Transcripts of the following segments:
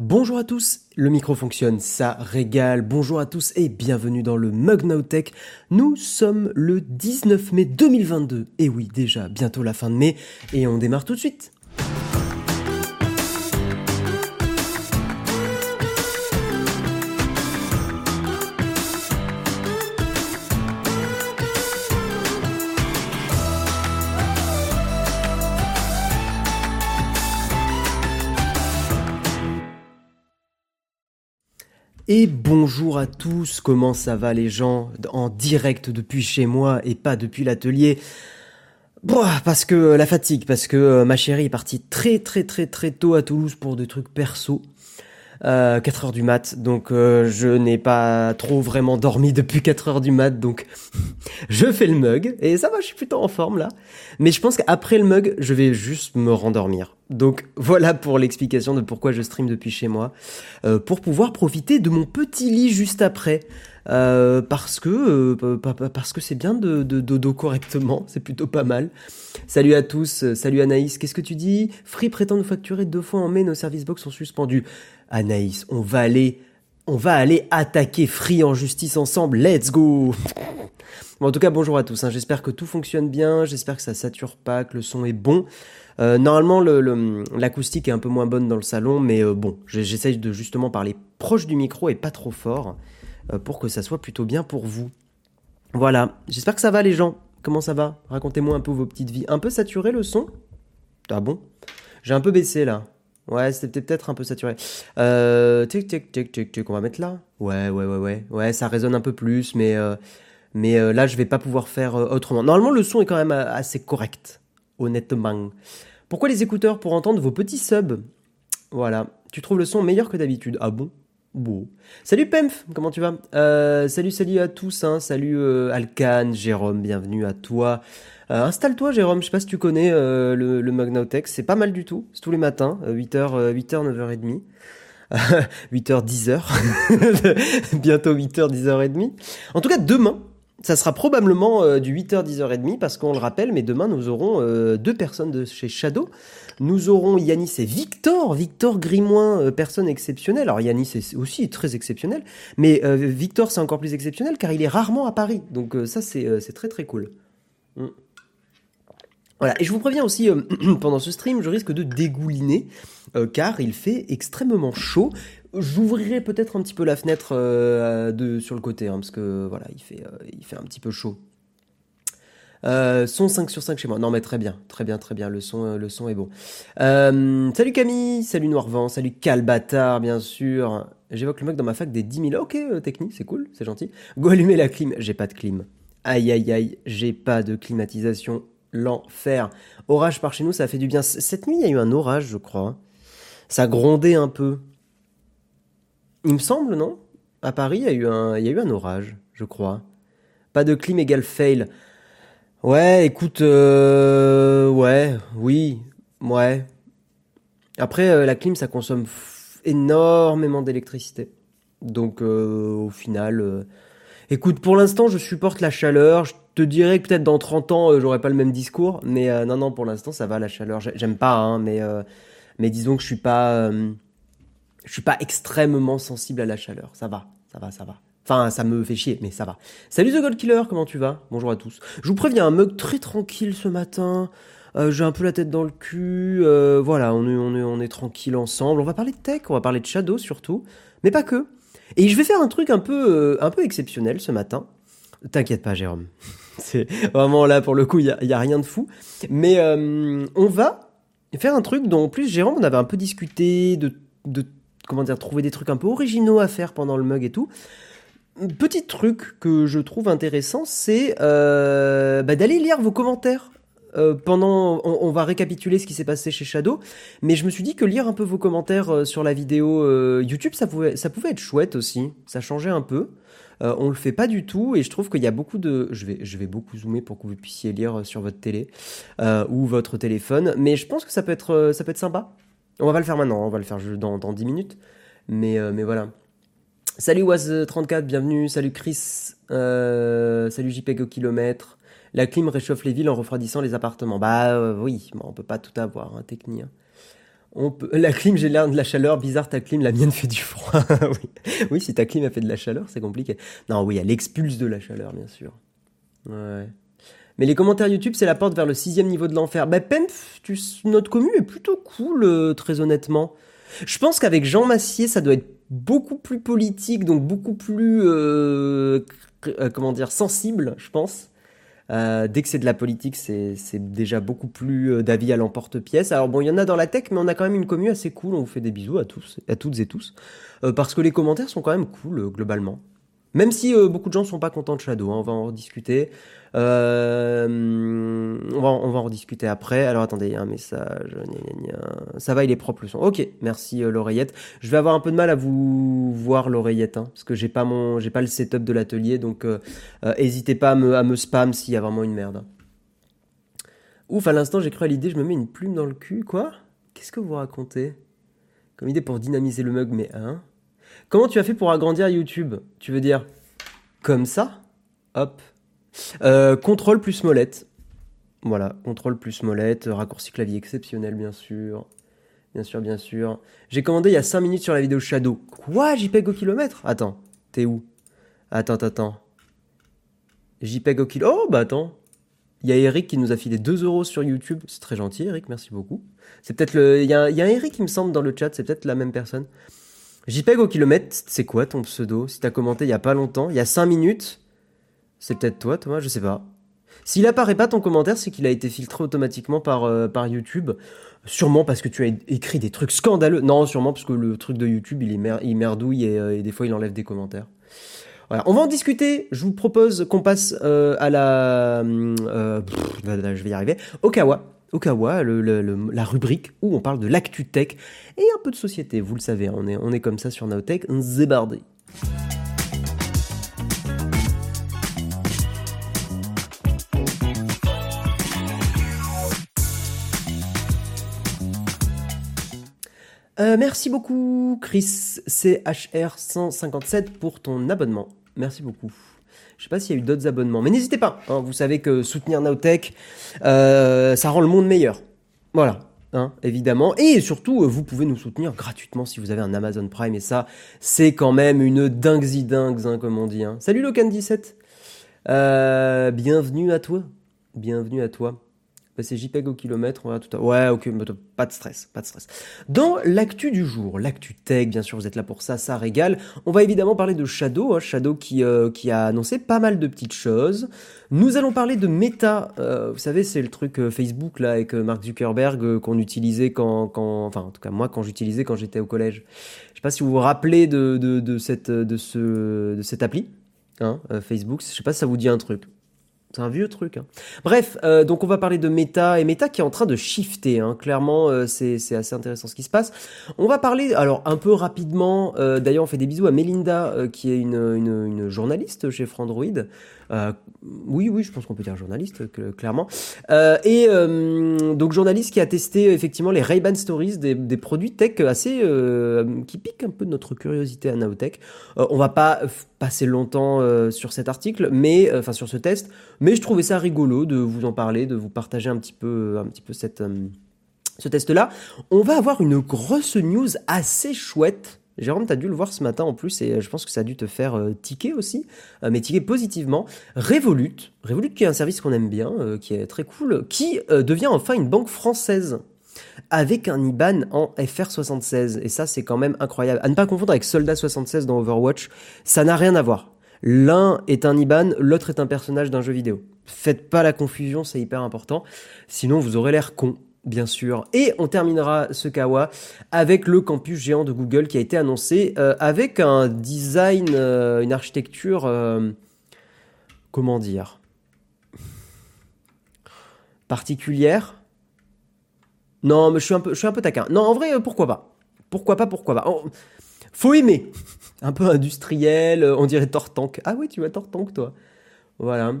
Bonjour à tous, le micro fonctionne, ça régale. Bonjour à tous et bienvenue dans le Mug Now Tech. Nous sommes le 19 mai 2022. Et oui, déjà, bientôt la fin de mai et on démarre tout de suite. Et bonjour à tous, comment ça va les gens en direct depuis chez moi et pas depuis l'atelier? Parce que la fatigue, parce que euh, ma chérie est partie très très très très tôt à Toulouse pour des trucs perso. 4 euh, heures du mat, donc euh, je n'ai pas trop vraiment dormi depuis 4 heures du mat, donc je fais le mug, et ça va, je suis plutôt en forme là. Mais je pense qu'après le mug, je vais juste me rendormir. Donc voilà pour l'explication de pourquoi je stream depuis chez moi, euh, pour pouvoir profiter de mon petit lit juste après. Euh, parce que euh, parce que c'est bien de, dodo correctement, c'est plutôt pas mal. Salut à tous, salut Anaïs, qu'est-ce que tu dis? Free prétend nous facturer deux fois en mai, nos service box sont suspendus. Anaïs, on va aller on va aller attaquer Free en justice ensemble, let's go En tout cas, bonjour à tous, hein. j'espère que tout fonctionne bien, j'espère que ça sature pas, que le son est bon. Euh, normalement, l'acoustique est un peu moins bonne dans le salon, mais euh, bon, j'essaye de justement parler proche du micro et pas trop fort euh, pour que ça soit plutôt bien pour vous. Voilà, j'espère que ça va les gens. Comment ça va? Racontez-moi un peu vos petites vies. Un peu saturé le son? Ah bon? J'ai un peu baissé là. Ouais, c'était peut-être un peu saturé. Euh, tic, tic, tic, tic, tic, on va mettre là? Ouais, ouais, ouais, ouais. Ouais, ça résonne un peu plus, mais, mais là, je vais pas pouvoir faire autrement. Normalement, le son est quand même assez correct honnêtement. Pourquoi les écouteurs Pour entendre vos petits subs? Voilà. Tu trouves le son meilleur que d'habitude. Ah bon? Bon. Salut Pemph, comment tu vas? Euh, Salut, salut à tous. Hein. Salut euh, Alcan, Jérôme, bienvenue à toi. Euh, installe-toi Jérôme, je sais pas si tu connais le, le Magnautech, c'est pas mal du tout. C'est tous les matins, 8h, 8h, 9h30. 8h, 10h. Bientôt 8h, 10h30. En tout cas, demain, ça sera probablement euh, du 8h, 10h30 parce qu'on le rappelle, mais demain nous aurons euh, deux personnes de chez Shadow. Nous aurons Yanis et Victor, Victor Grimoin, euh, personne exceptionnelle. Alors Yanis est très exceptionnel, mais Victor c'est encore plus exceptionnel car il est rarement à Paris. Donc ça c'est très très cool. Mm. Voilà, et je vous préviens aussi, pendant ce stream, je risque de dégouliner, car il fait extrêmement chaud. J'ouvrirai peut-être un petit peu la fenêtre euh, de, sur le côté, hein, parce que voilà, il fait, euh, il fait un petit peu chaud. Euh, son 5 sur 5 chez moi. Non mais très bien, très bien, très bien. Le son, le son est bon. salut Camille, salut Noirvent, salut Calbatar, bien sûr. J'évoque le mec dans ma fac des 10 000. Ok, technique, c'est cool, c'est gentil. Go allumer la clim. J'ai pas de clim. Aïe aïe aïe, j'ai pas de climatisation. L'enfer. Orage par chez nous, ça fait du bien. Cette nuit, il y a eu un orage, je crois. Ça grondait un peu. Il me semble, non? À Paris, il y, a eu un, orage, je crois. Pas de clim égale fail. Ouais, écoute, euh, ouais, oui, ouais. Après, euh, la clim, ça consomme énormément d'électricité. Donc, euh, au final, écoute, pour l'instant, je supporte la chaleur. Je te dirais que peut-être dans 30 ans, j'aurai pas le même discours. Mais non, non, pour l'instant, ça va, la chaleur. J'aime pas, hein, mais, mais disons que je suis pas je suis pas extrêmement sensible à la chaleur. Ça va, ça va, ça va. Enfin, ça me fait chier, mais ça va. Salut The Gold Killer, comment tu vas? Bonjour à tous. Je vous préviens, un mug très tranquille ce matin. Euh, j'ai un peu la tête dans le cul. Euh, voilà, on est, on, est, on est tranquille ensemble. On va parler de tech, on va parler de Shadow surtout, mais pas que. Et je vais faire un truc un peu, euh, un peu exceptionnel ce matin. T'inquiète pas, Jérôme. C'est vraiment là pour le coup, il y a, y a, rien de fou. Mais on va faire un truc dont en plus Jérôme on avait un peu discuté de, de comment dire, trouver des trucs un peu originaux à faire pendant le mug et tout. Petit truc que je trouve intéressant, c'est euh, bah, d'aller lire vos commentaires. Euh, pendant, on, va récapituler ce qui s'est passé chez Shadow, mais je me suis dit que lire un peu vos commentaires euh, sur la vidéo YouTube, ça pouvait, ça pouvait être chouette aussi. Ça changeait un peu. on le fait pas du tout et je trouve qu'il y a beaucoup de. Je vais, je vais beaucoup zoomer pour que vous puissiez lire sur votre télé ou votre téléphone, mais je pense que ça peut être, ça peut être sympa. On va pas le faire maintenant, on va le faire dans, dans 10 minutes. Mais, euh, mais voilà. Salut Waz34, bienvenue. Salut Chris. Euh, salut JPEG au kilomètre. La clim réchauffe les villes en refroidissant les appartements. Bah euh, oui, on peut pas tout avoir, hein, technique. Hein. La clim, j'ai l'air de la chaleur. Bizarre ta clim, la mienne fait du froid. oui. oui, si ta clim a fait de la chaleur, c'est compliqué. Non, oui, elle expulse de la chaleur, bien sûr. Ouais. Mais les commentaires YouTube, c'est la porte vers le sixième niveau de l'enfer. Bah, Penf, tu... notre commu est plutôt cool, euh, très honnêtement. Je pense qu'avec Jean Massier, ça doit être beaucoup plus politique, donc beaucoup plus, euh, euh, sensible, je pense. Dès que c'est de la politique, c'est déjà beaucoup plus d'avis à l'emporte-pièce. Alors bon, il y en a dans la tech, mais on a quand même une commu assez cool. On vous fait des bisous à tous, à toutes et tous, parce que les commentaires sont quand même cool globalement. Même si beaucoup de gens sont pas contents de Shadow, hein, on va en rediscuter. Euh, on, va, en rediscuter après. Alors attendez, il y a un message. Ça va, il est propre le son. Ok, merci euh, l'oreillette. Je vais avoir un peu de mal à vous voir l'oreillette, hein, parce que j'ai pas mon, pas le setup de l'atelier, donc euh, n'hésitez pas à me, à me spam s'il y a vraiment une merde. Ouf, à l'instant j'ai cru à l'idée, je me mets une plume dans le cul, quoi? Qu'est-ce que vous racontez? Comme idée pour dynamiser le mug, mais hein? Comment tu as fait pour agrandir YouTube? Tu veux dire comme ça? Hop, euh, contrôle plus molette. Voilà, contrôle plus molette, raccourci clavier exceptionnel bien sûr. Bien sûr, bien sûr. J'ai commandé il y a 5 minutes sur la vidéo Shadow. Quoi JPEG au kilomètre? Attends, t'es où? Attends, attends. JPEG au kilo... Oh, bah attends. Il y a Eric qui nous a filé 2 euros sur YouTube. C'est très gentil, Eric, merci beaucoup. C'est peut-être le. Il y, a, y a Eric qui me semble dans le chat, c'est peut-être la même personne. JPEG au kilomètre, c'est quoi ton pseudo? Si t'as commenté il y a pas longtemps, il y a 5 minutes, c'est peut-être toi, Thomas, je sais pas. S'il apparaît pas ton commentaire, c'est qu'il a été filtré automatiquement par, euh, par YouTube. Sûrement parce que tu as écrit des trucs scandaleux. Non, sûrement parce que le truc de YouTube, il, merdouille euh, et, des fois il enlève des commentaires. Voilà, on va en discuter. Je vous propose qu'on passe euh, à la... je vais y arriver. Okawa. Okawa, la rubrique où on parle de l'actu tech et un peu de société. Vous le savez, on est, on est comme ça sur Naotech. Zébardé. Euh, merci beaucoup, Chris CHR157 pour ton abonnement. Merci beaucoup. Je sais pas s'il y a eu d'autres abonnements, mais n'hésitez pas. Hein, vous savez que soutenir Nowtech, euh, ça rend le monde meilleur. Voilà, hein, évidemment. Et surtout, vous pouvez nous soutenir gratuitement si vous avez un Amazon Prime. Et ça, c'est quand même une dingue dingue, hein, comme on dit. Salut Locan17. Euh, bienvenue à toi. Bienvenue à toi. C'est JPEG au kilomètre, va tout à... Ouais, ok, pas de stress, pas de stress. Dans l'actu du jour, l'actu tech, bien sûr, vous êtes là pour ça, ça régale. On va évidemment parler de Shadow, hein, Shadow qui, euh, qui a annoncé pas mal de petites choses. Nous allons parler de Meta, euh, vous savez, c'est le truc euh, Facebook là avec Mark Zuckerberg qu'on utilisait quand, quand, enfin en tout cas moi quand j'utilisais quand j'étais au collège. Je sais pas si vous vous rappelez de, de, de cette, de ce, de cette appli, hein, Facebook. Je sais pas si ça vous dit un truc. C'est un vieux truc. Hein. Bref, euh, donc on va parler de Meta et Meta qui est en train de shifter. Hein. Clairement, euh, c'est assez intéressant ce qui se passe. On va parler, alors un peu rapidement. Euh, d'ailleurs, on fait des bisous à Melinda, qui est une, une, une, journaliste chez Frandroid. Euh, oui, oui, je pense qu'on peut dire journaliste, clairement. Euh, et euh, donc journaliste qui a testé effectivement les Ray-Ban Stories, des, produits tech assez qui piquent un peu notre curiosité à Naotech. on va pas passer longtemps sur cet article, mais enfin sur ce test, mais je trouvais ça rigolo de vous en parler, de vous partager un petit peu, un petit peu ce test-là. On va avoir une grosse news assez chouette Jérôme, tu as dû le voir ce matin en plus, et euh, je pense que ça a dû te faire euh, tiquer aussi, euh, mais tiquer positivement. Revolut, Revolut qui est un service qu'on aime bien, qui est très cool, qui devient enfin une banque française avec un IBAN en FR76. Et ça, c'est quand même incroyable. À ne pas confondre avec Soldat 76 dans Overwatch, ça n'a rien à voir. L'un est un IBAN, l'autre est un personnage d'un jeu vidéo. Faites pas la confusion, c'est hyper important. Sinon, vous aurez l'air con bien sûr. Et on terminera ce Kawa avec le campus géant de Google qui a été annoncé euh, avec un design, euh, une architecture, euh, comment dire, particulière. Non, mais je suis un peu, je taquin. Non, en vrai, pourquoi pas? Pourquoi pas Pourquoi pas? Faut aimer. Un peu industriel, on dirait Tortank. Ah oui, tu vois Tortank, toi. Voilà.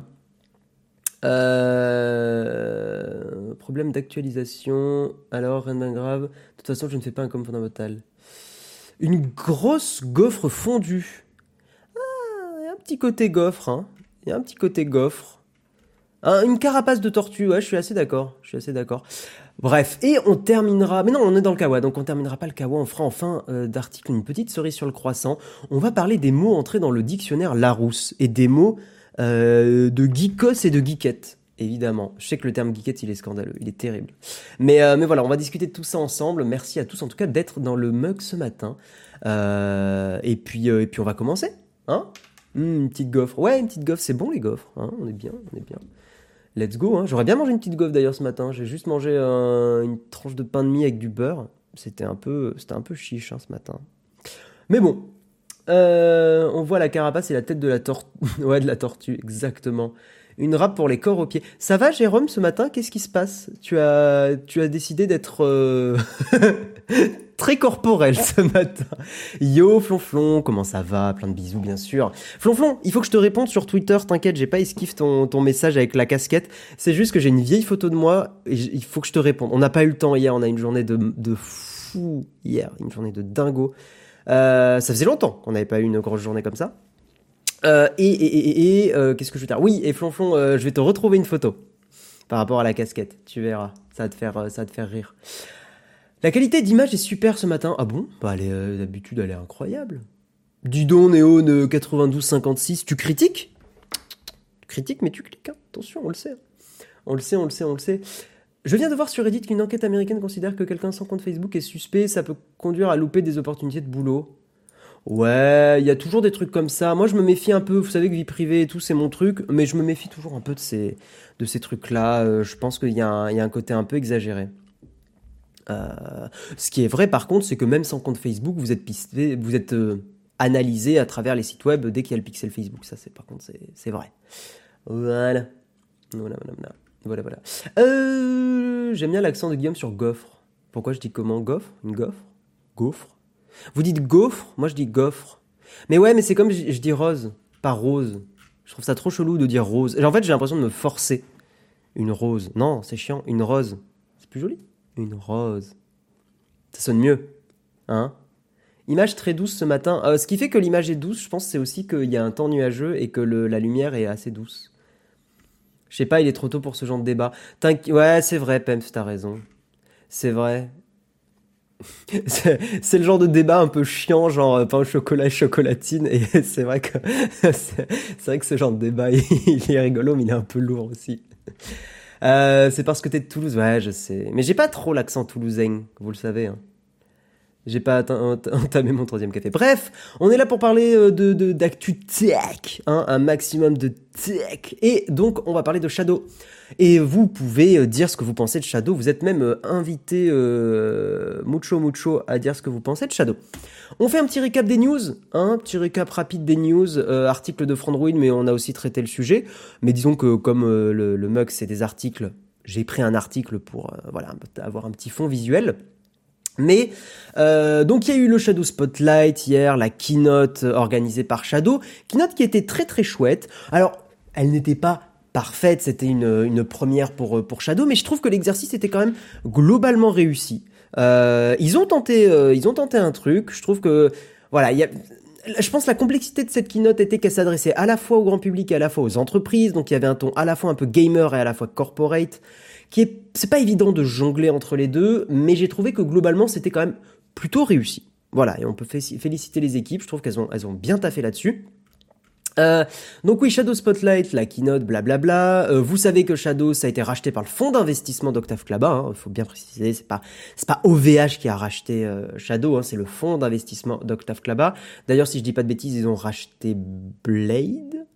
Euh, problème d'actualisation. Alors, rien grave. De toute façon, je ne fais pas un com fondamental. Une grosse gaufre fondue. Ah, y a un petit côté gaufre. Hein. Il y a un petit côté gaufre. une carapace de tortue, ouais, je suis assez d'accord. Je suis assez d'accord. Bref, et on terminera. Mais non, on est dans le kawa, donc on terminera pas le kawa. On fera en fin euh, d'article une petite cerise sur le croissant. On va parler des mots entrés dans le dictionnaire Larousse et des mots euh, de geekos et de geekette. Évidemment, je sais que le terme geekette il est scandaleux, il est terrible. Mais, euh, mais voilà, on va discuter de tout ça ensemble. Merci à tous en tout cas d'être dans le mug ce matin. et puis et puis on va commencer, hein? Hmm, Une petite gaufre. Ouais, une petite gaufre, c'est bon les gaufres. Hein on est bien, on est bien. Let's go. Hein. J'aurais bien mangé une petite gaufre d'ailleurs ce matin. J'ai juste mangé une tranche de pain de mie avec du beurre. C'était un peu, c'était un peu chiche hein, ce matin. Mais bon, euh, on voit la carapace et la tête de la tortue. ouais, de la tortue, exactement. Une râpe pour les corps aux pieds. Ça va, Jérôme, ce matin? Qu'est-ce qui se passe? Tu as, tu as décidé d'être euh, très corporel ce matin. Yo, Flonflon, comment ça va? Plein de bisous, bien sûr. Flonflon, il faut que je te réponde sur Twitter. T'inquiète, j'ai pas esquivé ton, ton message avec la casquette. C'est juste que j'ai une vieille photo de moi et il faut que je te réponde. On n'a pas eu le temps hier. On a une journée de, de fou hier, une journée de dingo. Euh, ça faisait longtemps qu'on n'avait pas eu une grosse journée comme ça. Euh, et, et, et, euh, qu'est-ce que je vais dire? Oui, et Flonflon, je vais te retrouver une photo par rapport à la casquette. Tu verras, ça va te faire, ça te rire. La qualité d'image est super ce matin. Ah bon? Bah, d'habitude, elle est incroyable. Dudon Néon 9256, tu critiques? Tu critiques, mais tu cliques. Hein. Attention, on le sait. On le sait, on le sait, on le sait. Je viens de voir sur Reddit qu'une enquête américaine considère que quelqu'un sans compte Facebook est suspect. Ça peut conduire à louper des opportunités de boulot. Ouais, il y a toujours des trucs comme ça. Moi, je me méfie un peu. Vous savez que vie privée et tout, c'est mon truc, mais je me méfie toujours un peu de ces, trucs-là. Euh, je pense qu'il y, a un côté un peu exagéré. Euh, ce qui est vrai, par contre, c'est que même sans compte Facebook, vous êtes pisté, vous êtes euh, analysé à travers les sites web dès qu'il y a le pixel Facebook. Ça, c'est par contre, c'est vrai. Voilà. Voilà, voilà. Euh, J'aime bien l'accent de Guillaume sur gaufre. Pourquoi je dis comment gaufre? Une gaufre? Gaufre? Vous dites gaufre, moi je dis gaufre. Mais ouais, mais c'est comme je, dis rose, pas rose. Je trouve ça trop chelou de dire rose. En fait, j'ai l'impression de me forcer. Une rose. Non, c'est chiant. Une rose. C'est plus joli? Une rose. Ça sonne mieux. Hein? Image très douce ce matin. Euh, ce qui fait que l'image est douce, je pense, c'est aussi qu'il y a un temps nuageux et que la lumière est assez douce. Je sais pas, il est trop tôt pour ce genre de débat. Ouais, c'est vrai, Pems, t'as raison. C'est vrai. c'est le genre de débat un peu chiant, genre euh, pain au chocolat et chocolatine. Et c'est vrai que c'est vrai que ce genre de débat, il est rigolo, mais il est un peu lourd aussi. Euh, c'est parce que t'es de Toulouse, ouais, je sais. Mais j'ai pas trop l'accent toulousain, vous le savez. Hein. J'ai pas entamé mon troisième café. Bref, on est là pour parler euh, de d'actu tech, hein, un maximum de tech. Et donc, on va parler de Shadow. Et vous pouvez euh, dire ce que vous pensez de Shadow. Vous êtes même euh, invité euh, mucho mucho à dire ce que vous pensez de Shadow. On fait un petit récap des news, hein, petit récap rapide des news, article de Frandroid, mais on a aussi traité le sujet. Mais disons que comme le, le mug c'est des articles, j'ai pris un article pour voilà avoir un petit fond visuel. Mais donc il y a eu le Shadow Spotlight hier, la keynote organisée par Shadow, keynote qui était très très chouette. Alors elle n'était pas parfaite, c'était une, une première pour, pour Shadow, mais je trouve que l'exercice était quand même globalement réussi. Euh, ils ont tenté, euh, ils ont tenté un truc. Je trouve que voilà, je pense que la complexité de cette keynote était qu'elle s'adressait à la fois au grand public et à la fois aux entreprises, donc il y avait un ton à la fois un peu gamer et à la fois corporate, qui est, c'est pas évident de jongler entre les deux, mais j'ai trouvé que globalement c'était quand même plutôt réussi. Voilà, et on peut féliciter les équipes, je trouve qu'elles ont, elles ont bien taffé là-dessus. Euh, donc oui, Shadow Spotlight, la keynote, blablabla. Euh, vous savez que Shadow, ça a été racheté par le fonds d'investissement d'Octave Klaba. Hein, il faut bien préciser, c'est pas c'est pas OVH qui a racheté euh, Shadow, hein, c'est le fonds d'investissement d'Octave Klaba. D'ailleurs, si je dis pas de bêtises, ils ont racheté Blade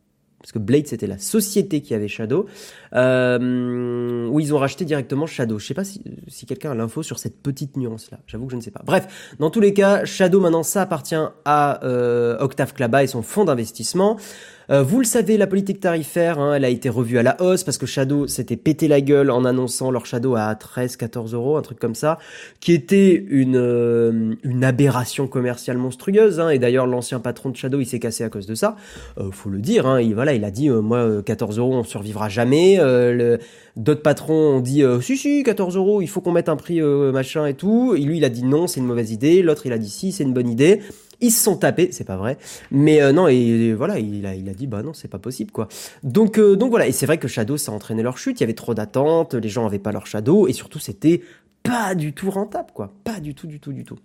parce que Blade c'était la société qui avait Shadow, euh, où ils ont racheté directement Shadow. Je sais pas si, quelqu'un a l'info sur cette petite nuance là. J'avoue que je ne sais pas. Bref, dans tous les cas, Shadow maintenant ça appartient à euh, Octave Klaba et son fonds d'investissement. Euh, vous le savez, la politique tarifaire, hein, elle a été revue à la hausse parce que Shadow s'était pété la gueule en annonçant leur Shadow à 13-14 euros, un truc comme ça, qui était une, euh, une aberration commerciale monstrueuse. Hein, et d'ailleurs, l'ancien patron de Shadow, il s'est cassé à cause de ça. Euh, faut le dire. Hein, il, voilà, il a dit, moi, 14 euros, on survivra jamais. D'autres patrons ont dit, si si, 14 euros, il faut qu'on mette un prix machin et tout. Et lui, il a dit non, c'est une mauvaise idée. L'autre, il a dit si, c'est une bonne idée. Ils se sont tapés, c'est pas vrai. Mais euh, non, et, voilà, il a, il a dit bah non, c'est pas possible quoi. Donc euh, donc voilà, et c'est vrai que Shadow ça a entraîné leur chute. Il y avait trop d'attentes, les gens avaient pas leur Shadow, et surtout c'était pas du tout rentable quoi, pas du tout, du tout, du tout.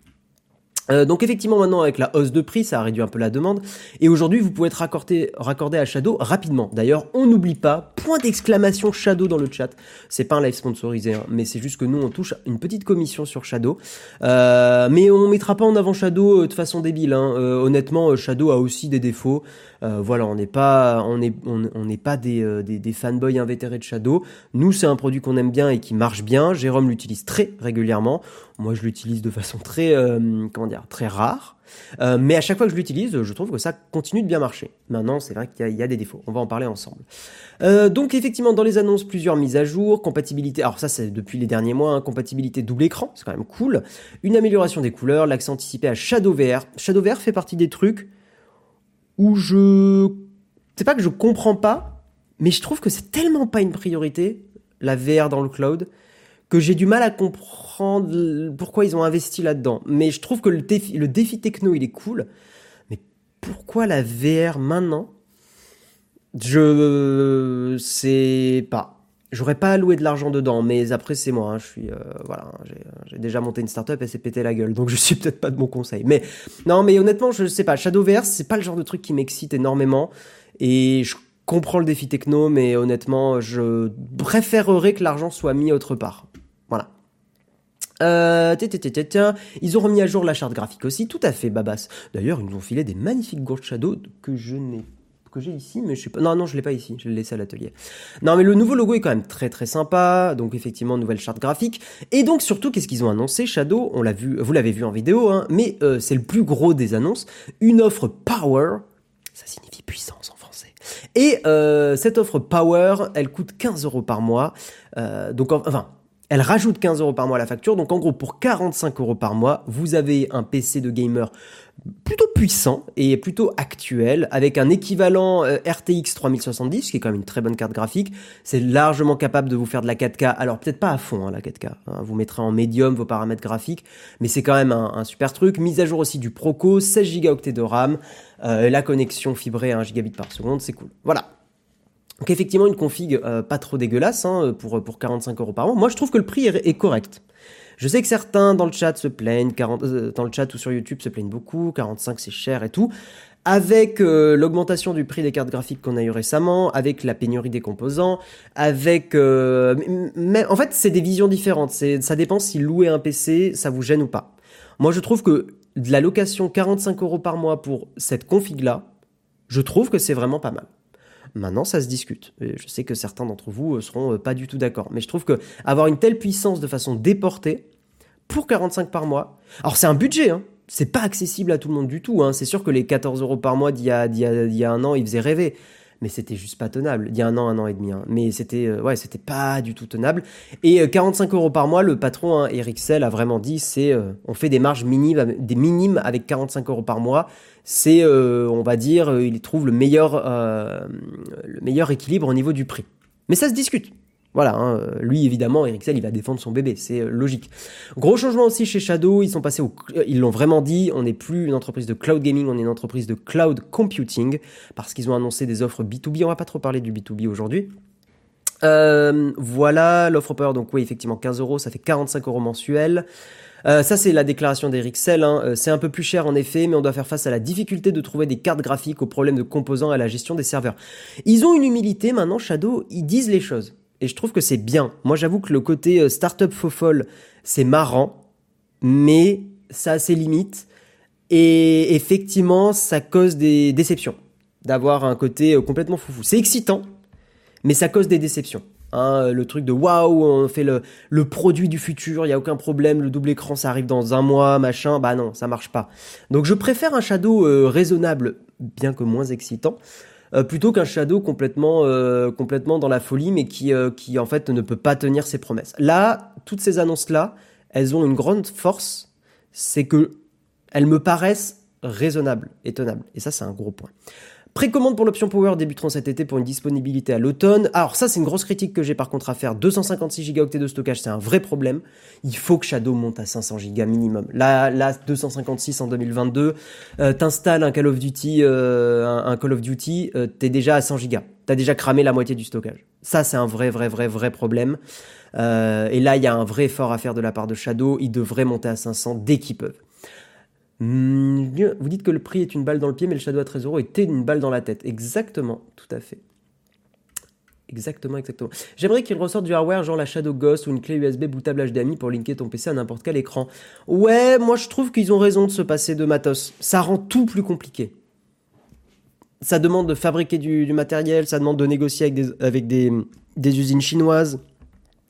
Euh, donc effectivement maintenant avec la hausse de prix ça a réduit un peu la demande et aujourd'hui vous pouvez être raccordé, raccordé à Shadow rapidement. D'ailleurs on n'oublie pas point d'exclamation Shadow dans le chat. C'est pas un live sponsorisé hein, mais c'est juste que nous on touche une petite commission sur Shadow. Euh, mais on mettra pas en avant Shadow euh, de façon débile. Hein. honnêtement Shadow a aussi des défauts. Voilà on n'est pas pas des, fanboys invétérés de Shadow. Nous c'est un produit qu'on aime bien et qui marche bien. Jérôme l'utilise très régulièrement. Moi, je l'utilise de façon très, euh, rare. Euh, mais à chaque fois que je l'utilise, je trouve que ça continue de bien marcher. Maintenant, c'est vrai qu'il y, a des défauts. On va en parler ensemble. Euh, donc, effectivement, dans les annonces, plusieurs mises à jour, compatibilité. Alors ça, c'est depuis les derniers mois, hein, compatibilité double écran, c'est quand même cool. Une amélioration des couleurs, l'accès anticipé à Shadow VR. Shadow VR fait partie des trucs où je, c'est pas que je comprends pas, mais je trouve que c'est tellement pas une priorité la VR dans le cloud que j'ai du mal à comprendre pourquoi ils ont investi là-dedans. Mais je trouve que le défi, techno, il est cool. Mais pourquoi la VR maintenant? Je sais pas. J'aurais pas alloué de l'argent dedans, mais après c'est moi. Hein. je suis euh, voilà, j'ai déjà monté une startup et c'est pété la gueule, donc je suis peut-être pas de bon conseil. Mais non, mais honnêtement, je sais pas. Shadow VR, c'est pas le genre de truc qui m'excite énormément, et je comprends le défi techno, mais honnêtement, je préférerais que l'argent soit mis autre part. Voilà. Euh, ils ont remis à jour la charte graphique aussi, tout à fait, Babas. D'ailleurs, ils nous ont filé des magnifiques Gold Shadow que je n'ai que j'ai ici, mais je sais pas. Non, non, je l'ai pas ici. Je l'ai laissé à l'atelier. Non, mais le nouveau logo est quand même très très sympa. Donc effectivement, nouvelle charte graphique. Et donc surtout, qu'est-ce qu'ils ont annoncé? Shadow, on l'a vu, vous l'avez vu en vidéo, hein, mais euh, c'est le plus gros des annonces. Une offre Power. Ça signifie puissance en français. Et euh, cette offre Power, elle coûte 15 euros par mois. Euh, donc enfin elle rajoute 15 euros par mois à la facture. Donc en gros, pour 45 euros par mois, vous avez un PC de gamer plutôt puissant et plutôt actuel, avec un équivalent euh, RTX 3070, qui est quand même une très bonne carte graphique. C'est largement capable de vous faire de la 4K. Alors peut-être pas à fond hein, la 4K. Hein. Vous mettrez en médium vos paramètres graphiques, mais c'est quand même un, super truc. Mise à jour aussi du Proco, 16 Go de RAM, euh, la connexion fibrée à 1 gigabit par seconde, c'est cool. Voilà. Donc effectivement une config euh, pas trop dégueulasse hein, pour, pour 45 euros par mois. Moi je trouve que le prix est, correct. Je sais que certains dans le chat se plaignent, 40, euh, dans le chat ou sur YouTube se plaignent beaucoup, 45 c'est cher et tout. Avec euh, l'augmentation du prix des cartes graphiques qu'on a eu récemment, avec la pénurie des composants, avec... mais, en fait c'est des visions différentes, ça dépend si louer un PC ça vous gêne ou pas. Moi je trouve que de la location 45 euros par mois pour cette config là, je trouve que c'est vraiment pas mal. Maintenant, ça se discute. je sais que certains d'entre vous euh, seront euh, pas du tout d'accord. Mais je trouve que avoir une telle puissance de façon déportée, pour 45 par mois, alors c'est un budget, hein. C'est pas accessible à tout le monde du tout. Hein. C'est sûr que les 14 euros par mois d'il y a un an, ils faisaient rêver mais c'était juste pas tenable. Il y a un an, un an et demi. Hein. Mais c'était euh, c'était pas du tout tenable. Et 45 euros par mois, le patron, hein, Eric Sell, a vraiment dit, c'est on fait des marges minimes, minimes avec 45 euros par mois c'est, euh, on va dire, euh, il trouve le meilleur, euh, le meilleur équilibre au niveau du prix. Mais ça se discute. Voilà, hein, lui évidemment, Eric il va défendre son bébé, c'est logique. Gros changement aussi chez Shadow, ils sont passés au, ils l'ont vraiment dit, on n'est plus une entreprise de cloud gaming, on est une entreprise de cloud computing, parce qu'ils ont annoncé des offres B2B, on va pas trop parler du B2B aujourd'hui. voilà, l'offre power, donc oui, effectivement, 15 euros, ça fait 45 euros mensuels. Euh, ça, c'est la déclaration d'Eric Sell. Hein. Euh, c'est un peu plus cher en effet, mais on doit faire face à la difficulté de trouver des cartes graphiques, aux problèmes de composants et à la gestion des serveurs. Ils ont une humilité maintenant, Shadow, ils disent les choses. Et je trouve que c'est bien. Moi, j'avoue que le côté euh, startup faux folle, c'est marrant, mais ça a ses limites. Et effectivement, ça cause des déceptions d'avoir un côté complètement foufou. C'est excitant, mais ça cause des déceptions. Hein, le truc de waouh, on fait le, produit du futur, il y a aucun problème, le double écran ça arrive dans un mois, machin, bah non, ça marche pas. Donc je préfère un shadow euh, raisonnable, bien que moins excitant, euh, plutôt qu'un shadow complètement euh, complètement dans la folie, mais qui qui en fait ne peut pas tenir ses promesses. Là, toutes ces annonces là, elles ont une grande force, c'est que elles me paraissent raisonnables et tenables, et ça c'est un gros point. Précommande pour l'option Power débuteront cet été pour une disponibilité à l'automne. Alors ça, c'est une grosse critique que j'ai par contre à faire. 256 Go de stockage, c'est un vrai problème. Il faut que Shadow monte à 500 Go minimum. Là, là 256 en 2022. Euh, T'installes un Call of Duty, euh, un, Call of Duty, euh, t'es déjà à 100 Go. T'as déjà cramé la moitié du stockage. Ça, c'est un vrai, vrai, vrai, vrai problème. Euh, et là, il y a un vrai effort à faire de la part de Shadow. Ils devraient monter à 500 dès qu'ils peuvent. Hmm, vous dites que le prix est une balle dans le pied, mais le Shadow à 13 euros était une balle dans la tête. Exactement, tout à fait. Exactement, exactement. J'aimerais qu'il ressorte du hardware, genre la Shadow Ghost ou une clé USB bootable HDMI pour linker ton PC à n'importe quel écran. Ouais, moi je trouve qu'ils ont raison de se passer de matos. Ça rend tout plus compliqué. Ça demande de fabriquer du, matériel, ça demande de négocier avec des, avec des usines chinoises.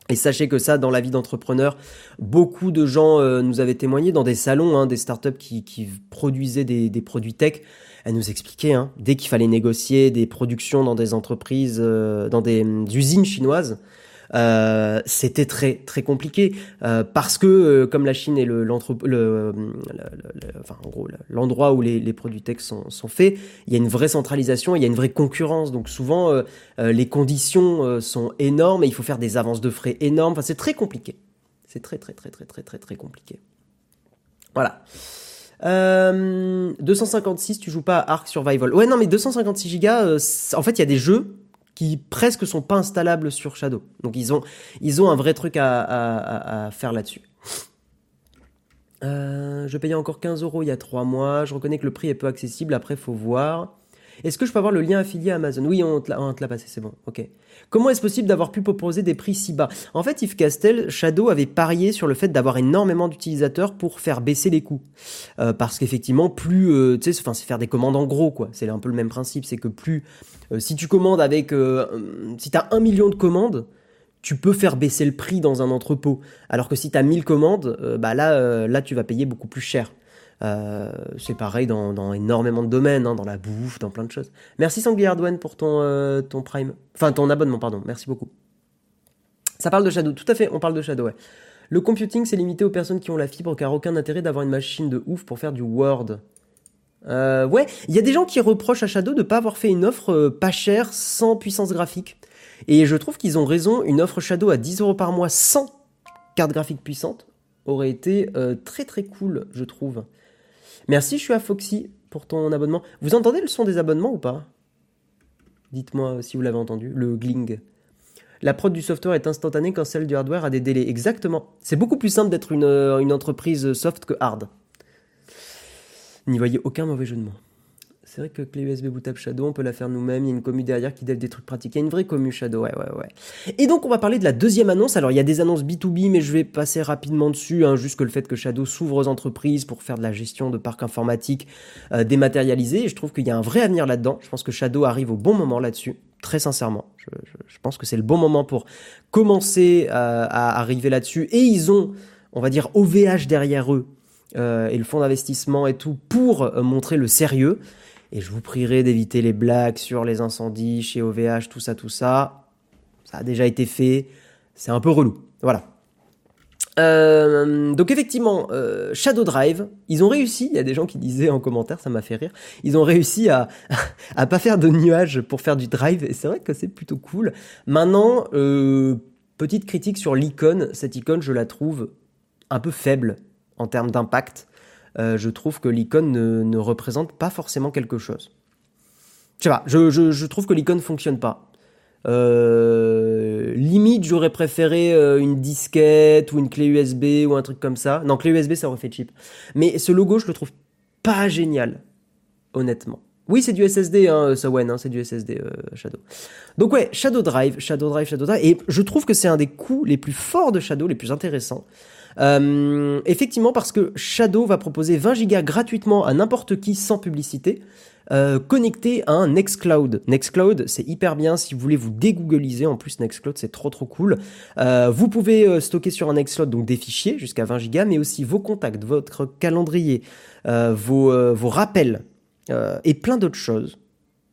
Et sachez que ça, dans la vie d'entrepreneur, beaucoup de gens euh, nous avaient témoigné dans des salons, hein, des startups qui, produisaient des, produits tech. Elles nous expliquaient, hein, dès qu'il fallait négocier des productions dans des entreprises, euh, dans des usines chinoises, euh, c'était très très compliqué euh, parce que euh, comme la Chine est le, le, gros l'endroit où les, produits tech sont, faits, il y a une vraie centralisation, il y a une vraie concurrence. Donc souvent les conditions sont énormes et il faut faire des avances de frais énormes. Enfin c'est très compliqué. C'est très très très très très très très compliqué. Voilà. Euh, 256, tu joues pas à Survival. Ouais, non, mais 256 Go, en fait, il y a des jeux qui presque sont pas installables sur Shadow. Donc ils ont, ils ont un vrai truc à, faire là-dessus. Euh, je payais encore 15 euros il y a 3 mois. Je reconnais que le prix est peu accessible. Après, faut voir. Est-ce que je peux avoir le lien affilié à Amazon? Oui, on te l'a passé, c'est bon. Ok. Comment est-ce possible d'avoir pu proposer des prix si bas? En fait, Yves Castel, Shadow avait parié sur le fait d'avoir énormément d'utilisateurs pour faire baisser les coûts. Euh, parce qu'effectivement, plus, euh, tu sais, c'est faire des commandes en gros, quoi. C'est un peu le même principe, c'est que plus, euh, si tu commandes avec, si tu as un million de commandes, tu peux faire baisser le prix dans un entrepôt. Alors que si tu as 1000 commandes, bah là, là, tu vas payer beaucoup plus cher. Euh, c'est pareil dans, énormément de domaines, hein, dans la bouffe, dans plein de choses. Merci Sanglier Hardware pour ton, euh, ton Prime. Enfin, ton abonnement, pardon. Merci beaucoup. Ça parle de Shadow. Tout à fait, on parle de Shadow. Le computing, c'est limité aux personnes qui ont la fibre, car aucun intérêt d'avoir une machine de ouf pour faire du Word. Euh, ouais, il y a des gens qui reprochent à Shadow de pas avoir fait une offre pas chère, sans puissance graphique. Et je trouve qu'ils ont raison, une offre Shadow à 10 euros par mois sans carte graphique puissante aurait été très très cool, je trouve. Merci, je suis à Foxy pour ton abonnement. Vous entendez le son des abonnements ou pas? Dites-moi si vous l'avez entendu, le gling. La prod du software est instantanée quand celle du hardware a des délais. Exactement. C'est beaucoup plus simple d'être une, euh, une entreprise soft que hard. N'y voyez aucun mauvais jeu de mots. C'est vrai que clé USB bootable Shadow, on peut la faire nous-mêmes. Il y a une commu derrière qui dev des trucs pratiques. Il y a une vraie commu Shadow, ouais, ouais, ouais. Et donc, on va parler de la deuxième annonce. Alors, il y a des annonces B2B, mais je vais passer rapidement dessus. Hein, juste que le fait que Shadow s'ouvre aux entreprises pour faire de la gestion de parcs informatiques euh, dématérialisés. Et je trouve qu'il y a un vrai avenir là-dedans. Je pense que Shadow arrive au bon moment là-dessus. Très sincèrement. Je, pense que c'est le bon moment pour commencer euh, à arriver là-dessus. Et ils ont, on va dire, OVH derrière eux. Euh, et le fonds d'investissement et tout pour montrer le sérieux. Et je vous prierai d'éviter les blagues sur les incendies chez OVH, tout ça, tout ça. Ça a déjà été fait. C'est un peu relou. Voilà. Euh, donc effectivement, euh, Shadow Drive, ils ont réussi. Il y a des gens qui disaient en commentaire, ça m'a fait rire. Ils ont réussi à à pas faire de nuages pour faire du drive. Et c'est vrai que c'est plutôt cool. Maintenant, euh, petite critique sur l'icône. Cette icône, je la trouve un peu faible en termes d'impact. Euh, je trouve que l'icône ne, représente pas forcément quelque chose. Je sais pas, je, trouve que l'icône fonctionne pas. Euh, limite, j'aurais préféré euh, une disquette ou une clé USB ou un truc comme ça. Non, clé USB, ça aurait fait cheap. Mais ce logo, je le trouve pas génial, honnêtement. Oui, c'est du SSD, hein, Sawen, hein, c'est du SSD Shadow. Donc ouais, Shadow Drive, Shadow Drive, Shadow Drive. Et je trouve que c'est un des coups les plus forts de Shadow, les plus intéressants. Euh, effectivement, parce que Shadow va proposer 20 Go gratuitement à n'importe qui sans publicité. Euh, connecté à un Nextcloud. Nextcloud, c'est hyper bien si vous voulez vous dégoogliser. En plus, Nextcloud, c'est trop trop cool. Euh, vous pouvez euh, stocker sur un Nextcloud donc des fichiers jusqu'à 20 Go, mais aussi vos contacts, votre calendrier, vos, vos rappels et plein d'autres choses.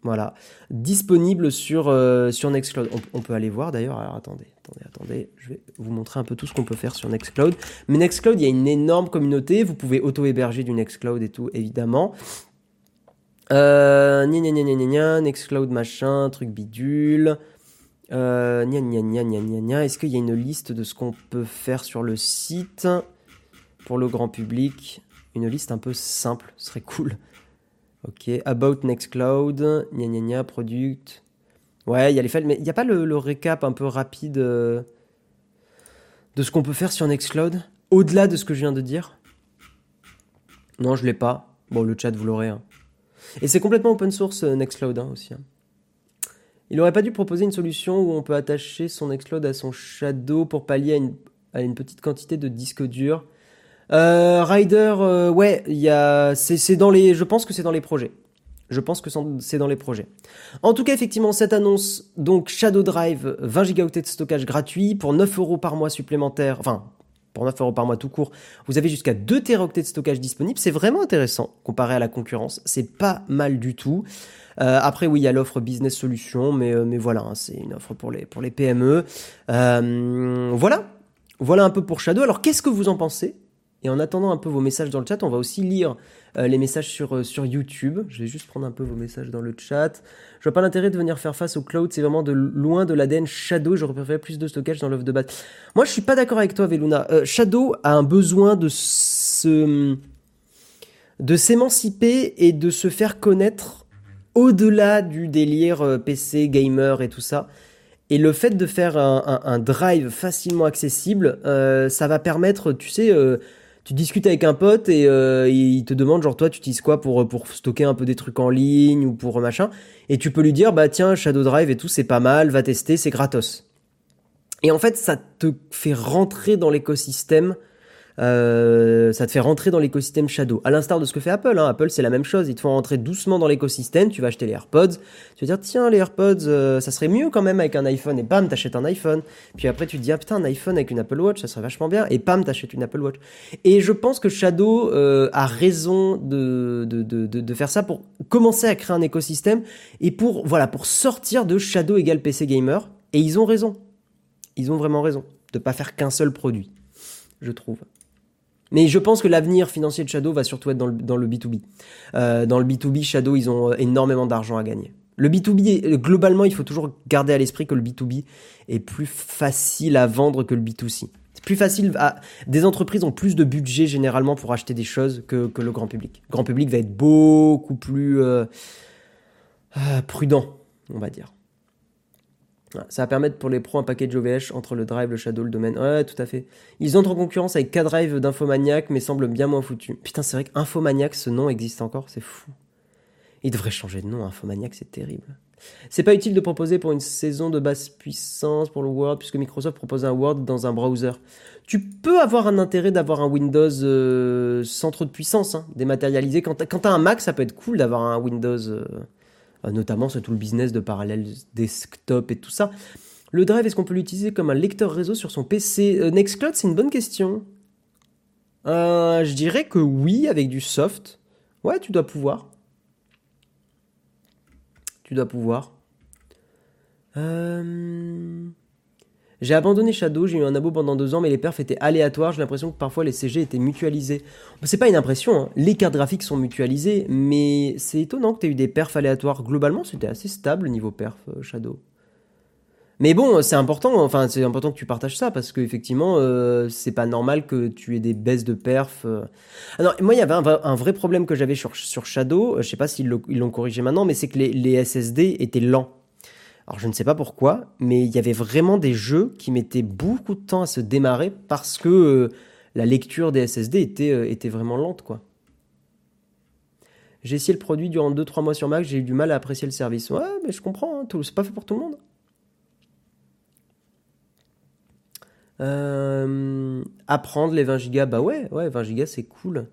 Voilà, disponible sur, euh, sur Nextcloud. On, peut aller voir d'ailleurs. Alors attendez, attendez, attendez. Je vais vous montrer un peu tout ce qu'on peut faire sur Nextcloud. Mais Nextcloud, il y a une énorme communauté. Vous pouvez auto-héberger du Nextcloud et tout, évidemment. Euh, gna gna gna Nextcloud machin, truc bidule. Euh. Est-ce qu'il y a une liste de ce qu'on peut faire sur le site pour le grand public? Une liste un peu simple, ce serait cool. Ok, About Nextcloud, gna gna gna, Product. Ouais, il y a les faits, mais il n'y a pas le, récap un peu rapide euh, de ce qu'on peut faire sur Nextcloud Au-delà de ce que je viens de dire? Non, je l'ai pas. Bon, le chat, vous l'aurez. Hein. Et c'est complètement open source euh, Nextcloud hein, aussi. Hein. Il aurait pas dû proposer une solution où on peut attacher son Nextcloud à son Shadow pour pallier à une, à une petite quantité de disque dur. Euh, Rider, euh, ouais, il y a, c'est dans les, je pense que c'est dans les projets. Je pense que c'est dans les projets. En tout cas, effectivement, cette annonce, donc Shadow Drive, 20 Go de stockage gratuit pour 9 euros par mois supplémentaire, enfin, pour 9 euros par mois tout court, vous avez jusqu'à 2 Teraoctets de stockage disponibles. C'est vraiment intéressant comparé à la concurrence. C'est pas mal du tout. Euh, après, oui, il y a l'offre business solution, mais, euh, mais voilà, hein, c'est une offre pour les, pour les PME. Euh, voilà. Voilà un peu pour Shadow. Alors, qu'est-ce que vous en pensez et en attendant un peu vos messages dans le chat, on va aussi lire euh, les messages sur, euh, sur YouTube. Je vais juste prendre un peu vos messages dans le chat. Je vois pas l'intérêt de venir faire face au cloud, c'est vraiment de loin de l'ADN Shadow. J'aurais préféré plus de stockage dans l'offre de base. Moi, je suis pas d'accord avec toi, Veluna. Euh, Shadow a un besoin de se de s'émanciper et de se faire connaître au-delà du délire PC, gamer et tout ça. Et le fait de faire un, un, drive facilement accessible, ça va permettre, tu sais, tu discutes avec un pote et euh, il te demande genre toi tu utilises quoi pour pour stocker un peu des trucs en ligne ou pour machin? Et tu peux lui dire bah tiens Shadow Drive et tout c'est pas mal va tester c'est gratos. Et en fait ça te fait rentrer dans l'écosystème euh, ça te fait rentrer dans l'écosystème Shadow. À l'instar de ce que fait Apple. Hein. Apple, c'est la même chose. Ils te font rentrer doucement dans l'écosystème. Tu vas acheter les AirPods. Tu vas dire, tiens, les AirPods, euh, ça serait mieux quand même avec un iPhone. Et bam, t'achètes un iPhone. Puis après, tu te dis, ah putain, un iPhone avec une Apple Watch, ça serait vachement bien. Et bam, t'achètes une Apple Watch. Et je pense que Shadow euh, a raison de, de, de, de, faire ça pour commencer à créer un écosystème et pour, voilà, pour sortir de Shadow égale PC Gamer. Et ils ont raison. Ils ont vraiment raison de pas faire qu'un seul produit, je trouve. Mais je pense que l'avenir financier de Shadow va surtout être dans le, dans le B2B. Euh, dans le B2B, Shadow, ils ont énormément d'argent à gagner. Le B2B, globalement, il faut toujours garder à l'esprit que le B2B est plus facile à vendre que le B2C. C'est plus facile à... Des entreprises ont plus de budget généralement pour acheter des choses que, que le grand public. Le grand public va être beaucoup plus euh, euh, prudent, on va dire. Ça va permettre pour les pros un package OVH entre le drive, le shadow, le domaine. Ouais, tout à fait. Ils entrent en concurrence avec K-Drive d'Infomaniac, mais semblent bien moins foutus. Putain, c'est vrai qu'Infomaniac, ce nom existe encore, c'est fou. Il devrait changer de nom, Infomaniac, c'est terrible. C'est pas utile de proposer pour une saison de basse puissance pour le Word, puisque Microsoft propose un Word dans un browser. Tu peux avoir un intérêt d'avoir un Windows euh, sans trop de puissance, hein, dématérialisé. Quand t'as un Mac, ça peut être cool d'avoir un Windows. Euh, notamment c'est tout le business de parallèle desktop et tout ça. Le Drive, est-ce qu'on peut l'utiliser comme un lecteur réseau sur son PC euh, Nextcloud, c'est une bonne question. Euh, je dirais que oui, avec du soft. Ouais, tu dois pouvoir. Tu dois pouvoir. Euh... J'ai abandonné Shadow, j'ai eu un abo pendant deux ans, mais les perfs étaient aléatoires. J'ai l'impression que parfois les CG étaient mutualisés. C'est pas une impression, hein. les cartes graphiques sont mutualisées, mais c'est étonnant que tu aies eu des perfs aléatoires. Globalement, c'était assez stable niveau perf euh, Shadow. Mais bon, c'est important, enfin c'est important que tu partages ça parce qu'effectivement, euh, c'est pas normal que tu aies des baisses de perf. Euh. Alors moi, il y avait un, vrai problème que j'avais sur, sur Shadow. Je sais pas s'ils l'ont corrigé maintenant, mais c'est que les, les SSD étaient lents. Alors je ne sais pas pourquoi, mais il y avait vraiment des jeux qui mettaient beaucoup de temps à se démarrer parce que euh, la lecture des SSD était, euh, était vraiment lente, quoi. J'ai essayé le produit durant 2-3 mois sur Mac, j'ai eu du mal à apprécier le service. Ouais, mais je comprends, hein, c'est pas fait pour tout le monde. Euh, apprendre les 20 Go, bah ouais, ouais, 20 Go c'est cool.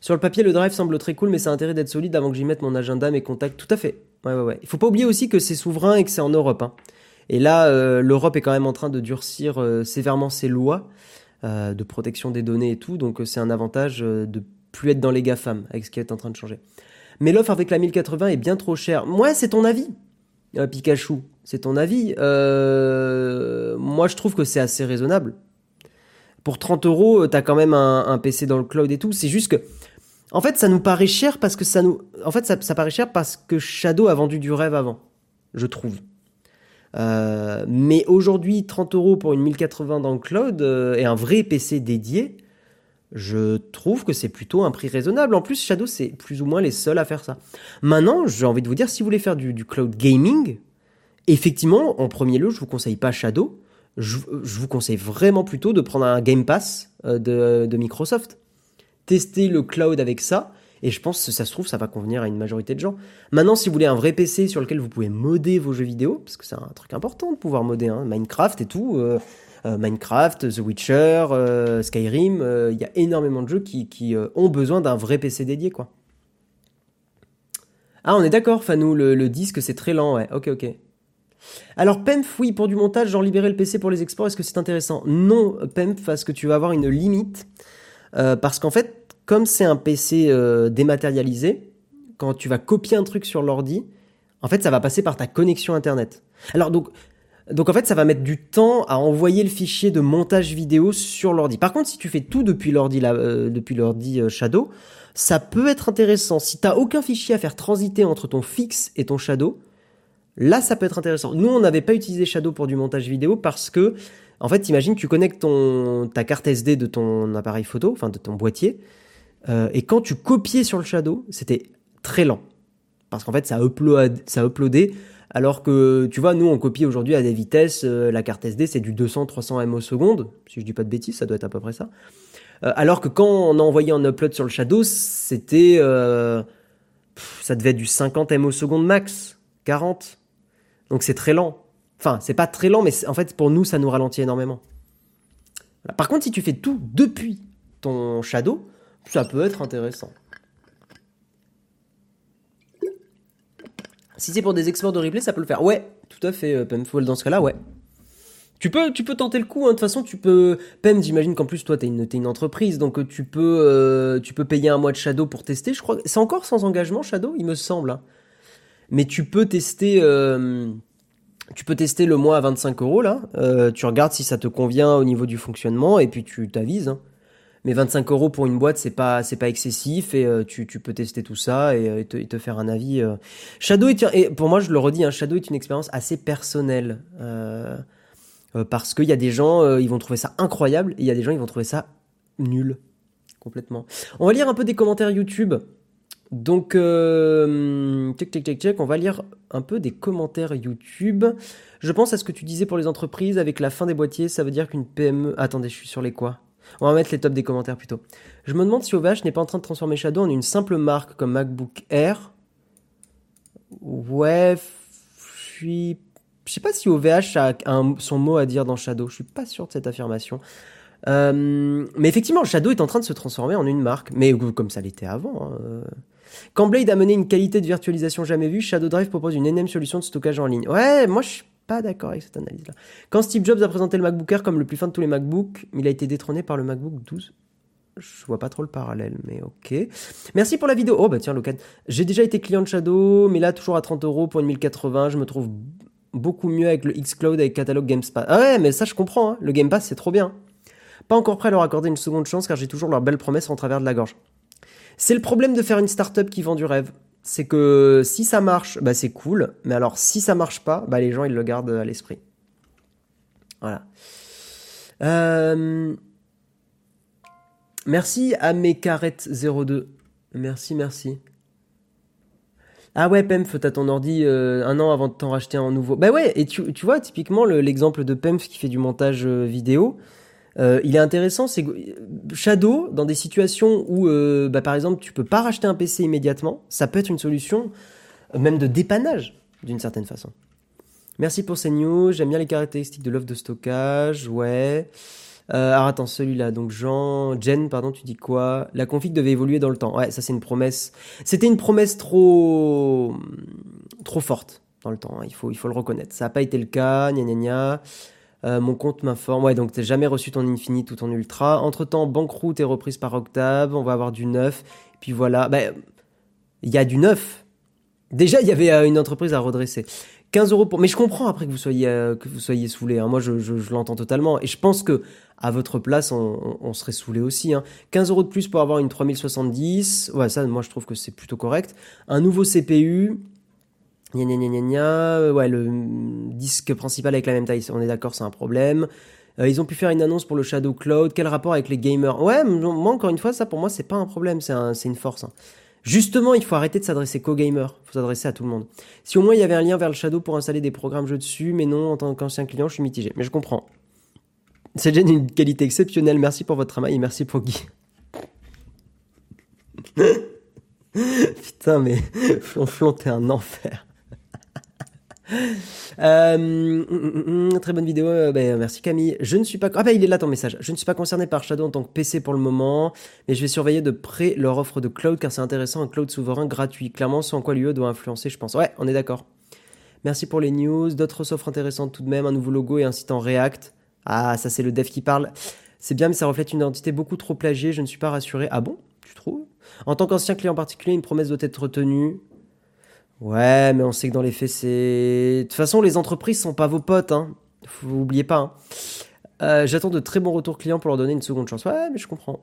Sur le papier, le drive semble très cool, mais ça a intérêt d'être solide avant que j'y mette mon agenda, mes contacts. Tout à fait. Ouais, ouais, ouais. Il faut pas oublier aussi que c'est souverain et que c'est en Europe. Hein. Et là, euh, l'Europe est quand même en train de durcir euh, sévèrement ses lois euh, de protection des données et tout. Donc c'est un avantage de plus être dans les GAFAM avec ce qui est en train de changer. Mais l'offre avec la 1080 est bien trop chère. Moi, c'est ton avis, Pikachu. C'est ton avis. moi, je trouve que c'est assez raisonnable. Pour 30 euros, t'as quand même un, un, PC dans le cloud et tout. C'est juste que En fait, ça nous paraît cher parce que Shadow a vendu du rêve avant, je trouve. Euh, mais aujourd'hui, 30 euros pour une 1080 dans le cloud euh, et un vrai PC dédié, je trouve que c'est plutôt un prix raisonnable. En plus, Shadow, c'est plus ou moins les seuls à faire ça. Maintenant, j'ai envie de vous dire, si vous voulez faire du, cloud gaming, effectivement, en premier lieu, je vous conseille pas Shadow. Je, vous conseille vraiment plutôt de prendre un Game Pass euh, de Microsoft. Tester le cloud avec ça et je pense que ça se trouve, ça va convenir à une majorité de gens. Maintenant, si vous voulez un vrai PC sur lequel vous pouvez modder vos jeux vidéo, parce que c'est un truc important de pouvoir modder, hein, Minecraft et tout, euh, euh, Minecraft, The Witcher, euh, Skyrim, il y a énormément de jeux qui, ont besoin d'un vrai PC dédié, quoi. Ah, on est d'accord, Fanou, le, le disque c'est très lent, ouais. Ok, ok. Alors PEMF, oui, pour du montage, genre libérer le PC pour les exports, est-ce que c'est intéressant? Non, PEMF, parce que tu vas avoir une limite. Parce qu'en fait, comme c'est un PC euh, dématérialisé, quand tu vas copier un truc sur l'ordi, en fait, ça va passer par ta connexion Internet. Alors donc, donc en fait, ça va mettre du temps à envoyer le fichier de montage vidéo sur l'ordi. Par contre, si tu fais tout depuis l'ordi euh, depuis l'ordi euh, Shadow, ça peut être intéressant. Si tu n'as aucun fichier à faire transiter entre ton fixe et ton Shadow, là, ça peut être intéressant. Nous, on n'avait pas utilisé Shadow pour du montage vidéo parce que, en fait, imagine, tu connectes ton, ta carte SD de ton appareil photo, enfin de ton boîtier, euh, et quand tu copiais sur le Shadow, c'était très lent. Parce qu'en fait, ça, upload, ça uploadait. Alors que, tu vois, nous, on copie aujourd'hui à des vitesses. Euh, la carte SD, c'est du 200-300 MO seconde. Si je dis pas de bêtises, ça doit être à peu près ça. Euh, alors que quand on a envoyé en upload sur le Shadow, c'était. ça devait être du 50 MO seconde max. 40. Donc c'est très lent. Enfin, c'est pas très lent, mais en fait, pour nous, ça nous ralentit énormément. Par contre, si tu fais tout depuis ton Shadow, ça peut être intéressant. Si c'est pour des exports de replay, ça peut le faire. Ouais, tout à fait, euh, Pemfall, dans ce cas-là, ouais. Tu peux, tenter le coup, hein. de toute façon, tu peux. Pem, j'imagine qu'en plus, toi, t'es une, une entreprise, donc euh, tu peux, euh, tu peux payer un mois de Shadow pour tester. Je crois c'est encore sans engagement, Shadow, il me semble. Hein. Mais tu peux tester. Tu peux tester le mois à 25 euros, là. tu regardes si ça te convient au niveau du fonctionnement, et puis tu t'avises. Hein mais 25 euros pour une boîte, c'est pas, c'est pas excessif et euh, tu, tu, peux tester tout ça et, euh, te, te, faire un avis. Euh. Shadow est, et pour moi, je le redis, hein, Shadow est une expérience assez personnelle parce qu'il y a des gens, ils vont trouver ça incroyable et il y a des gens, ils vont trouver ça nul, complètement. On va lire un peu des commentaires YouTube. Donc, check, check, check, check. On va lire un peu des commentaires YouTube. Je pense à ce que tu disais pour les entreprises avec la fin des boîtiers. Ça veut dire qu'une PME. Attendez, je suis sur les quoi? On va mettre les tops des commentaires plutôt. Je me demande si OVH n'est pas en train de transformer Shadow en une simple marque comme MacBook Air. Ouais, je suis. Je sais pas si OVH a son mot à dire dans Shadow. Je suis pas sûr de cette affirmation. Euh, mais effectivement, Shadow est en train de se transformer en une marque, mais comme ça l'était avant. Hein. Quand Blade a mené une qualité de virtualisation jamais vue, Shadow Drive propose une énième solution de stockage en ligne. Ouais, moi je suis pas d'accord avec cette analyse-là. Quand Steve Jobs a présenté le MacBook Air comme le plus fin de tous les MacBooks, il a été détrôné par le MacBook 12. Je vois pas trop le parallèle, mais ok. Merci pour la vidéo. Oh bah tiens, Locan. J'ai déjà été client de Shadow, mais là toujours à 30 euros pour une 1080. Je me trouve beaucoup mieux avec le Xcloud avec catalogue Game Pass. Ah ouais, mais ça je comprends. Hein. Le Game Pass c'est trop bien. Pas encore prêt à leur accorder une seconde chance car j'ai toujours leurs belles promesses en travers de la gorge. C'est le problème de faire une startup qui vend du rêve c'est que si ça marche, bah c'est cool, mais alors si ça marche pas, bah les gens ils le gardent à l'esprit. Voilà. Euh, merci à mes 02. Merci, merci. Ah ouais, Pemf, t'as ton ordi euh, un an avant de t'en racheter un nouveau. Bah ouais, et tu, tu vois, typiquement, l'exemple de Pemf qui fait du montage euh, vidéo, euh, il est intéressant, c'est Shadow, dans des situations où, euh, bah, par exemple, tu peux pas racheter un PC immédiatement, ça peut être une solution, euh, même de dépannage, d'une certaine façon. Merci pour ces news, j'aime bien les caractéristiques de l'offre de stockage, ouais. alors attends, celui-là, donc Jean, Jen, pardon, tu dis quoi? La config devait évoluer dans le temps. Ouais, ça c'est une promesse. C'était une promesse trop, trop forte dans le temps. Hein. Il faut, il faut le reconnaître. Ça n'a pas été le cas. Gna gna gna. Euh, mon compte m'informe. Ouais, donc t'as jamais reçu ton Infinite ou ton Ultra. Entre temps, Banqueroute est reprise par Octave. On va avoir du neuf. Puis voilà. Bah, il y a du neuf. Déjà, il y avait euh, une entreprise à redresser. 15 euros pour. Mais je comprends après que vous soyez euh, que vous soyez saoulé. Hein. Moi, je, l'entends totalement. Et je pense que à votre place, on, on serait saoulé aussi. Hein. 15 euros de plus pour avoir une 3070. Ouais, ça, moi, je trouve que c'est plutôt correct. Un nouveau CPU. Gna gna gna gna gna. Ouais, le disque principal avec la même taille, on est d'accord, c'est un problème. Euh, ils ont pu faire une annonce pour le Shadow Cloud. Quel rapport avec les gamers? Ouais, moi, encore une fois, ça, pour moi, c'est pas un problème, c'est un, une force. Hein. Justement, il faut arrêter de s'adresser qu'aux gamers. Il faut s'adresser à tout le monde. Si au moins il y avait un lien vers le Shadow pour installer des programmes jeux dessus, mais non, en tant qu'ancien client, je suis mitigé. Mais je comprends. C'est déjà une qualité exceptionnelle. Merci pour votre travail et merci pour Guy. Putain, mais Flonflon, t'es un enfer. Euh, mm, mm, mm, très bonne vidéo, euh, ben, merci Camille. Je ne suis pas... Ah bah il est là ton message. Je ne suis pas concerné par Shadow en tant que PC pour le moment, mais je vais surveiller de près leur offre de cloud car c'est intéressant, un cloud souverain gratuit. Clairement, sans quoi l'UE doit influencer, je pense. Ouais, on est d'accord. Merci pour les news. D'autres offres intéressantes tout de même, un nouveau logo et un site en React. Ah, ça c'est le dev qui parle. C'est bien, mais ça reflète une identité beaucoup trop plagiée. Je ne suis pas rassuré. Ah bon Tu trouves? En tant qu'ancien client particulier, une promesse doit être tenue. Ouais, mais on sait que dans les faits, c'est. De toute façon, les entreprises sont pas vos potes, hein. Vous oubliez pas. Hein. Euh, J'attends de très bons retours clients pour leur donner une seconde chance. Ouais, mais je comprends.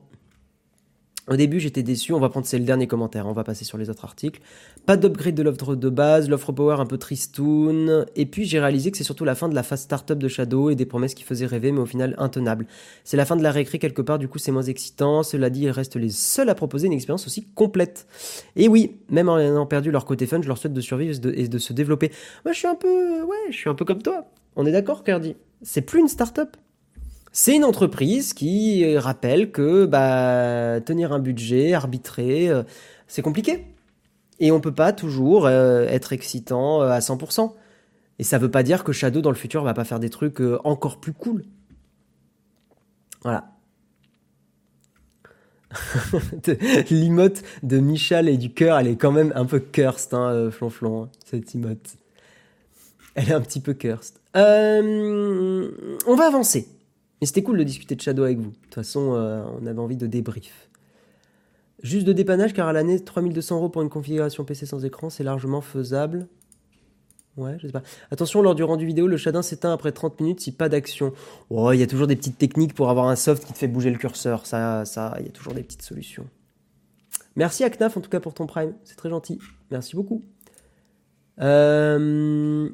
Au début, j'étais déçu. On va prendre c'est le dernier commentaire. On va passer sur les autres articles. Pas d'upgrade de l'offre de base, l'offre power un peu tristoun. Et puis j'ai réalisé que c'est surtout la fin de la phase startup de Shadow et des promesses qui faisaient rêver, mais au final intenables. C'est la fin de la réécrit quelque part. Du coup, c'est moins excitant. Cela dit, ils restent les seuls à proposer une expérience aussi complète. Et oui, même en ayant perdu leur côté fun, je leur souhaite de survivre et de, se développer. Moi, je suis un peu, ouais, je suis un peu comme toi. On est d'accord, Cardi. C'est plus une startup? C'est une entreprise qui rappelle que bah, tenir un budget, arbitrer, euh, c'est compliqué. Et on peut pas toujours euh, être excitant euh, à 100%. Et ça veut pas dire que Shadow dans le futur va pas faire des trucs encore plus cool. Voilà. L'imote de Michal et du cœur, elle est quand même un peu cursed, hein, flonflon, hein, cette emote. Elle est un petit peu cursed. on va avancer. Mais c'était cool de discuter de Shadow avec vous. De toute façon, euh, on avait envie de débrief. Juste de dépannage, car à l'année, 3200 euros pour une configuration PC sans écran, c'est largement faisable. Ouais, je sais pas. Attention, lors du rendu vidéo, le Shadin s'éteint après 30 minutes si pas d'action. Oh, il y a toujours des petites techniques pour avoir un soft qui te fait bouger le curseur. Ça, ça, il y a toujours des petites solutions. Merci à Knaf en tout cas pour ton prime. C'est très gentil. Merci beaucoup. Euh,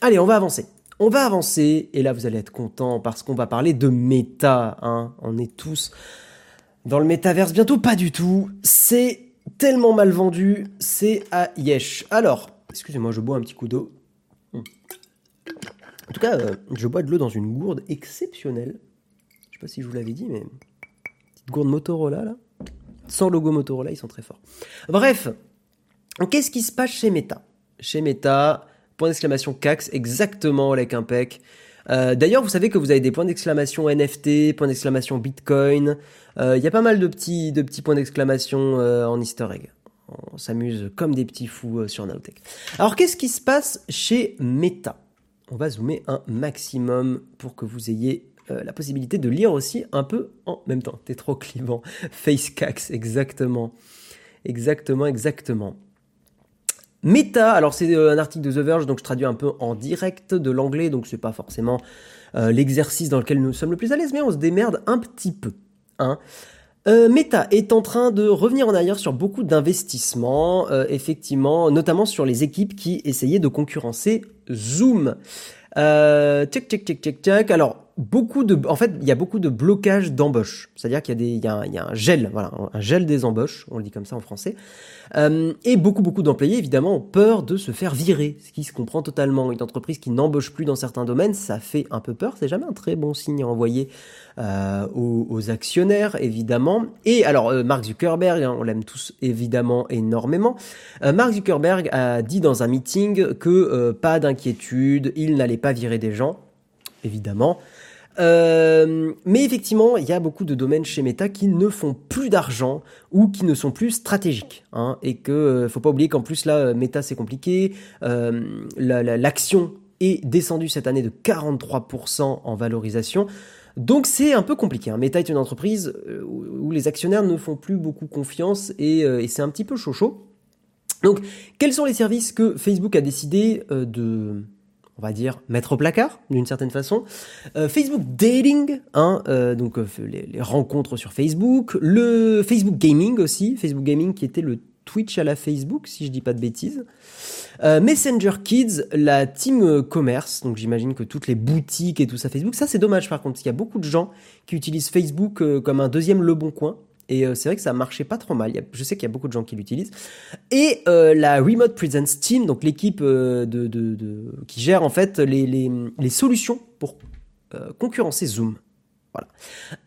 allez, on va avancer. On va avancer et là vous allez être content parce qu'on va parler de méta. Hein. On est tous dans le métaverse bientôt, pas du tout. C'est tellement mal vendu, c'est à Yesh. Alors, excusez-moi, je bois un petit coup d'eau. En tout cas, euh, je bois de l'eau dans une gourde exceptionnelle. Je sais pas si je vous l'avais dit, mais petite gourde Motorola là. Sans logo Motorola, ils sont très forts. Bref, qu'est-ce qui se passe chez Meta? Chez Meta, point d'exclamation CAX, exactement avec un PEC. Euh, d'ailleurs, vous savez que vous avez des points d'exclamation NFT, points d'exclamation Bitcoin. Euh, il y a pas mal de petits, de petits points d'exclamation euh, en Easter egg. On s'amuse comme des petits fous sur Nowtech. Alors, qu'est-ce qui se passe chez Meta? On va zoomer un maximum pour que vous ayez la possibilité de lire aussi un peu en même temps. T'es trop clivant. Face Cax, exactement. Exactement, exactement. Meta, alors c'est euh, un article de The Verge, donc je traduis un peu en direct de l'anglais, donc c'est pas forcément euh, l'exercice dans lequel nous sommes le plus à l'aise, mais on se démerde un petit peu. Hein. Euh, Meta est en train de revenir en arrière sur beaucoup d'investissements, effectivement, notamment sur les équipes qui essayaient de concurrencer Zoom. Euh, tchic, tchic, tchic, tchic. Alors, beaucoup de, en fait, il y a beaucoup de blocage d'embauche. C'est-à-dire qu'il y a des, il y un, y a un gel, voilà, un gel des embauches, on le dit comme ça en français. Euh, et beaucoup, beaucoup d'employés, évidemment, ont peur de se faire virer, ce qui se comprend totalement. Une entreprise qui n'embauche plus dans certains domaines, ça fait un peu peur. C'est jamais un très bon signe à envoyer euh, aux, actionnaires, évidemment. Et alors, euh, Mark Zuckerberg, hein, on l'aime tous évidemment énormément. Euh, Mark Zuckerberg a dit dans un meeting que euh, pas d'inquiétude, il n'allait pas virer des gens, évidemment. Euh, mais effectivement, il y a beaucoup de domaines chez Meta qui ne font plus d'argent ou qui ne sont plus stratégiques. Hein, et que euh, faut pas oublier qu'en plus là, Meta c'est compliqué. Euh, L'action est descendue cette année de 43% en valorisation. Donc c'est un peu compliqué. Hein. Meta est une entreprise euh, où les actionnaires ne font plus beaucoup confiance et, et c'est un petit peu chaud chaud. Donc, quels sont les services que Facebook a décidé euh, de, on va dire, mettre au placard, d'une certaine façon? Euh, Facebook Dating, hein, euh, donc les, les, rencontres sur Facebook, le Facebook Gaming aussi, Facebook Gaming qui était le Twitch à la Facebook, si je dis pas de bêtises. Euh, Messenger Kids, la team commerce, donc j'imagine que toutes les boutiques et tout ça Facebook, ça c'est dommage par contre, parce qu'il y a beaucoup de gens qui utilisent Facebook comme un deuxième Le Bon Coin. Et euh, c'est vrai que ça marchait pas trop mal. je sais qu'il y a beaucoup de gens qui l'utilisent. Et euh, la Remote Presence Team, donc l'équipe euh, de, qui gère en fait les solutions pour concurrencer Zoom. Voilà.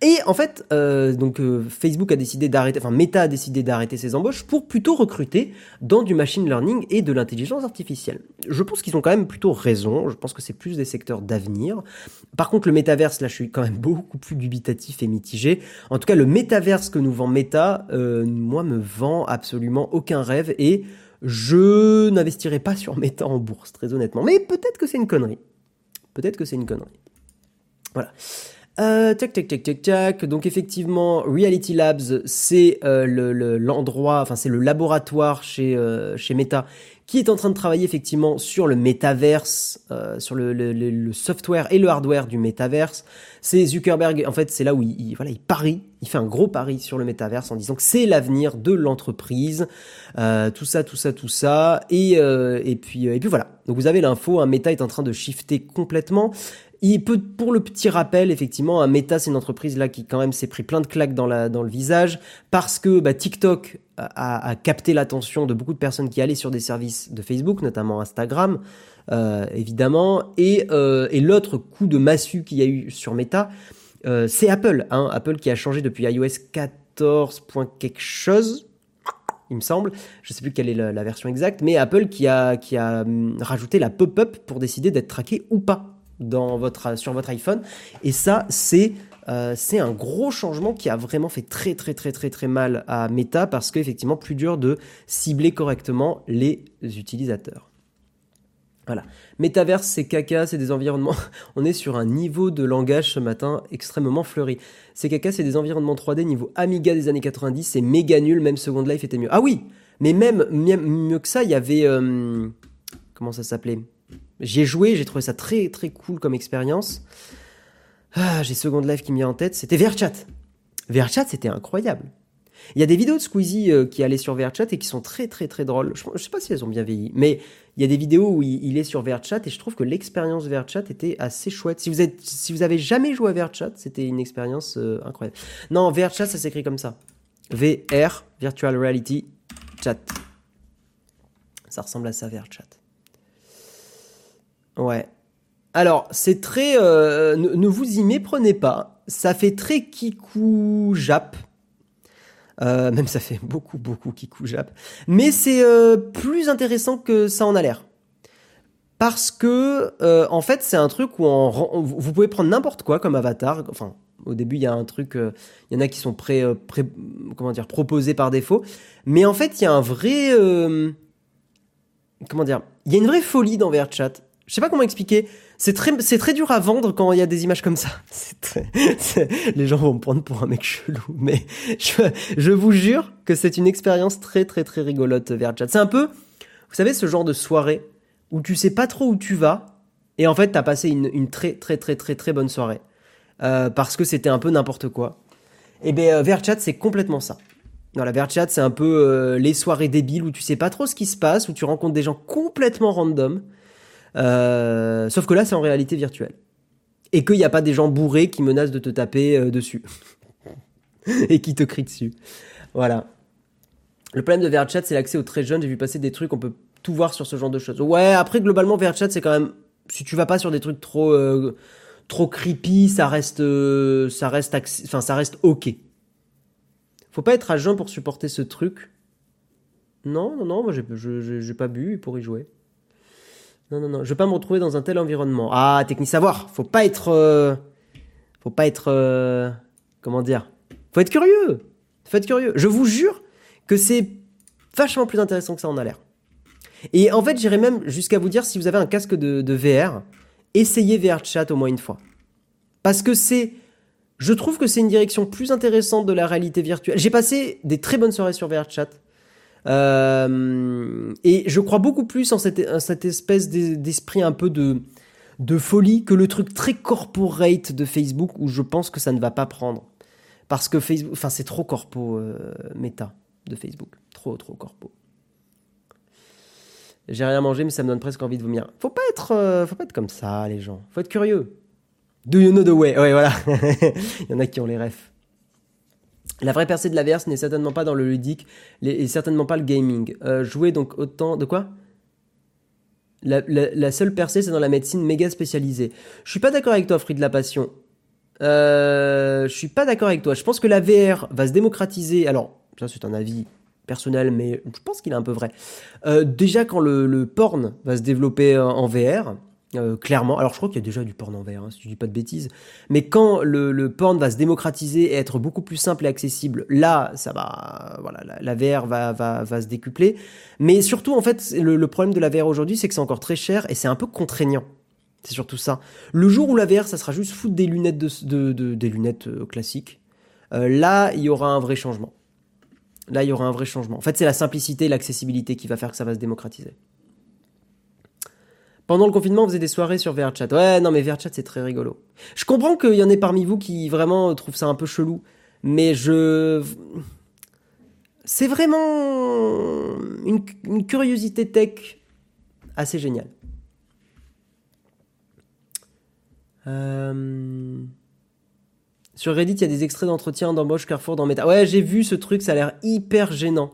Et en fait, euh, donc euh, Facebook a décidé d'arrêter, enfin Meta a décidé d'arrêter ses embauches pour plutôt recruter dans du machine learning et de l'intelligence artificielle. Je pense qu'ils ont quand même plutôt raison. Je pense que c'est plus des secteurs d'avenir. Par contre, le métaverse, là, je suis quand même beaucoup plus dubitatif et mitigé. En tout cas, le métaverse que nous vend Meta, euh, moi, me vend absolument aucun rêve et je n'investirai pas sur Meta en bourse, très honnêtement. Mais peut-être que c'est une connerie. Peut-être que c'est une connerie. Voilà. Euh, tac, tac, tac, tac, tac. Donc effectivement, Reality Labs, c'est euh, l'endroit, enfin c'est le laboratoire chez euh, chez Meta qui est en train de travailler effectivement sur le métaverse, euh, sur le, le, le, software et le hardware du métaverse. C'est Zuckerberg, en fait, c'est là où il, voilà, il parie, il fait un gros pari sur le métaverse en disant que c'est l'avenir de l'entreprise, euh, tout ça, tout ça, tout ça, et euh, et puis et puis voilà. Donc vous avez l'info, un Meta est en train de shifter complètement. Pour le petit rappel, effectivement, un Meta, c'est une entreprise là qui quand même s'est pris plein de claques dans, le visage parce que bah, TikTok a, capté l'attention de beaucoup de personnes qui allaient sur des services de Facebook, notamment Instagram, euh, évidemment. Et, euh, et l'autre coup de massue qu'il y a eu sur Meta, euh, c'est Apple. Hein, Apple qui a changé depuis iOS 14. quelque chose il me semble. Je sais plus quelle est la, version exacte, mais Apple qui a, qui a hum, rajouté la pop-up pour décider d'être traqué ou pas dans votre, sur votre iPhone. Et ça, c'est euh, c'est un gros changement qui a vraiment fait très très très très très mal à Meta parce qu'effectivement plus dur de cibler correctement les utilisateurs. Voilà. Metaverse, c'est caca, c'est des environnements. On est sur un niveau de langage ce matin extrêmement fleuri. C'est caca, c'est des environnements 3D niveau Amiga des années 90, c'est méga nul, même Second Life était mieux. Ah oui, mais même mieux que ça, il y avait euh, comment ça s'appelait? J'y ai joué, j'ai trouvé ça très très cool comme expérience. Ah, j'ai Second Life qui me vient en tête, c'était VRChat. VRChat, c'était incroyable. Il y a des vidéos de Squeezie euh, qui allaient sur VRChat et qui sont très très très drôles. Je, ne sais pas si elles ont bien vieilli, mais il y a des vidéos où il, est sur VRChat et je trouve que l'expérience VRChat était assez chouette. Si vous êtes, si vous avez jamais joué à VRChat, c'était une expérience euh, incroyable. Non, VRChat, ça s'écrit comme ça. VR, Virtual Reality Chat. Ça ressemble à ça, VRChat. Ouais. Alors, c'est très... Euh, ne, vous y méprenez pas. Ça fait très kikou jap. Euh, même ça fait beaucoup, beaucoup kikou jap. Mais c'est euh, plus intéressant que ça en a l'air. Parce que, en fait, c'est un truc où vous pouvez prendre n'importe quoi comme avatar. Enfin, au début, il y a un truc, il y en a qui sont pré, comment dire, proposés par défaut. Mais en fait, il y a un vrai, comment dire, il y a une vraie folie dans VRChat. Je sais pas comment expliquer. C'est très, c'est très dur à vendre quand il y a des images comme ça. Les gens vont me prendre pour un mec chelou, mais je, vous jure que c'est une expérience très très très rigolote vers chat. C'est un peu, vous savez, ce genre de soirée où tu sais pas trop où tu vas et en fait t'as passé une, très très très très très bonne soirée euh, parce que c'était un peu n'importe quoi. Et ben euh, chat c'est complètement ça. Dans VRChat, c'est un peu euh, les soirées débiles où tu sais pas trop ce qui se passe, où tu rencontres des gens complètement random euh, sauf que là, c'est en réalité virtuelle. Et qu'il n'y a pas des gens bourrés qui menacent de te taper euh, dessus. et qui te crient dessus. Voilà. Le problème de VRChat, c'est l'accès aux très jeunes. J'ai vu passer des trucs, on peut tout voir sur ce genre de choses. Ouais, après, globalement, VRChat, c'est quand même. Si tu vas pas sur des trucs trop. Euh, trop creepy, ça reste. ça reste. Enfin, ça reste ok. Faut pas être à jeun pour supporter ce truc. Non, non, non, moi j'ai pas bu pour y jouer. Non, non, non, je veux pas me retrouver dans un tel environnement. Ah, technique savoir, faut pas être... Euh, faut pas être... Euh, comment dire? Faut être curieux Faut être curieux. Je vous jure que c'est vachement plus intéressant que ça en a l'air. Et en fait, j'irais même jusqu'à vous dire, si vous avez un casque de, de VR, essayez VR Chat au moins une fois. Parce que c'est... Je trouve que c'est une direction plus intéressante de la réalité virtuelle. J'ai passé des très bonnes soirées sur VR Chat. et je crois beaucoup plus en cette, espèce d'esprit un peu de, folie que le truc très corporate de Facebook où je pense que ça ne va pas prendre. Parce que Facebook, enfin c'est trop corpo méta de Facebook, trop trop corpo. J'ai rien mangé, mais ça me donne presque envie de vomir. Faut pas être, euh, faut pas être comme ça, les gens. Faut être curieux. Do you know the way? Ouais, voilà. Il y en a qui ont les refs. La vraie percée de la verse n'est certainement pas dans le ludique et certainement pas le gaming. Euh, jouer donc autant de quoi? La, seule percée, c'est dans la médecine méga spécialisée. Je suis pas d'accord avec toi, Fruit de la Passion. Euh, je suis pas d'accord avec toi. Je pense que la VR va se démocratiser. Alors, ça c'est un avis personnel, mais je pense qu'il est un peu vrai. Euh, déjà, quand le, porn va se développer en VR, euh, clairement, alors je crois qu'il y a déjà du porn en VR, hein, si je dis pas de bêtises, mais quand le, porn va se démocratiser et être beaucoup plus simple et accessible, là, ça va, voilà, la, VR va, va, va, se décupler. Mais surtout, en fait, le, problème de la VR aujourd'hui, c'est que c'est encore très cher et c'est un peu contraignant. C'est surtout ça. Le jour où la VR, ça sera juste foutre des lunettes, de, des lunettes euh, classiques, là, il y aura un vrai changement. Là, il y aura un vrai changement. En fait, c'est la simplicité et l'accessibilité qui va faire que ça va se démocratiser. Pendant le confinement, on faisait des soirées sur VRChat. Ouais, non, mais VRChat, c'est très rigolo. Je comprends qu'il y en ait parmi vous qui vraiment trouvent ça un peu chelou. Mais je... C'est vraiment une, curiosité tech assez géniale. Euh... Sur Reddit, il y a des extraits d'entretien d'embauche Carrefour dans Meta. Ouais, j'ai vu ce truc, ça a l'air hyper gênant.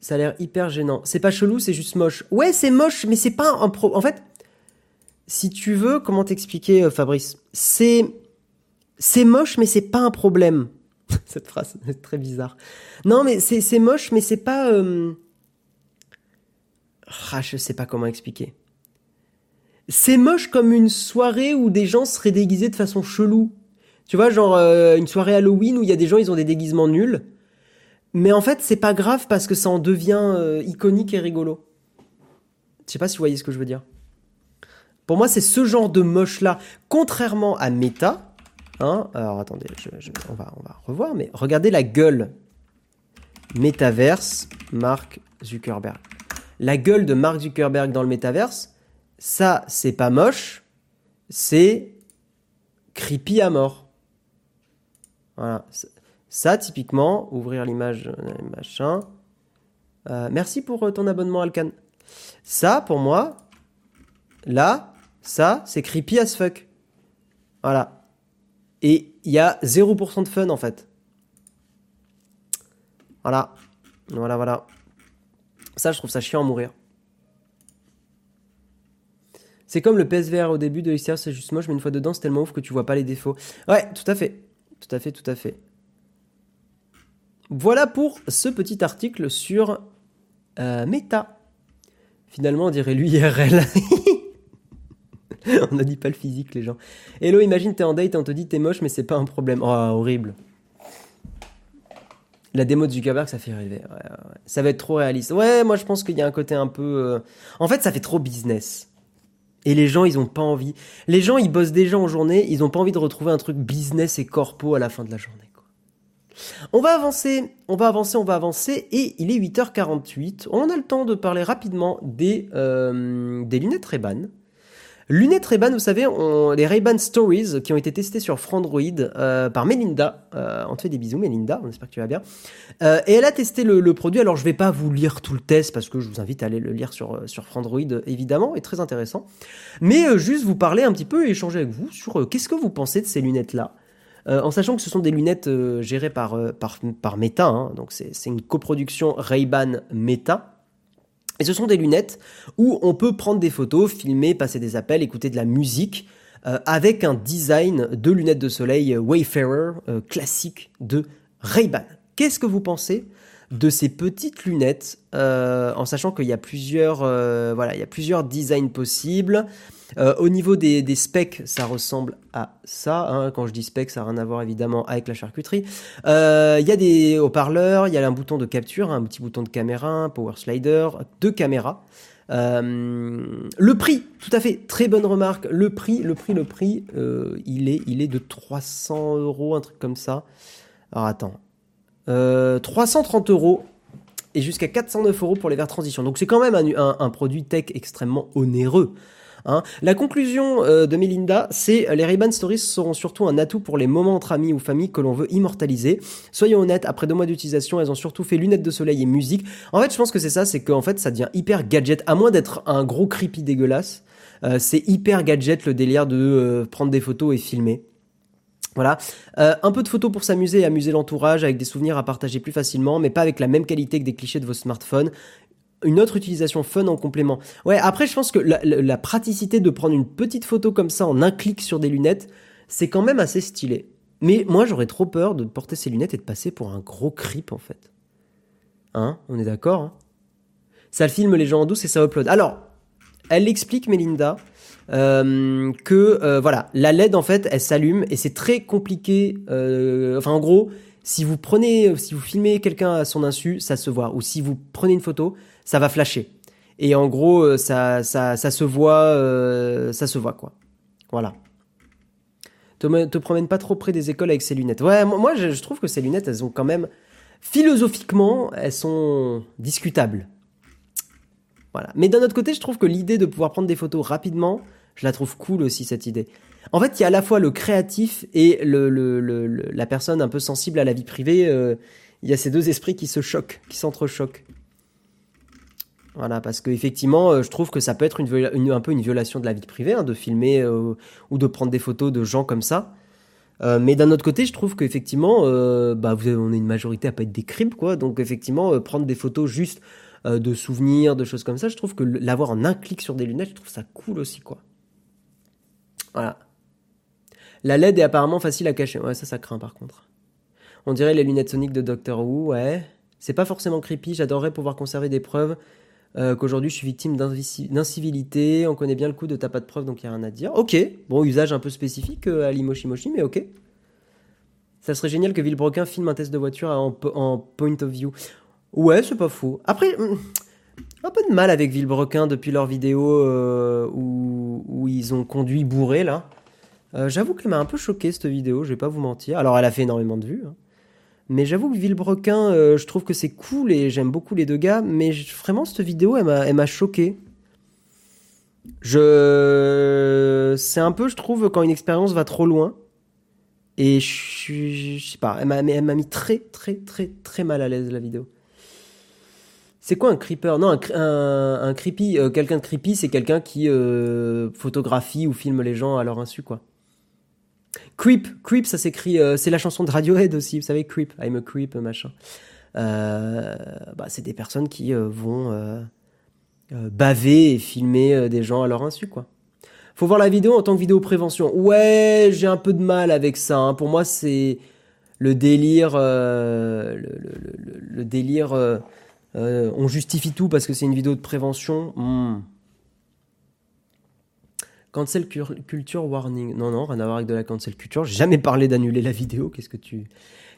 Ça a l'air hyper gênant. C'est pas chelou, c'est juste moche. Ouais, c'est moche, mais c'est pas un pro. En fait, si tu veux, comment t'expliquer, euh, Fabrice? C'est. C'est moche, mais c'est pas un problème. Cette phrase est très bizarre. Non, mais c'est moche, mais c'est pas. Euh... Ah, je sais pas comment expliquer. C'est moche comme une soirée où des gens seraient déguisés de façon chelou. Tu vois, genre euh, une soirée Halloween où il y a des gens, ils ont des déguisements nuls. Mais en fait, c'est pas grave parce que ça en devient euh, iconique et rigolo. Je sais pas si vous voyez ce que je veux dire. Pour moi, c'est ce genre de moche-là. Contrairement à Meta. Hein, alors attendez, on, va, on va revoir, mais regardez la gueule. Metaverse, Mark Zuckerberg. La gueule de Mark Zuckerberg dans le Metaverse, ça, c'est pas moche, c'est creepy à mort. Voilà. Ça, typiquement, ouvrir l'image, euh, machin. Euh, merci pour euh, ton abonnement, Alcan. Ça, pour moi, là, ça, c'est creepy as fuck. Voilà. Et il y a 0% de fun, en fait. Voilà. Voilà, voilà. Ça, je trouve ça chiant à mourir. C'est comme le PSVR au début de l'extérieur, c'est juste moche, mais une fois dedans, c'est tellement ouf que tu vois pas les défauts. Ouais, tout à fait. Tout à fait, tout à fait. Voilà pour ce petit article sur euh, Meta. Finalement, on dirait l'URL. on n'a dit pas le physique, les gens. Hello, imagine t'es en date et on te dit t'es moche, mais c'est pas un problème. Oh, horrible. La démo de Zuckerberg, ça fait rêver. Ça va être trop réaliste. Ouais, moi je pense qu'il y a un côté un peu. Euh, en fait, ça fait trop business. Et les gens, ils ont pas envie. Les gens, ils bossent déjà en journée, ils ont pas envie de retrouver un truc business et corpo à la fin de la journée. On va avancer, on va avancer, on va avancer, et il est 8h48. On a le temps de parler rapidement des, euh, lunettes Ray-Ban. Lunettes Ray-Ban, vous savez, les Ray-Ban Stories qui ont été testées sur Frandroid euh, par Melinda. Euh, on te fait des bisous, Melinda, on espère que tu vas bien. Et elle a testé le, produit. Alors, je vais pas vous lire tout le test parce que je vous invite à aller le lire sur, sur Frandroid, évidemment, et très intéressant. Mais juste vous parler un petit peu et échanger avec vous sur qu'est-ce que vous pensez de ces lunettes-là. En sachant que ce sont des lunettes gérées par, par, par Meta, hein. donc c'est une coproduction Ray-Ban Meta. Et ce sont des lunettes où on peut prendre des photos, filmer, passer des appels, écouter de la musique, euh, avec un design de lunettes de soleil Wayfarer euh, classique de Ray-Ban. Qu'est-ce que vous pensez de ces petites lunettes, euh, en sachant qu'il y a plusieurs, voilà, il y a plusieurs designs possibles. Euh, au niveau des, specs, ça ressemble à ça. Hein. Quand je dis specs, ça n'a rien à voir évidemment avec la charcuterie. Euh, il y a des haut-parleurs, il y a un bouton de capture, un petit bouton de caméra, un power slider, deux caméras. Euh, le prix, tout à fait, très bonne remarque. Le prix, le prix, le prix, il, est, il est de 300 euros, un truc comme ça. Alors attends. 330 euros et jusqu'à 409 euros pour les verres transition. Donc c'est quand même un, produit tech extrêmement onéreux. Hein. La conclusion euh, de Melinda, c'est les Ray-Ban Stories seront surtout un atout pour les moments entre amis ou famille que l'on veut immortaliser. Soyons honnêtes, après deux mois d'utilisation, elles ont surtout fait lunettes de soleil et musique. En fait, je pense que c'est ça, c'est qu'en fait, ça devient hyper gadget, à moins d'être un gros creepy dégueulasse. Euh, c'est hyper gadget le délire de euh, prendre des photos et filmer. Voilà, un peu de photos pour s'amuser et amuser l'entourage avec des souvenirs à partager plus facilement, mais pas avec la même qualité que des clichés de vos smartphones une autre utilisation fun en complément. Ouais, après, je pense que la, praticité de prendre une petite photo comme ça en un clic sur des lunettes, c'est quand même assez stylé. Mais moi, j'aurais trop peur de porter ces lunettes et de passer pour un gros creep, en fait. Hein? On est d'accord hein? Ça filme les gens en douce et ça upload. Alors, elle explique, Melinda, euh, que euh, voilà, la LED, en fait, elle s'allume et c'est très compliqué. Euh, enfin, en gros, si vous prenez, si vous filmez quelqu'un à son insu, ça se voit. Ou si vous prenez une photo, ça va flasher. Et en gros, euh, ça, ça, ça se voit, euh, ça se voit quoi. Voilà. Te, te promène pas trop près des écoles avec ces lunettes. Ouais, moi je, trouve que ces lunettes, elles ont quand même, philosophiquement, elles sont discutables. Voilà. Mais d'un autre côté, je trouve que l'idée de pouvoir prendre des photos rapidement, je la trouve cool aussi cette idée. En fait, il y a à la fois le créatif et le, le, la personne un peu sensible à la vie privée. Euh, il y a ces deux esprits qui se choquent, qui s'entrechoquent. Voilà, parce qu'effectivement, euh, je trouve que ça peut être un peu une violation de la vie privée, hein, de filmer euh, ou de prendre des photos de gens comme ça. Euh, mais d'un autre côté, je trouve qu'effectivement, bah, vous on est une majorité à pas être des crimes, quoi. Donc effectivement, prendre des photos juste de souvenirs, de choses comme ça, je trouve que l'avoir en un clic sur des lunettes, je trouve ça cool aussi, quoi. Voilà. La LED est apparemment facile à cacher. Ouais, ça, ça craint par contre. On dirait les lunettes soniques de Doctor Who, ouais. C'est pas forcément creepy, j'adorerais pouvoir conserver des preuves euh, qu'aujourd'hui je suis victime d'incivilité, on connaît bien le coup de t'as pas de preuve donc il n'y a rien à dire. Ok, bon, usage un peu spécifique euh, à l'Imoshimoshi, mais ok. Ça serait génial que Villebrequin filme un test de voiture en, point of view. Ouais, c'est pas faux. Après, hmm, un peu de mal avec Villebrequin depuis leur vidéo euh, où, où, ils ont conduit bourré là. J'avoue qu'elle m'a un peu choqué cette vidéo, je vais pas vous mentir. Alors elle a fait énormément de vues. Hein. Mais j'avoue que Villebrequin, euh, je trouve que c'est cool et j'aime beaucoup les deux gars, mais vraiment cette vidéo, elle m'a choqué. Je, c'est un peu, je trouve, quand une expérience va trop loin. Et je, je sais pas, elle m'a mis très, très, très, très mal à l'aise la vidéo. C'est quoi un creeper? Non, un, un, creepy, euh, quelqu'un de creepy, c'est quelqu'un qui euh, photographie ou filme les gens à leur insu, quoi. Creep, Creep, ça s'écrit, euh, c'est la chanson de Radiohead aussi, vous savez, Creep, I'm a Creep, machin. Euh, bah, c'est des personnes qui euh, vont baver et filmer des gens à leur insu, quoi. Faut voir la vidéo en tant que vidéo prévention. Ouais, j'ai un peu de mal avec ça. Hein. Pour moi, c'est le délire, le, délire. on justifie tout parce que c'est une vidéo de prévention. Hmm. Cancel culture warning. Non, non, rien à voir avec de la cancel culture. J'ai jamais parlé d'annuler la vidéo. Qu'est-ce que tu,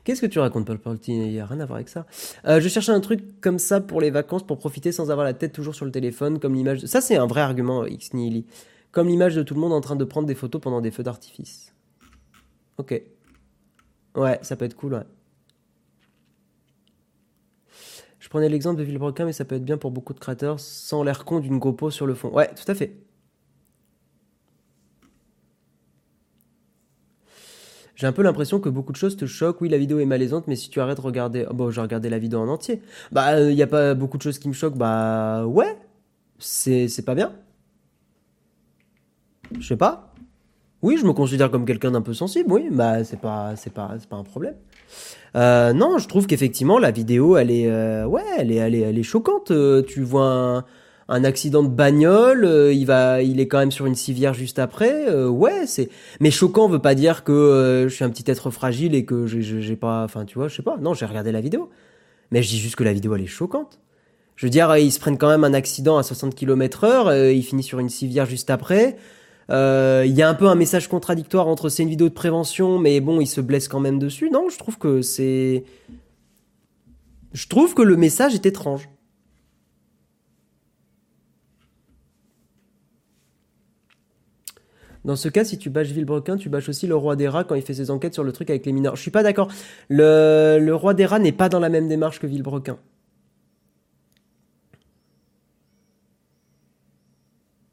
qu'est-ce que tu racontes, Paul Paultine Il y a rien à voir avec ça. Euh, je cherchais un truc comme ça pour les vacances, pour profiter sans avoir la tête toujours sur le téléphone, comme l'image. Ça, c'est un vrai argument, X Nihili. Comme l'image de tout le monde en train de prendre des photos pendant des feux d'artifice. Ok. Ouais, ça peut être cool, ouais. Je prenais l'exemple de Villebrequin, mais ça peut être bien pour beaucoup de créateurs sans l'air con d'une GoPro sur le fond. Ouais, tout à fait. J'ai un peu l'impression que beaucoup de choses te choquent. Oui, la vidéo est malaisante, mais si tu arrêtes de regarder. Oh, bon, j'ai regardé la vidéo en entier. Bah, il n'y a pas beaucoup de choses qui me choquent. Bah, ouais. C'est, c'est pas bien. Je sais pas. Oui, je me considère comme quelqu'un d'un peu sensible, oui. Bah, c'est pas, c'est pas, c'est pas un problème. Euh, non, je trouve qu'effectivement, la vidéo, elle est. Euh, ouais, elle est, elle est, elle est choquante. Euh, tu vois un un accident de bagnole, euh, il va, il est quand même sur une civière juste après. Euh, ouais, c'est. Mais choquant veut pas dire que euh, je suis un petit être fragile et que j'ai pas. Enfin, tu vois, je sais pas. Non, j'ai regardé la vidéo. Mais je dis juste que la vidéo elle est choquante. Je veux dire, ils se prennent quand même un accident à 60 km heure, il finit sur une civière juste après. Il y a un peu un message contradictoire entre c'est une vidéo de prévention, mais bon, il se blesse quand même dessus. Non, je trouve que c'est. Je trouve que le message est étrange. Dans ce cas, si tu bâches Villebrequin, tu bâches aussi le roi des rats quand il fait ses enquêtes sur le truc avec les mineurs. Je suis pas d'accord. Le, roi des rats n'est pas dans la même démarche que Villebrequin.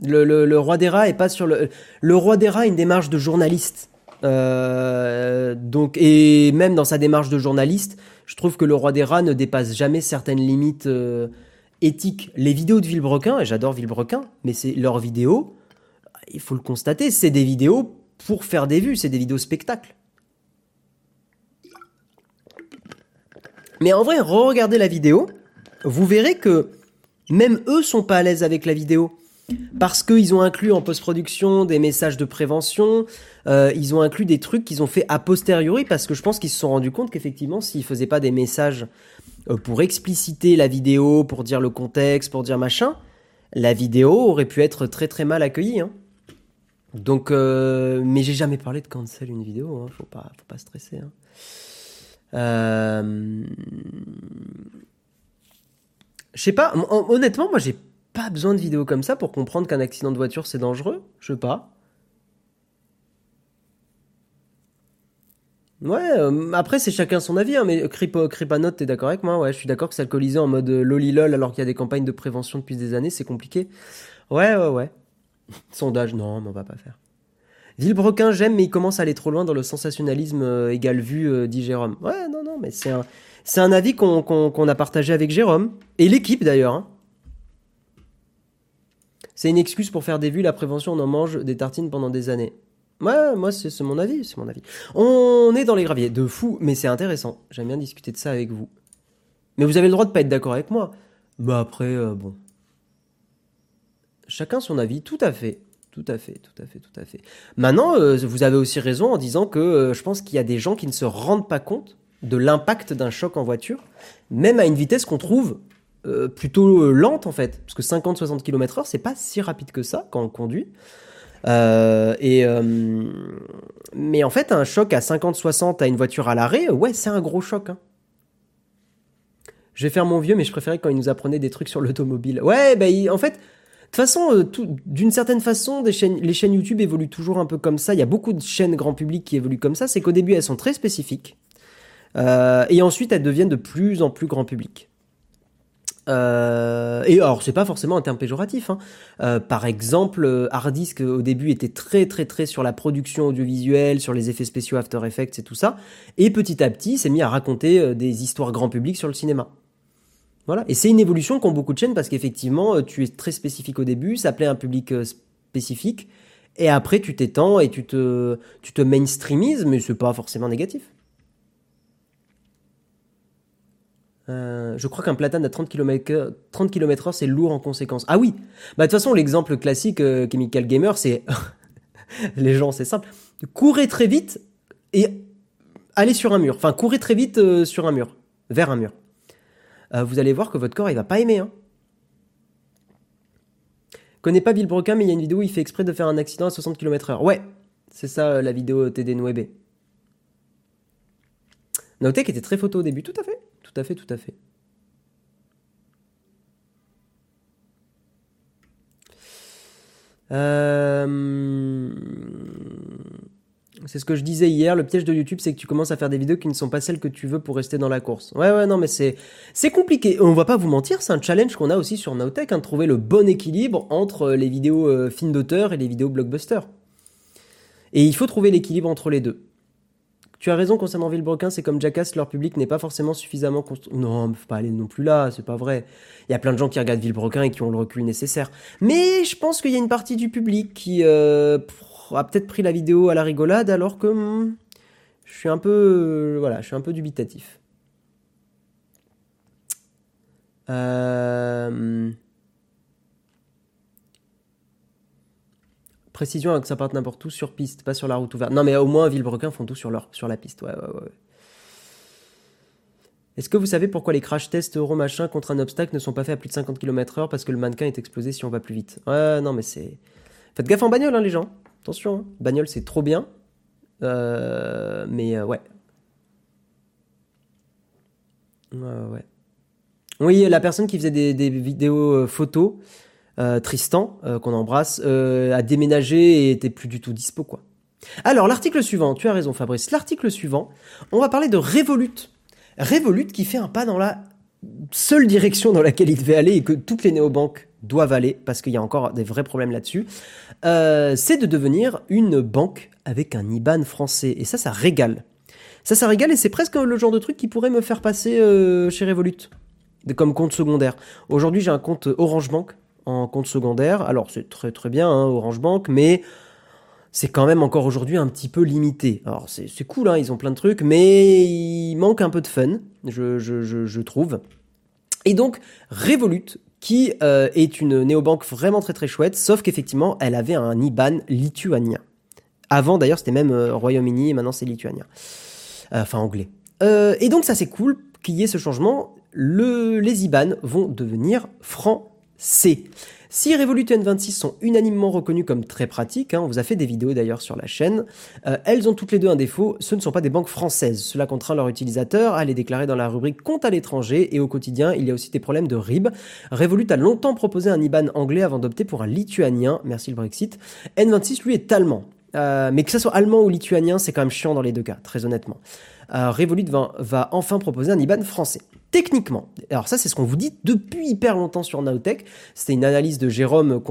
Le, roi des rats est pas sur le. Le roi des rats a une démarche de journaliste. Euh, donc et même dans sa démarche de journaliste, je trouve que le roi des rats ne dépasse jamais certaines limites euh, éthiques. Les vidéos de Villebrequin, et j'adore Villebrequin, mais c'est leurs vidéos il faut le constater, c'est des vidéos pour faire des vues, c'est des vidéos spectacles. Mais en vrai, re-regardez la vidéo, vous verrez que même eux sont pas à l'aise avec la vidéo. Parce qu'ils ont inclus en post-production des messages de prévention, euh, ils ont inclus des trucs qu'ils ont fait a posteriori, parce que je pense qu'ils se sont rendus compte qu'effectivement, s'ils faisaient pas des messages euh, pour expliciter la vidéo, pour dire le contexte, pour dire machin, la vidéo aurait pu être très très mal accueillie. Hein. Donc, euh, mais j'ai jamais parlé de cancel une vidéo, hein, faut pas, faut pas stresser. Hein. Euh... Je sais pas, honnêtement, moi j'ai pas besoin de vidéos comme ça pour comprendre qu'un accident de voiture c'est dangereux. Je sais pas. Ouais, euh, après c'est chacun son avis, hein, mais Cripanote, t'es d'accord avec moi? Ouais, je suis d'accord que s'alcooliser en mode lolilol alors qu'il y a des campagnes de prévention depuis des années, c'est compliqué. Ouais, ouais, ouais. Sondage, non, mais on va pas faire. Villebrequin, j'aime, mais il commence à aller trop loin dans le sensationnalisme euh, égal vu, dit Jérôme. Ouais, non, non, mais c'est un, c'est un avis qu'on a partagé avec Jérôme, et l'équipe d'ailleurs. Hein. C'est une excuse pour faire des vues, la prévention, on en mange des tartines pendant des années. Ouais, moi, c'est mon avis, c'est mon avis. On est dans les graviers, de fou, mais c'est intéressant. J'aime bien discuter de ça avec vous. Mais vous avez le droit de pas être d'accord avec moi. Bah après, euh, bon. Chacun son avis, tout à fait. Tout à fait, tout à fait, tout à fait. Maintenant, euh, vous avez aussi raison en disant que euh, je pense qu'il y a des gens qui ne se rendent pas compte de l'impact d'un choc en voiture, même à une vitesse qu'on trouve plutôt lente en fait. Parce que 50-60 km/h, c'est pas si rapide que ça quand on conduit. Euh, et euh, mais en fait, un choc à 50-60 à une voiture à l'arrêt, ouais, c'est un gros choc. Hein. Je vais faire mon vieux, mais je préférais quand il nous apprenait des trucs sur l'automobile. Ouais, bah, en fait, toute façon, euh, d'une certaine façon, les chaînes YouTube évoluent toujours un peu comme ça. Il y a beaucoup de chaînes grand public qui évoluent comme ça. C'est qu'au début, elles sont très spécifiques. et ensuite, elles deviennent de plus en plus grand public. Euh, et alors, c'est pas forcément un terme péjoratif. Hein. Euh, par exemple, euh, Hardisk au début était très très très sur la production audiovisuelle, sur les effets spéciaux After Effects et tout ça, et petit à petit s'est mis à raconter des histoires grand public sur le cinéma. Voilà. Et c'est une évolution qu'ont beaucoup de chaînes parce qu'effectivement, tu es très spécifique au début, ça plaît à un public spécifique, et après tu t'étends et tu te tu te mainstreamises, mais c'est pas forcément négatif. Euh, je crois qu'un platane à 30 km, 30 km/h, c'est lourd en conséquence. Ah oui Bah de toute façon, l'exemple classique euh, Chemical Gamer, c'est... les gens, c'est simple. Courez très vite et allez sur un mur. Enfin, courez très vite euh, sur un mur. Vers un mur. Vous allez voir que votre corps, il va pas aimer. Hein. Connais pas Villebrequin, mais il y a une vidéo où il fait exprès de faire un accident à 60 km/h. Ouais, c'est ça la vidéo TD Nwebe. Notez était très photo au début, tout à fait. Tout à fait, tout à fait. Euh, c'est ce que je disais hier, le piège de YouTube, c'est que tu commences à faire des vidéos qui ne sont pas celles que tu veux pour rester dans la course. Ouais, ouais, non, mais c'est, c'est compliqué. On va pas vous mentir, c'est un challenge qu'on a aussi sur Nowtech, hein, de trouver le bon équilibre entre les vidéos euh, films d'auteur et les vidéos blockbuster. Et il faut trouver l'équilibre entre les deux. Tu as raison concernant Villebrequin, c'est comme Jackass, leur public n'est pas forcément suffisamment construit. Non, faut pas aller non plus là, c'est pas vrai. Il y a plein de gens qui regardent Villebrequin et qui ont le recul nécessaire. Mais je pense qu'il y a une partie du public qui euh, a peut-être pris la vidéo à la rigolade alors que hmm, je suis un peu, euh, voilà, je suis un peu dubitatif. Euh... Précision que ça parte n'importe où sur piste, pas sur la route ouverte. Non, mais au moins, Villebrequin font tout sur, leur, sur la piste. Est-ce que vous savez pourquoi les crash tests euro machin contre un obstacle ne sont pas faits à plus de 50 km/h parce que le mannequin est explosé si on va plus vite? Ouais, non, mais c'est. Faites gaffe en bagnole, hein, les gens. Attention, hein. bagnole c'est trop bien. Euh, mais euh, ouais. Oui, la personne qui faisait des, vidéos euh, photos, Tristan, qu'on embrasse, a déménagé et était plus du tout dispo, quoi. Alors, l'article suivant, tu as raison Fabrice, l'article suivant, on va parler de Revolut. Revolut qui fait un pas dans la seule direction dans laquelle il devait aller et que toutes les néobanques doivent aller, parce qu'il y a encore des vrais problèmes là-dessus, euh, c'est de devenir une banque avec un IBAN français. Et ça, ça régale. Ça, ça régale et c'est presque le genre de truc qui pourrait me faire passer euh, chez Revolut, comme compte secondaire. Aujourd'hui, j'ai un compte Orange Bank en compte secondaire. Alors, c'est très très bien, hein, Orange Bank, mais c'est quand même encore aujourd'hui un petit peu limité. Alors c'est cool, hein, ils ont plein de trucs, mais il manque un peu de fun, je, je, je, trouve. Et donc Revolut, qui euh, est une néobanque vraiment très très chouette, sauf qu'effectivement elle avait un IBAN lituanien. Avant d'ailleurs c'était même euh, Royaume-Uni et maintenant c'est lituanien. Euh, enfin anglais. et donc ça c'est cool qu'il y ait ce changement. Le, les IBAN vont devenir français. Si Revolut et N26 sont unanimement reconnus comme très pratiques, hein, on vous a fait des vidéos d'ailleurs sur la chaîne, euh, elles ont toutes les deux un défaut, ce ne sont pas des banques françaises. Cela contraint leurs utilisateurs à les déclarer dans la rubrique compte à l'étranger et au quotidien, il y a aussi des problèmes de RIB. Revolut a longtemps proposé un IBAN anglais avant d'opter pour un lituanien, merci le Brexit. N26 lui est allemand. Euh, mais que ce soit allemand ou lituanien, c'est quand même chiant dans les deux cas, très honnêtement. Euh, Revolut va, enfin proposer un IBAN français. Techniquement, alors ça c'est ce qu'on vous dit depuis hyper longtemps sur Nowtech, c'était une analyse de Jérôme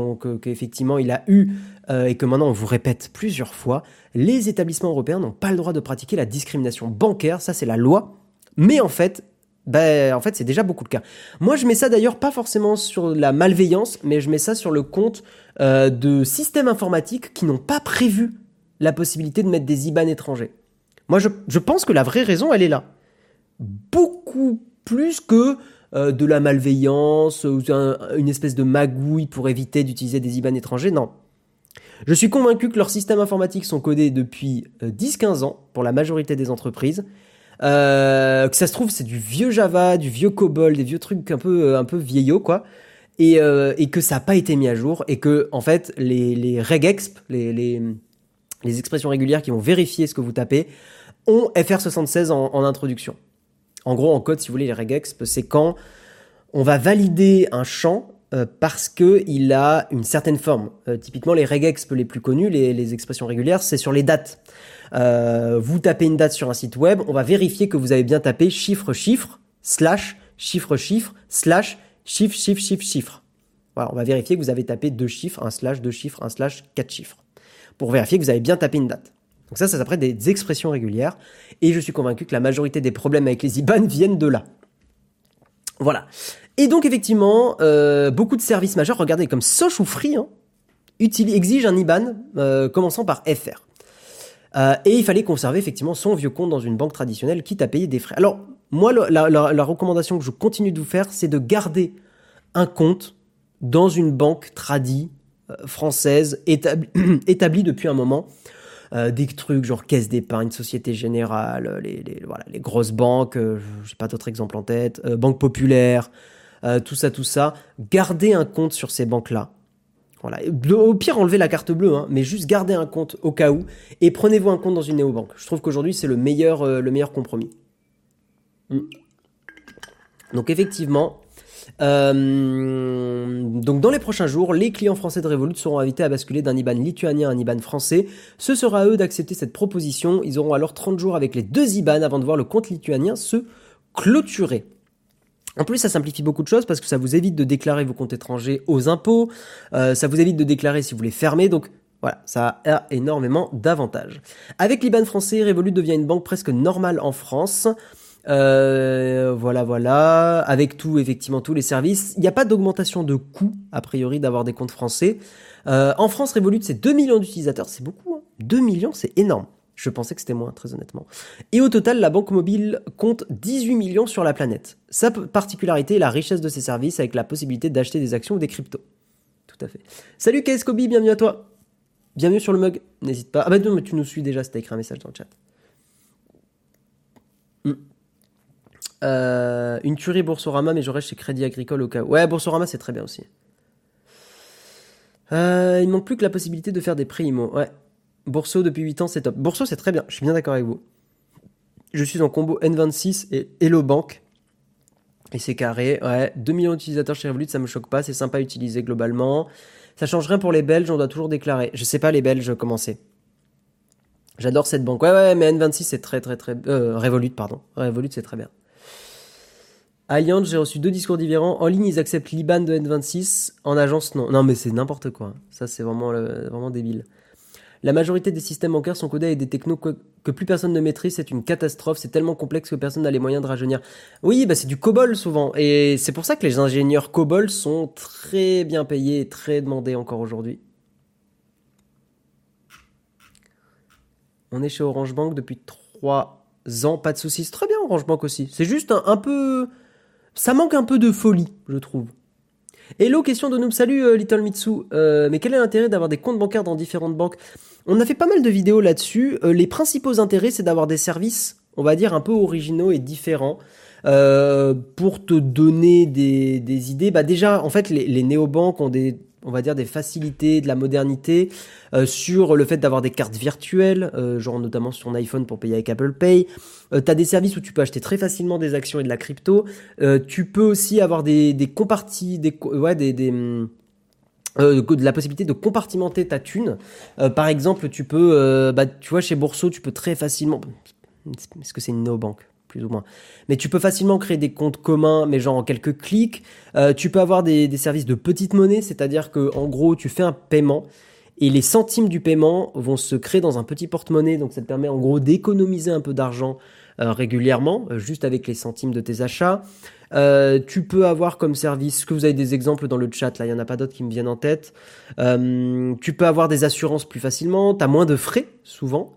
qu'effectivement il a eu euh, et que maintenant on vous répète plusieurs fois, les établissements européens n'ont pas le droit de pratiquer la discrimination bancaire, ça c'est la loi, mais en fait, ben, en fait c'est déjà beaucoup le cas. Moi je mets ça d'ailleurs pas forcément sur la malveillance, mais je mets ça sur le compte euh, de systèmes informatiques qui n'ont pas prévu la possibilité de mettre des IBAN étrangers. Moi je, je pense que la vraie raison elle est là. Beaucoup plus que euh, de la malveillance ou une espèce de magouille pour éviter d'utiliser des IBAN étrangers. Non. Je suis convaincu que leurs systèmes informatiques sont codés depuis 10-15 euh, ans pour la majorité des entreprises. Euh, que ça se trouve, c'est du vieux Java, du vieux COBOL, des vieux trucs un peu, un peu vieillots, quoi. Et, que ça n'a pas été mis à jour et que, en fait, les, les regexp, les expressions régulières qui vont vérifier ce que vous tapez, ont FR76 en, en introduction. En gros, en code, si vous voulez, les regexp, c'est quand on va valider un champ euh, parce qu'il a une certaine forme. Euh, typiquement, les regexp les plus connus, les, expressions régulières, c'est sur les dates. Euh, vous tapez une date sur un site web, on va vérifier que vous avez bien tapé chiffre chiffre slash chiffre chiffre slash chiffre chiffre chiffre chiffre. Voilà, on va vérifier que vous avez tapé deux chiffres, un slash, deux chiffres, un slash, quatre chiffres, pour vérifier que vous avez bien tapé une date. Donc ça, ça s'appelle des expressions régulières. Et je suis convaincu que la majorité des problèmes avec les IBAN viennent de là. Voilà. Et donc effectivement, euh, beaucoup de services majeurs, regardez comme Soch ou Free, hein, exigent un IBAN euh, commençant par FR. Euh, et il fallait conserver effectivement son vieux compte dans une banque traditionnelle, quitte à payer des frais. Alors moi, la, recommandation que je continue de vous faire, c'est de garder un compte dans une banque tradie française établie depuis un moment euh, des trucs genre caisse d'épargne, Société Générale, les, les, voilà, les grosses banques, euh, j'ai pas d'autres exemples en tête, euh, Banque Populaire, tout ça, tout ça. Gardez un compte sur ces banques-là. Voilà. Au pire, enlevez la carte bleue, hein, mais juste gardez un compte au cas où et prenez-vous un compte dans une néobanque. Je trouve qu'aujourd'hui, c'est le meilleur, le meilleur compromis. Hmm. Donc effectivement, euh, donc dans les prochains jours, les clients français de Revolut seront invités à basculer d'un IBAN lituanien à un IBAN français. Ce sera à eux d'accepter cette proposition. Ils auront alors 30 jours avec les deux IBAN avant de voir le compte lituanien se clôturer. En plus, ça simplifie beaucoup de choses parce que ça vous évite de déclarer vos comptes étrangers aux impôts, euh, ça vous évite de déclarer si vous les fermez, donc voilà, ça a énormément d'avantages. Avec l'IBAN français, Revolut devient une banque presque normale en France. Euh, voilà, voilà. Avec tout, effectivement, tous les services. Il n'y a pas d'augmentation de coût, a priori, d'avoir des comptes français. Euh, en France, Revolut, c'est 2 millions d'utilisateurs. C'est beaucoup. 2 hein. millions, c'est énorme. Je pensais que c'était moins, très honnêtement. Et au total, la banque mobile compte 18 millions sur la planète. Sa particularité est la richesse de ses services avec la possibilité d'acheter des actions ou des cryptos. Tout à fait. Salut KSKobi, bienvenue à toi. Bienvenue sur le mug. N'hésite pas. Ah bah non, mais tu nous suis déjà, c'était écrit un message dans le chat. Hmm. Euh, une tuerie Boursorama, mais j'aurais chez Crédit Agricole au cas où. Ouais, Boursorama, c'est très bien aussi. Euh, il manque plus que la possibilité de faire des prix IMO. Ouais. Bourso depuis 8 ans, c'est top. Bourso, c'est très bien. Je suis bien d'accord avec vous. Je suis en combo N26 et Hello Bank. Et c'est carré. Ouais. 2 millions d'utilisateurs chez Revolut, ça me choque pas. C'est sympa à utiliser globalement. Ça change rien pour les Belges, on doit toujours déclarer. Je sais pas les Belges comment c'est. J'adore cette banque. Ouais, ouais, mais N26 c'est très très très. Euh, Revolut, pardon. Revolut c'est très bien. Allianz, j'ai reçu deux discours différents. En ligne, ils acceptent l'IBAN de N26. En agence, non. Non, mais c'est n'importe quoi. Ça, c'est vraiment, vraiment débile. La majorité des systèmes bancaires sont codés avec des technos que, plus personne ne maîtrise. C'est une catastrophe. C'est tellement complexe que personne n'a les moyens de rajeunir. Oui, bah c'est du COBOL souvent. Et c'est pour ça que les ingénieurs COBOL sont très bien payés et très demandés encore aujourd'hui. On est chez Orange Bank depuis trois ans. Pas de soucis. Très bien Orange Bank aussi. C'est juste un peu ça manque un peu de folie, je trouve. Hello, question de Noob. Salut euh, Little Mitsu. Euh, mais quel est l'intérêt d'avoir des comptes bancaires dans différentes banques? On a fait pas mal de vidéos là-dessus. Euh, les principaux intérêts, c'est d'avoir des services, on va dire, un peu originaux et différents. pour te donner des, idées, bah déjà, en fait, les, les néobanques ont des on va dire des facilités, de la modernité euh, sur le fait d'avoir des cartes virtuelles, euh, genre notamment sur ton iPhone pour payer avec Apple Pay. Euh, tu as des services où tu peux acheter très facilement des actions et de la crypto. tu peux aussi avoir des des compartis, de la possibilité de compartimenter ta thune. par exemple, tu peux, bah, tu vois, chez Bourseau, tu peux très facilement. Est-ce que c'est une néobanque? Plus ou moins. Mais tu peux facilement créer des comptes communs, mais genre en quelques clics. Euh, tu peux avoir des, services de petite monnaie, c'est-à-dire que en gros, tu fais un paiement et les centimes du paiement vont se créer dans un petit porte-monnaie. Donc ça te permet en gros d'économiser un peu d'argent euh, régulièrement, euh, juste avec les centimes de tes achats. tu peux avoir comme service, que vous avez des exemples dans le chat, là il y en a pas d'autres qui me viennent en tête. tu peux avoir des assurances plus facilement, tu as moins de frais souvent.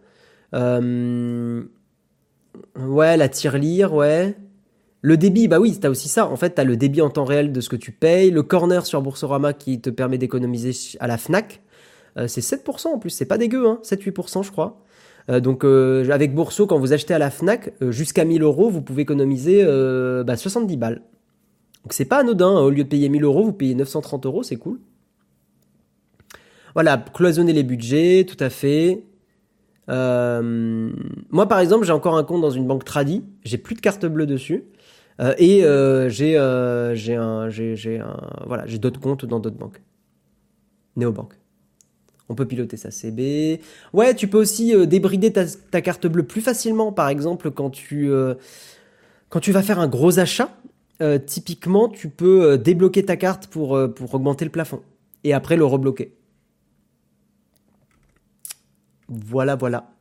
Ouais, la tirelire, ouais. Le débit, bah oui, t'as aussi ça. En fait, t'as le débit en temps réel de ce que tu payes. Le corner sur Boursorama qui te permet d'économiser à la Fnac. Euh, c'est 7% en plus, c'est pas dégueu, hein. 7-8% je crois. Euh, donc euh, avec Bourso, quand vous achetez à la Fnac, jusqu'à 1000 euros, vous pouvez économiser bah, 70 balles. Donc c'est pas anodin, hein. au lieu de payer 1000 euros, vous payez 930 euros, c'est cool. Voilà, cloisonner les budgets, tout à fait. Euh, moi, par exemple, j'ai encore un compte dans une banque tradie. J'ai plus de carte bleue dessus. Euh, et euh, j'ai voilà j'ai d'autres comptes dans d'autres banques. Néobank. On peut piloter sa CB. Ouais, tu peux aussi débrider ta, ta, carte bleue plus facilement. Par exemple, quand tu quand tu vas faire un gros achat, typiquement, tu peux débloquer ta carte pour pour augmenter le plafond et après le rebloquer. Voilà, voilà.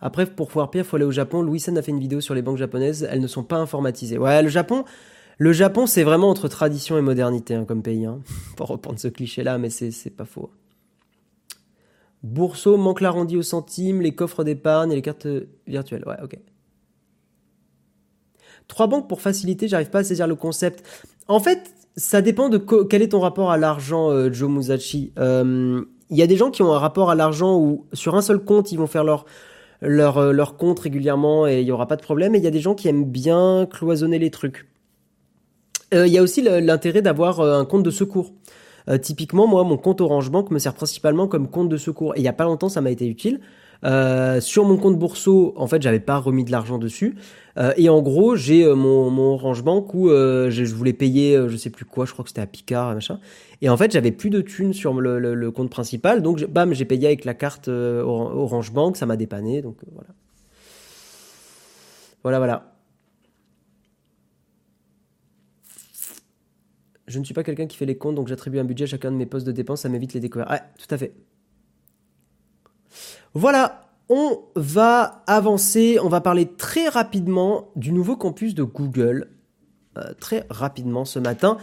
Après, pour pouvoir pire, il faut aller au Japon. Louis Sen a fait une vidéo sur les banques japonaises. Elles ne sont pas informatisées. Ouais, le Japon, le Japon, c'est vraiment entre tradition et modernité hein, comme pays. Hein. pour reprendre ce cliché-là, mais c'est pas faux. Bourseau manque l'arrondi au centime, les coffres d'épargne et les cartes virtuelles. Ouais, ok. Trois banques pour faciliter, j'arrive pas à saisir le concept. En fait, ça dépend de quel est ton rapport à l'argent, euh, Joe Musashi. Euh, il y a des gens qui ont un rapport à l'argent où sur un seul compte, ils vont faire leur, leur, euh, leur compte régulièrement et il n'y aura pas de problème. Et il y a des gens qui aiment bien cloisonner les trucs. Euh, il y a aussi l'intérêt d'avoir euh, un compte de secours. typiquement, moi, mon compte Orange Bank me sert principalement comme compte de secours. Et il n'y a pas longtemps, ça m'a été utile. Euh, sur mon compte Bourseau, en fait, j'avais pas remis de l'argent dessus. Euh, et en gros, j'ai euh, mon, mon Orange Bank où je voulais payer, je sais plus quoi, je crois que c'était à Picard, machin. Et en fait, j'avais plus de thunes sur le, compte principal, donc bam, j'ai payé avec la carte Orange Bank, ça m'a dépanné, donc voilà. Voilà, voilà. Je ne suis pas quelqu'un qui fait les comptes, donc j'attribue un budget à chacun de mes postes de dépenses, ça m'évite les découvertes. Ouais, tout à fait. Voilà, on va avancer, on va parler très rapidement du nouveau campus de Google. Euh, très rapidement ce matin.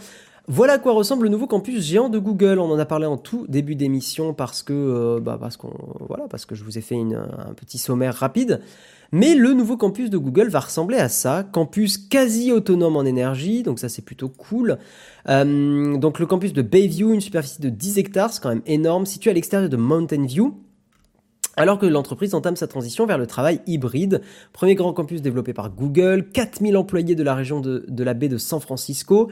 Voilà à quoi ressemble le nouveau campus géant de Google. On en a parlé en tout début d'émission parce que, euh, bah parce qu'on, voilà, parce que je vous ai fait un petit sommaire rapide. Mais le nouveau campus de Google va ressembler à ça, campus quasi autonome en énergie, donc ça c'est plutôt cool. Euh, donc le campus de Bayview, une superficie de 10 hectares, c'est quand même énorme, situé à l'extérieur de Mountain View alors que l'entreprise entame sa transition vers le travail hybride. Premier grand campus développé par Google, 4000 employés de la région de, la baie de San Francisco.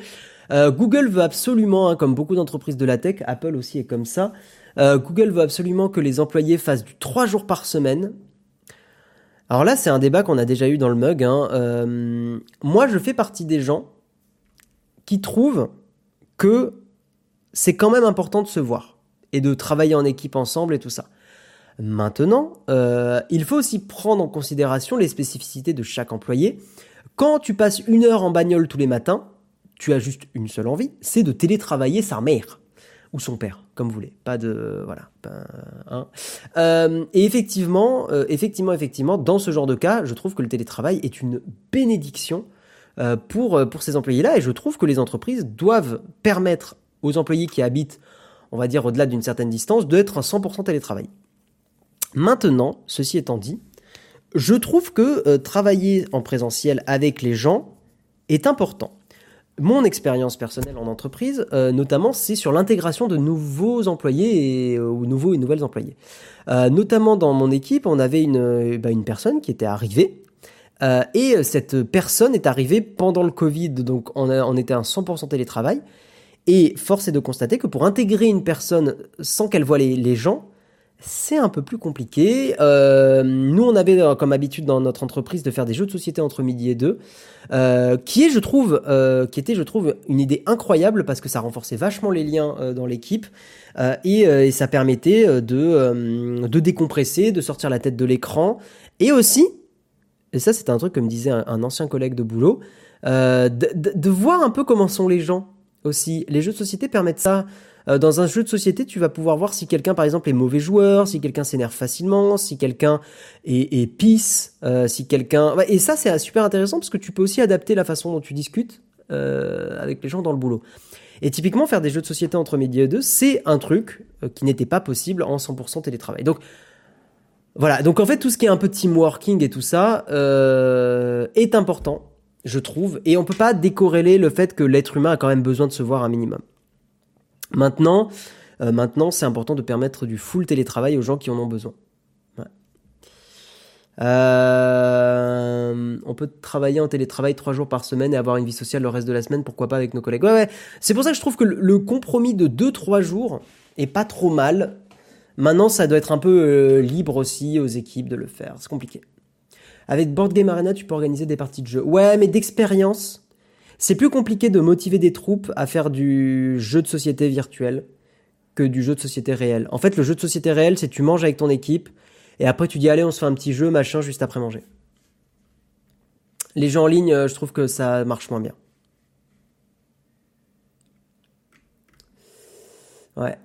Euh, Google veut absolument, hein, comme beaucoup d'entreprises de la tech, Apple aussi est comme ça, euh, Google veut absolument que les employés fassent du 3 jours par semaine. Alors là, c'est un débat qu'on a déjà eu dans le mug. Hein. Euh, moi, je fais partie des gens qui trouvent que c'est quand même important de se voir et de travailler en équipe ensemble et tout ça. Maintenant, euh, il faut aussi prendre en considération les spécificités de chaque employé. Quand tu passes une heure en bagnole tous les matins, tu as juste une seule envie, c'est de télétravailler sa mère ou son père, comme vous voulez. Pas de voilà. Euh, et effectivement, euh, effectivement, effectivement, dans ce genre de cas, je trouve que le télétravail est une bénédiction pour pour ces employés-là, et je trouve que les entreprises doivent permettre aux employés qui habitent, on va dire au-delà d'une certaine distance, d'être à 100% télétravail. Maintenant, ceci étant dit, je trouve que travailler en présentiel avec les gens est important mon expérience personnelle en entreprise, euh, notamment, c'est sur l'intégration de nouveaux employés et, euh, ou nouveaux et nouvelles employés. Euh, notamment dans mon équipe, on avait une, bah, personne qui était arrivée. et cette personne est arrivée pendant le Covid, donc on, était à 100% télétravail. Et force est de constater que pour intégrer une personne sans qu'elle voie les, les gens, c'est un peu plus compliqué. Euh, nous, on avait euh, comme habitude dans notre entreprise de faire des jeux de société entre midi et deux, euh, qui est, je trouve, qui était, je trouve, une idée incroyable parce que ça renforçait vachement les liens dans l'équipe et, ça permettait de de décompresser, de sortir la tête de l'écran et aussi, et ça, c'est un truc que me disait un, ancien collègue de boulot, de voir un peu comment sont les gens aussi. Les jeux de société permettent ça. Euh, dans un jeu de société, tu vas pouvoir voir si quelqu'un, par exemple, est mauvais joueur, si quelqu'un s'énerve facilement, si quelqu'un est, est pisse, euh, si quelqu'un... Et ça, c'est super intéressant parce que tu peux aussi adapter la façon dont tu discutes euh, avec les gens dans le boulot. Et typiquement, faire des jeux de société entre midi et deux, c'est un truc qui n'était pas possible en 100% télétravail. Donc, voilà. Donc, en fait, tout ce qui est un peu teamworking et tout ça est important, je trouve. Et on peut pas décorréler le fait que l'être humain a quand même besoin de se voir un minimum. Maintenant, euh, maintenant c'est important de permettre du full télétravail aux gens qui en ont besoin. Euh, on peut travailler en télétravail trois jours par semaine et avoir une vie sociale le reste de la semaine, pourquoi pas avec nos collègues? Ouais, ouais. C'est pour ça que je trouve que le, compromis de 2-3 jours est pas trop mal. Maintenant, ça doit être un peu euh, libre aussi aux équipes de le faire. C'est compliqué. Avec Board Game Arena, tu peux organiser des parties de jeu. Ouais, mais d'expérience, c'est plus compliqué de motiver des troupes à faire du jeu de société virtuel que du jeu de société réel. En fait, le jeu de société réel, c'est tu manges avec ton équipe et après tu dis allez, on se fait un petit jeu, machin, juste après manger. Les jeux en ligne, euh, je trouve que ça marche moins bien. Ouais.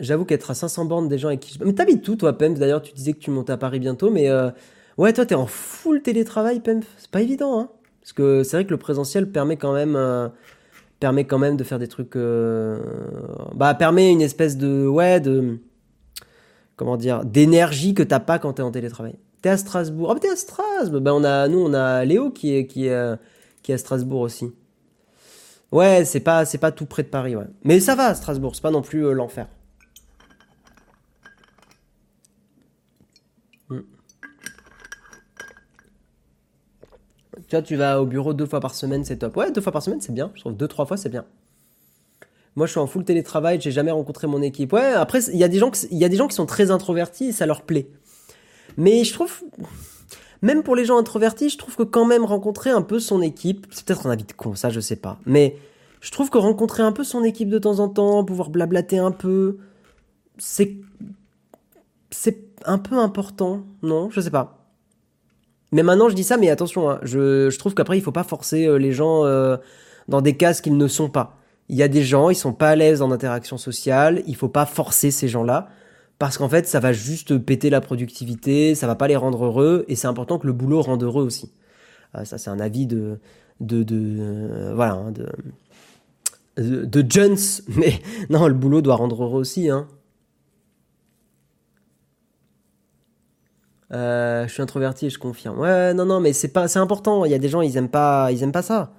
J'avoue qu'être à 500 bornes des gens avec qui je... Mais t'habites tout, toi, Pemp D'ailleurs, tu disais que tu montais à Paris bientôt, mais... Euh, ouais, toi, t'es en full télétravail, Pemp C'est pas évident, hein? Parce que c'est vrai que le présentiel permet quand même, euh, permet quand même de faire des trucs. Euh, bah, permet une espèce de. Ouais, de. Comment dire D'énergie que t'as pas quand t'es en télétravail. T'es à Strasbourg. Ah, mais t'es à Strasbourg bah, on a, Nous, on a Léo qui est, qui est, euh, qui est à Strasbourg aussi. Ouais, c'est pas, c'est pas tout près de Paris, ouais. Mais ça va, Strasbourg, c'est pas non plus l'enfer. Tu vas au bureau deux fois par semaine, c'est top. Ouais, deux fois par semaine, c'est bien. Je trouve deux, trois fois, c'est bien. Moi, je suis en full télétravail, j'ai jamais rencontré mon équipe. Ouais, après, il y a des gens, il y a des gens qui sont très introvertis et ça leur plaît. Mais je trouve, même pour les gens introvertis, je trouve que quand même rencontrer un peu son équipe, c'est peut-être un avis de con, ça, je sais pas. Mais je trouve que rencontrer un peu son équipe de temps en temps, pouvoir blablater un peu, c'est, c'est un peu important, non? Je sais pas. Mais maintenant, je dis ça, mais attention, hein, je, trouve qu'après, il faut pas forcer euh, les gens euh, dans des cases qu'ils ne sont pas. Il y a des gens, ils sont pas à l'aise en interaction sociale, il faut pas forcer ces gens-là, parce qu'en fait, ça va juste péter la productivité, ça va pas les rendre heureux, et c'est important que le boulot rende heureux aussi. Euh, ça, c'est un avis de, de, de voilà, hein, de, de, de Jones, mais non, le boulot doit rendre heureux aussi, hein. Euh, je suis introverti et je confirme. Ouais, non, non, mais c'est pas, c'est important. Il y a des gens, ils aiment pas, ils aiment pas ça.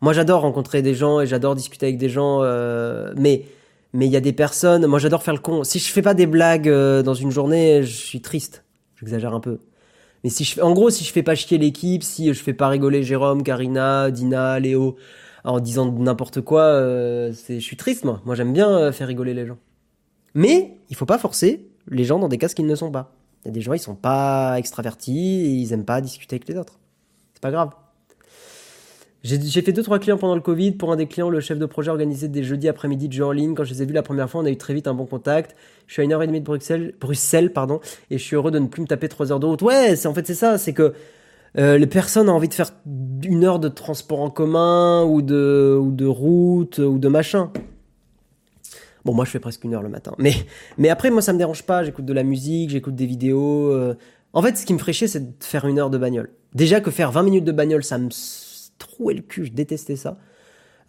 Moi, j'adore rencontrer des gens et j'adore discuter avec des gens, euh, mais mais il y a des personnes. Moi, j'adore faire le con. Si je fais pas des blagues euh, dans une journée, je suis triste. J'exagère un peu. Mais si je en gros, si je fais pas chier l'équipe, si je fais pas rigoler Jérôme, Karina, Dina, Léo, en disant n'importe quoi, c'est, je suis triste moi. Moi, j'aime bien faire rigoler les gens. Mais il faut pas forcer les gens dans des cas qu'ils ne sont pas. Il y a des gens, ils sont pas extravertis, ils aiment pas discuter avec les autres. C'est pas grave. J'ai fait deux trois clients pendant le Covid. Pour un des clients, le chef de projet organisait des jeudis après-midi de jeux en ligne. Quand je les ai vus la première fois, on a eu très vite un bon contact. Je suis à une heure et demie de Bruxelles, Bruxelles pardon, et je suis heureux de ne plus me taper trois heures de route. Ouais, c'est en fait c'est ça, c'est que Euh, les personnes ont envie de faire une heure de transport en commun ou de, ou de route ou de machin. Bon, moi, je fais presque une heure le matin. Mais, après, moi, ça me dérange pas. J'écoute de la musique, j'écoute des vidéos. euh. En fait, ce qui me ferait chier, c'est de faire une heure de bagnole. Déjà que faire 20 minutes de bagnole, ça me trouait le cul. Je détestais ça.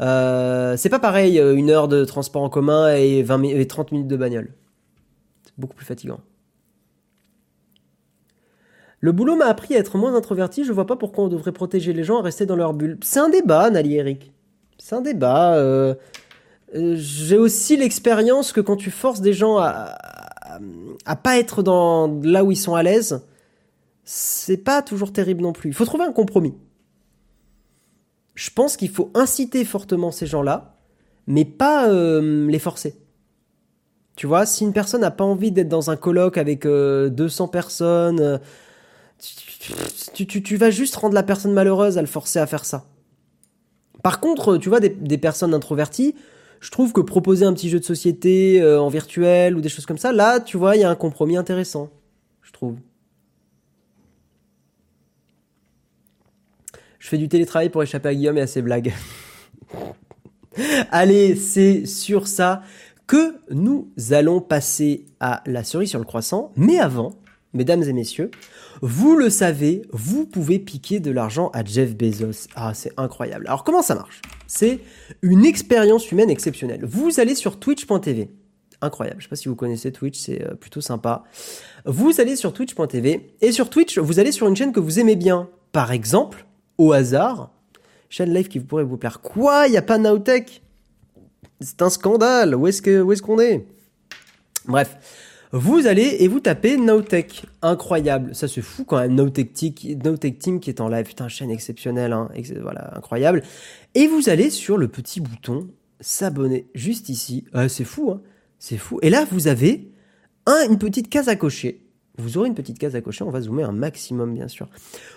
Euh, c'est pas pareil, euh, une heure de transport en commun et, 20 mi- et 30 minutes de bagnole. C'est beaucoup plus fatigant. Le boulot m'a appris à être moins introverti. Je vois pas pourquoi on devrait protéger les gens à rester dans leur bulle. C'est un débat, Nali Eric. C'est un débat. J'ai aussi l'expérience que quand tu forces des gens à, à, pas être dans là où ils sont à l'aise, c'est pas toujours terrible non plus. Il faut trouver un compromis. Je pense qu'il faut inciter fortement ces gens-là, mais pas euh, les forcer. Tu vois, si une personne n'a pas envie d'être dans un colloque avec euh, 200 personnes, euh, tu, vas juste rendre la personne malheureuse à le forcer à faire ça. Par contre, tu vois, des personnes introverties, je trouve que proposer un petit jeu de société euh, en virtuel ou des choses comme ça, là, tu vois, il y a un compromis intéressant, je trouve. Je fais du télétravail pour échapper à Guillaume et à ses blagues. Allez, c'est sur ça que nous allons passer à la cerise sur le croissant. Mais avant, mesdames et messieurs, vous le savez, vous pouvez piquer de l'argent à Jeff Bezos. Ah, c'est incroyable. Alors comment ça marche? C'est une expérience humaine exceptionnelle. Vous allez sur twitch.tv. Incroyable. Je sais pas si vous connaissez Twitch, c'est euh, plutôt sympa. Vous allez sur twitch.tv et sur Twitch, vous allez sur une chaîne que vous aimez bien. Par exemple, au hasard, chaîne live qui pourrait vous plaire. Quoi? Il n'y a pas Nowtech? C'est un scandale. Où est-ce qu'on est? Bref, vous allez et vous tapez Nowtech. Incroyable. Ça se fout quand même. Nowtech, Team qui est en live. Putain, chaîne exceptionnelle. Hein. Voilà, incroyable. Et vous allez sur le petit bouton s'abonner juste ici. Ah, c'est fou, hein. C'est fou. Et là, vous avez un, une petite case à cocher. Vous aurez une petite case à cocher. On va zoomer un maximum, bien sûr.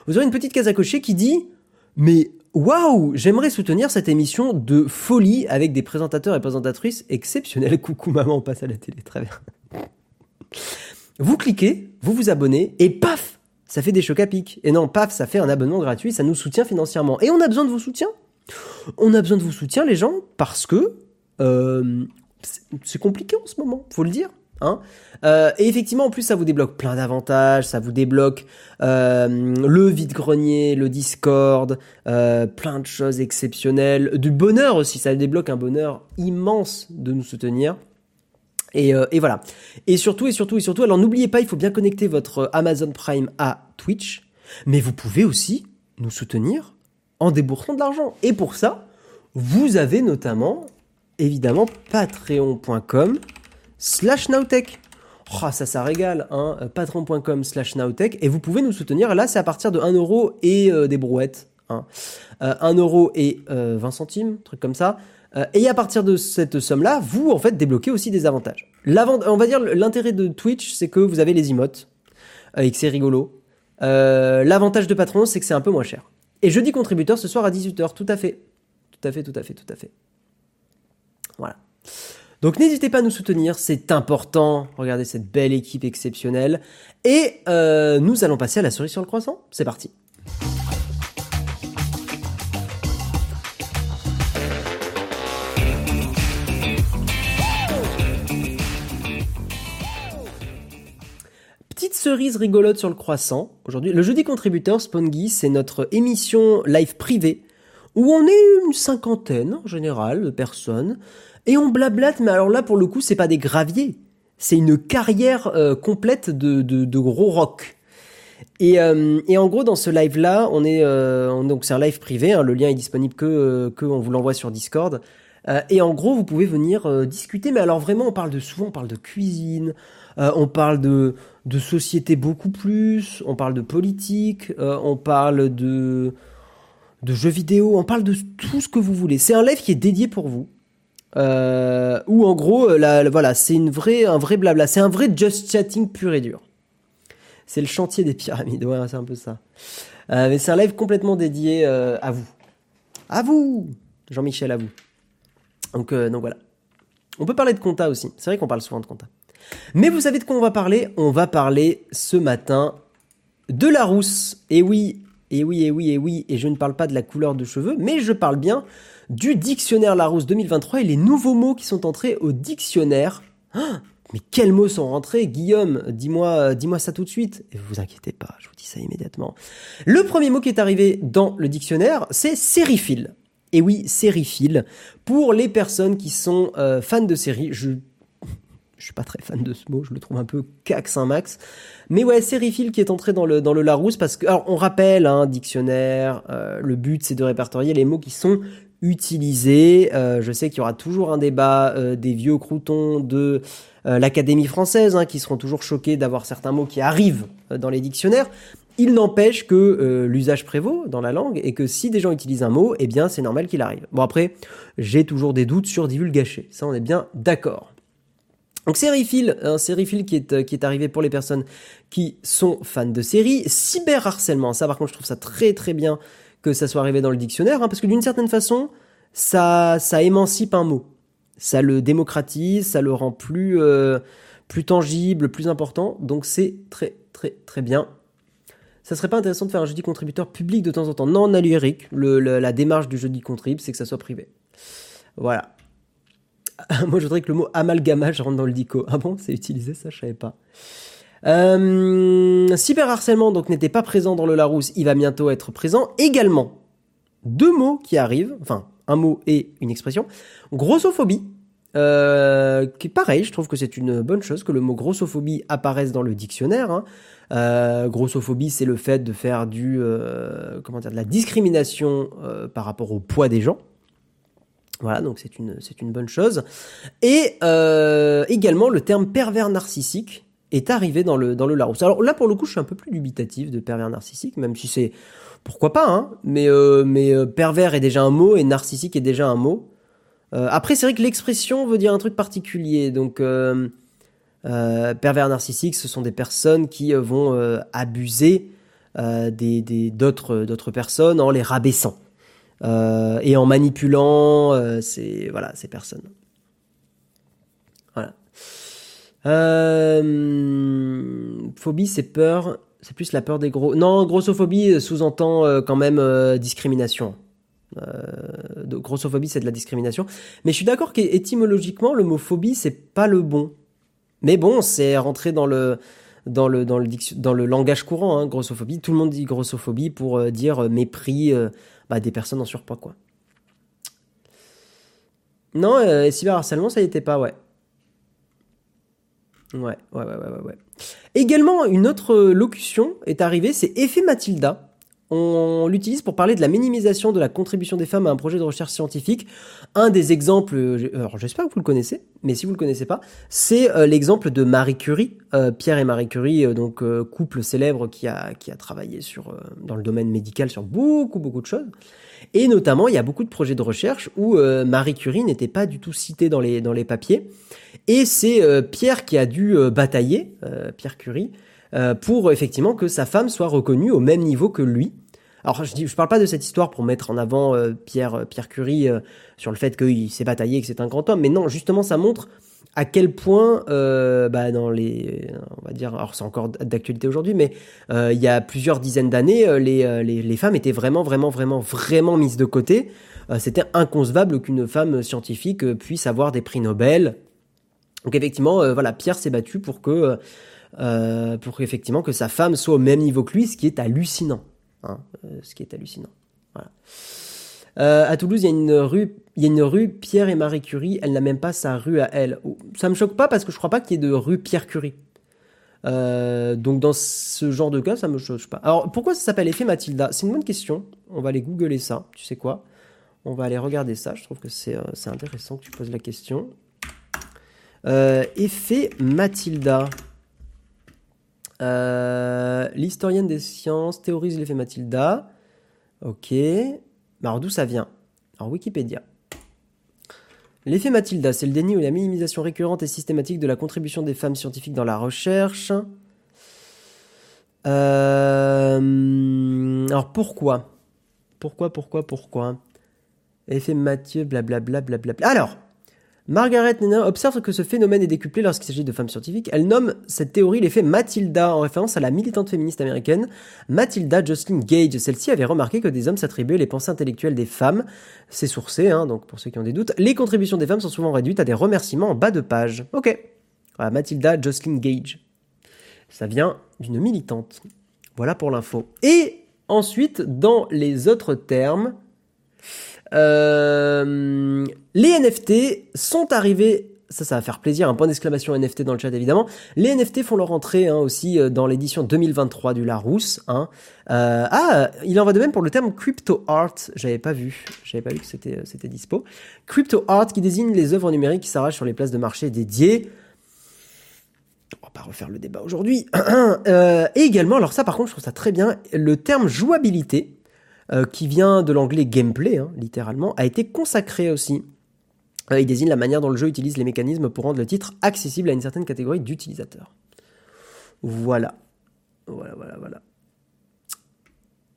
Vous aurez une petite case à cocher qui dit Mais waouh, j'aimerais soutenir cette émission de folie avec des présentateurs et présentatrices exceptionnels. Coucou maman, on passe à la télé, très bien. Vous cliquez, vous vous abonnez et paf, ça fait des chocs à pic. Et non, paf, ça fait un abonnement gratuit, ça nous soutient financièrement. Et on a besoin de vos soutiens. On a besoin de vos soutiens, les gens, parce que euh, c'est- compliqué en ce moment, faut le dire. Hein Euh, et effectivement, en plus, ça vous débloque plein d'avantages. Ça vous débloque euh, le vide-grenier, le Discord, plein de choses exceptionnelles. Du bonheur aussi, ça débloque un bonheur immense de nous soutenir. Et, euh, et voilà. Et surtout, et surtout, et surtout, alors n'oubliez pas, il faut bien connecter votre Amazon Prime à Twitch. Mais vous pouvez aussi nous soutenir en déboursant de l'argent. Et pour ça, vous avez notamment, évidemment, patreon.com slash nowtech. Oh, ça, ça régale, hein. euh, Patreon.com slash nowtech. Et vous pouvez nous soutenir. Là, c'est à partir de 1 euro et euh, des brouettes. Hein. Euh, 1 euro et euh, 20 centimes, truc comme ça. Euh, et à partir de cette somme-là, vous, en fait, débloquez aussi des avantages. On va dire, l'intérêt de Twitch, c'est que vous avez les emotes. euh, et que c'est rigolo. Euh, L'avantage de Patreon, c'est que c'est un peu moins cher. Et jeudi contributeur ce soir à 18h, tout à fait. Tout à fait, tout à fait, tout à fait. Voilà. Donc n'hésitez pas à nous soutenir, c'est important. Regardez cette belle équipe exceptionnelle. Et nous allons passer à la cerise sur le croissant. C'est parti. Cerise rigolote sur le croissant. Aujourd'hui, le jeudi contributeur Spongy, c'est notre émission live privée où on est une cinquantaine en général de personnes et on blablate. Mais alors là, pour le coup, c'est pas des graviers, c'est une carrière euh, complète de, de, gros rock. Et, euh, et en gros, dans ce live-là, on est euh, on- donc c'est un live privé. hein, le lien est disponible que que on vous l'envoie sur Discord. Et en gros, vous pouvez venir discuter. Mais alors vraiment, on parle de souvent, on parle de cuisine, euh, on parle de société beaucoup plus, on parle de politique, euh, on parle de jeux vidéo, on parle de tout ce que vous voulez. C'est un live qui est dédié pour vous. Euh, où en gros, euh, voilà, c'est une vraie, un vrai blabla, c'est un vrai just chatting pur et dur. C'est le chantier des pyramides, ouais, c'est un peu ça. Mais c'est un live complètement dédié à vous. À vous Jean-Michel, à vous. Donc voilà. On peut parler de compta aussi. C'est vrai qu'on parle souvent de compta. Mais vous savez de quoi on va parler? On va parler ce matin de la rousse. Et oui, Et oui, et oui, et oui, et je ne parle pas de la couleur de cheveux, mais je parle bien du dictionnaire Larousse 2023 et les nouveaux mots qui sont entrés au dictionnaire. Ah, mais quels mots sont rentrés? Guillaume, dis-moi dis-moi ça tout de suite. Et vous inquiétez pas, je vous dis ça immédiatement. Le premier mot qui est arrivé dans le dictionnaire, c'est sériephile. Et oui, sériephile. Pour les personnes qui sont euh, fans de séries, je je suis pas très fan de ce mot, je le trouve un peu cax un max. Mais ouais, sériephile qui est entré dans le Larousse parce que alors on rappelle hein, dictionnaire, euh, le but c'est de répertorier les mots qui sont utilisés. Euh, je sais qu'il y aura toujours un débat euh, des vieux croutons de l'Académie française hein, qui seront toujours choqués d'avoir certains mots qui arrivent dans les dictionnaires. Il n'empêche que l'usage prévaut dans la langue et que si des gens utilisent un mot, eh bien c'est normal qu'il arrive. Bon après, j'ai toujours des doutes sur divulgacher, ça on est bien d'accord. Donc sériephile, un sériephile qui est, euh, qui est arrivé pour les personnes qui sont fans de séries. Cyberharcèlement, ça par contre je trouve ça très très bien que ça soit arrivé dans le dictionnaire, hein, parce que d'une certaine façon, ça, ça émancipe un mot. Ça le démocratise, ça le rend plus, euh, plus tangible, plus important. Donc c'est très très très bien. Ça serait pas intéressant de faire un jeudi contributeur public de temps en temps Non, on a la démarche du jeudi contrib, c'est que ça soit privé. Voilà. Moi, je voudrais que le mot amalgamage rentre dans le dico. Ah bon, c'est utilisé ça, je savais pas. Euh, cyberharcèlement donc n'était pas présent dans le Larousse, il va bientôt être présent également. Deux mots qui arrivent, enfin un mot et une expression. Grossophobie, euh, qui pareil, je trouve que c'est une bonne chose que le mot grossophobie apparaisse dans le dictionnaire. Hein. Euh, grossophobie, c'est le fait de faire du euh, comment dire de la discrimination par rapport au poids des gens. Voilà, donc c'est une, c'est une bonne chose. Et euh, également, le terme pervers narcissique est arrivé dans le, dans le Larousse. Alors là, pour le coup, je suis un peu plus dubitatif de pervers narcissique, même si c'est... Pourquoi pas, hein Mais, euh, mais euh, pervers est déjà un mot et narcissique est déjà un mot. Après, c'est vrai que l'expression veut dire un truc particulier. Donc, pervers narcissique, ce sont des personnes qui vont abuser d'autres, d'autres personnes en les rabaissant. Euh, et en manipulant euh, ces, voilà, ces personnes. Voilà. Euh, phobie, c'est peur. C'est plus la peur des gros. Non, grossophobie sous-entend quand même discrimination. Grossophobie, c'est de la discrimination. Mais je suis d'accord qu'étymologiquement, le mot phobie, c'est pas le bon. Mais bon, c'est rentré dans le dans le dans le dans le langage courant. Hein, grossophobie, tout le monde dit grossophobie pour dire mépris bah, des personnes en surpoids, quoi. Non, euh, cyberharcèlement, ça y était pas, ouais. Ouais, ouais, ouais, ouais, ouais. Également, une autre locution est arrivée, c'est effet Mathilda. On l'utilise pour parler de la minimisation de la contribution des femmes à un projet de recherche scientifique. Un des exemples, alors j'espère que vous le connaissez, mais si vous le connaissez pas, c'est euh, l'exemple de Marie Curie, euh, Pierre et Marie Curie, euh, donc couple célèbre qui a qui a travaillé sur dans le domaine médical sur beaucoup beaucoup de choses. Et notamment, il y a beaucoup de projets de recherche où Marie Curie n'était pas du tout citée dans les dans les papiers. Et c'est Pierre qui a dû batailler, Pierre Curie, pour effectivement que sa femme soit reconnue au même niveau que lui. Alors je dis, je parle pas de cette histoire pour mettre en avant euh, Pierre euh, Pierre Curie euh, sur le fait qu'il s'est bataillé, que c'est un grand homme, mais non, justement ça montre à quel point, bah, dans les, on va dire, alors c'est encore d'actualité aujourd'hui, mais il y a plusieurs dizaines d'années, les, les, les, femmes étaient vraiment, vraiment, vraiment, vraiment mises de côté. C'était inconcevable qu'une femme scientifique puisse avoir des prix Nobel. Donc effectivement, voilà, Pierre s'est battu pour que, pour effectivement que sa femme soit au même niveau que lui, ce qui est hallucinant. Hein, euh, ce qui est hallucinant. Euh, à Toulouse, il y a une rue, Pierre et Marie Curie. Elle n'a même pas sa rue à elle. Ça me choque pas parce que je crois pas qu'il y ait de rue Pierre Curie. Euh, donc dans ce genre de cas, ça me choque pas. Alors pourquoi ça s'appelle effet Mathilda? C'est une bonne question. On va aller googler ça. Tu sais quoi? On va aller regarder ça. Je trouve que c'est intéressant que tu poses la question. effet Mathilda. Euh, l'historienne des sciences théorise l'effet Mathilda. Ok. alors d'où ça vient? Alors Wikipédia. L'effet Mathilda, c'est le déni ou la minimisation récurrente et systématique de la contribution des femmes scientifiques dans la recherche. Euh, alors pourquoi? Pourquoi, pourquoi, pourquoi? Effet Mathieu, blablabla, blablabla. Alors, Margaret Nenner observe que ce phénomène est décuplé lorsqu'il s'agit de femmes scientifiques. Elle nomme cette théorie l'effet Matilda en référence à la militante féministe américaine Matilda Jocelyn Gage. Celle-ci avait remarqué que des hommes s'attribuaient les pensées intellectuelles des femmes. C'est sourcé, hein, donc pour ceux qui ont des doutes. Les contributions des femmes sont souvent réduites à des remerciements en bas de page. Ok. Voilà, Matilda Jocelyn Gage. Ça vient d'une militante. Voilà pour l'info. Et ensuite, dans les autres termes, euh, les NFT sont arrivés ça, ça va faire plaisir. Un point d'exclamation NFT dans le chat, évidemment. Les NFT font leur entrée hein, aussi euh, dans l'édition 2023 du Larousse. Hein. Euh, ah, il en va de même pour le terme crypto art. J'avais pas vu. J'avais pas vu que c'était c'était dispo. Crypto art qui désigne les œuvres numériques qui s'arrachent sur les places de marché dédiées. On va pas refaire le débat aujourd'hui. et également, alors ça, par contre, je trouve ça très bien. Le terme jouabilité euh, qui vient de l'anglais gameplay, hein, littéralement, a été consacré aussi. Euh, il désigne la manière dont le jeu utilise les mécanismes pour rendre le titre accessible à une certaine catégorie d'utilisateurs. Voilà. Voilà, voilà, voilà.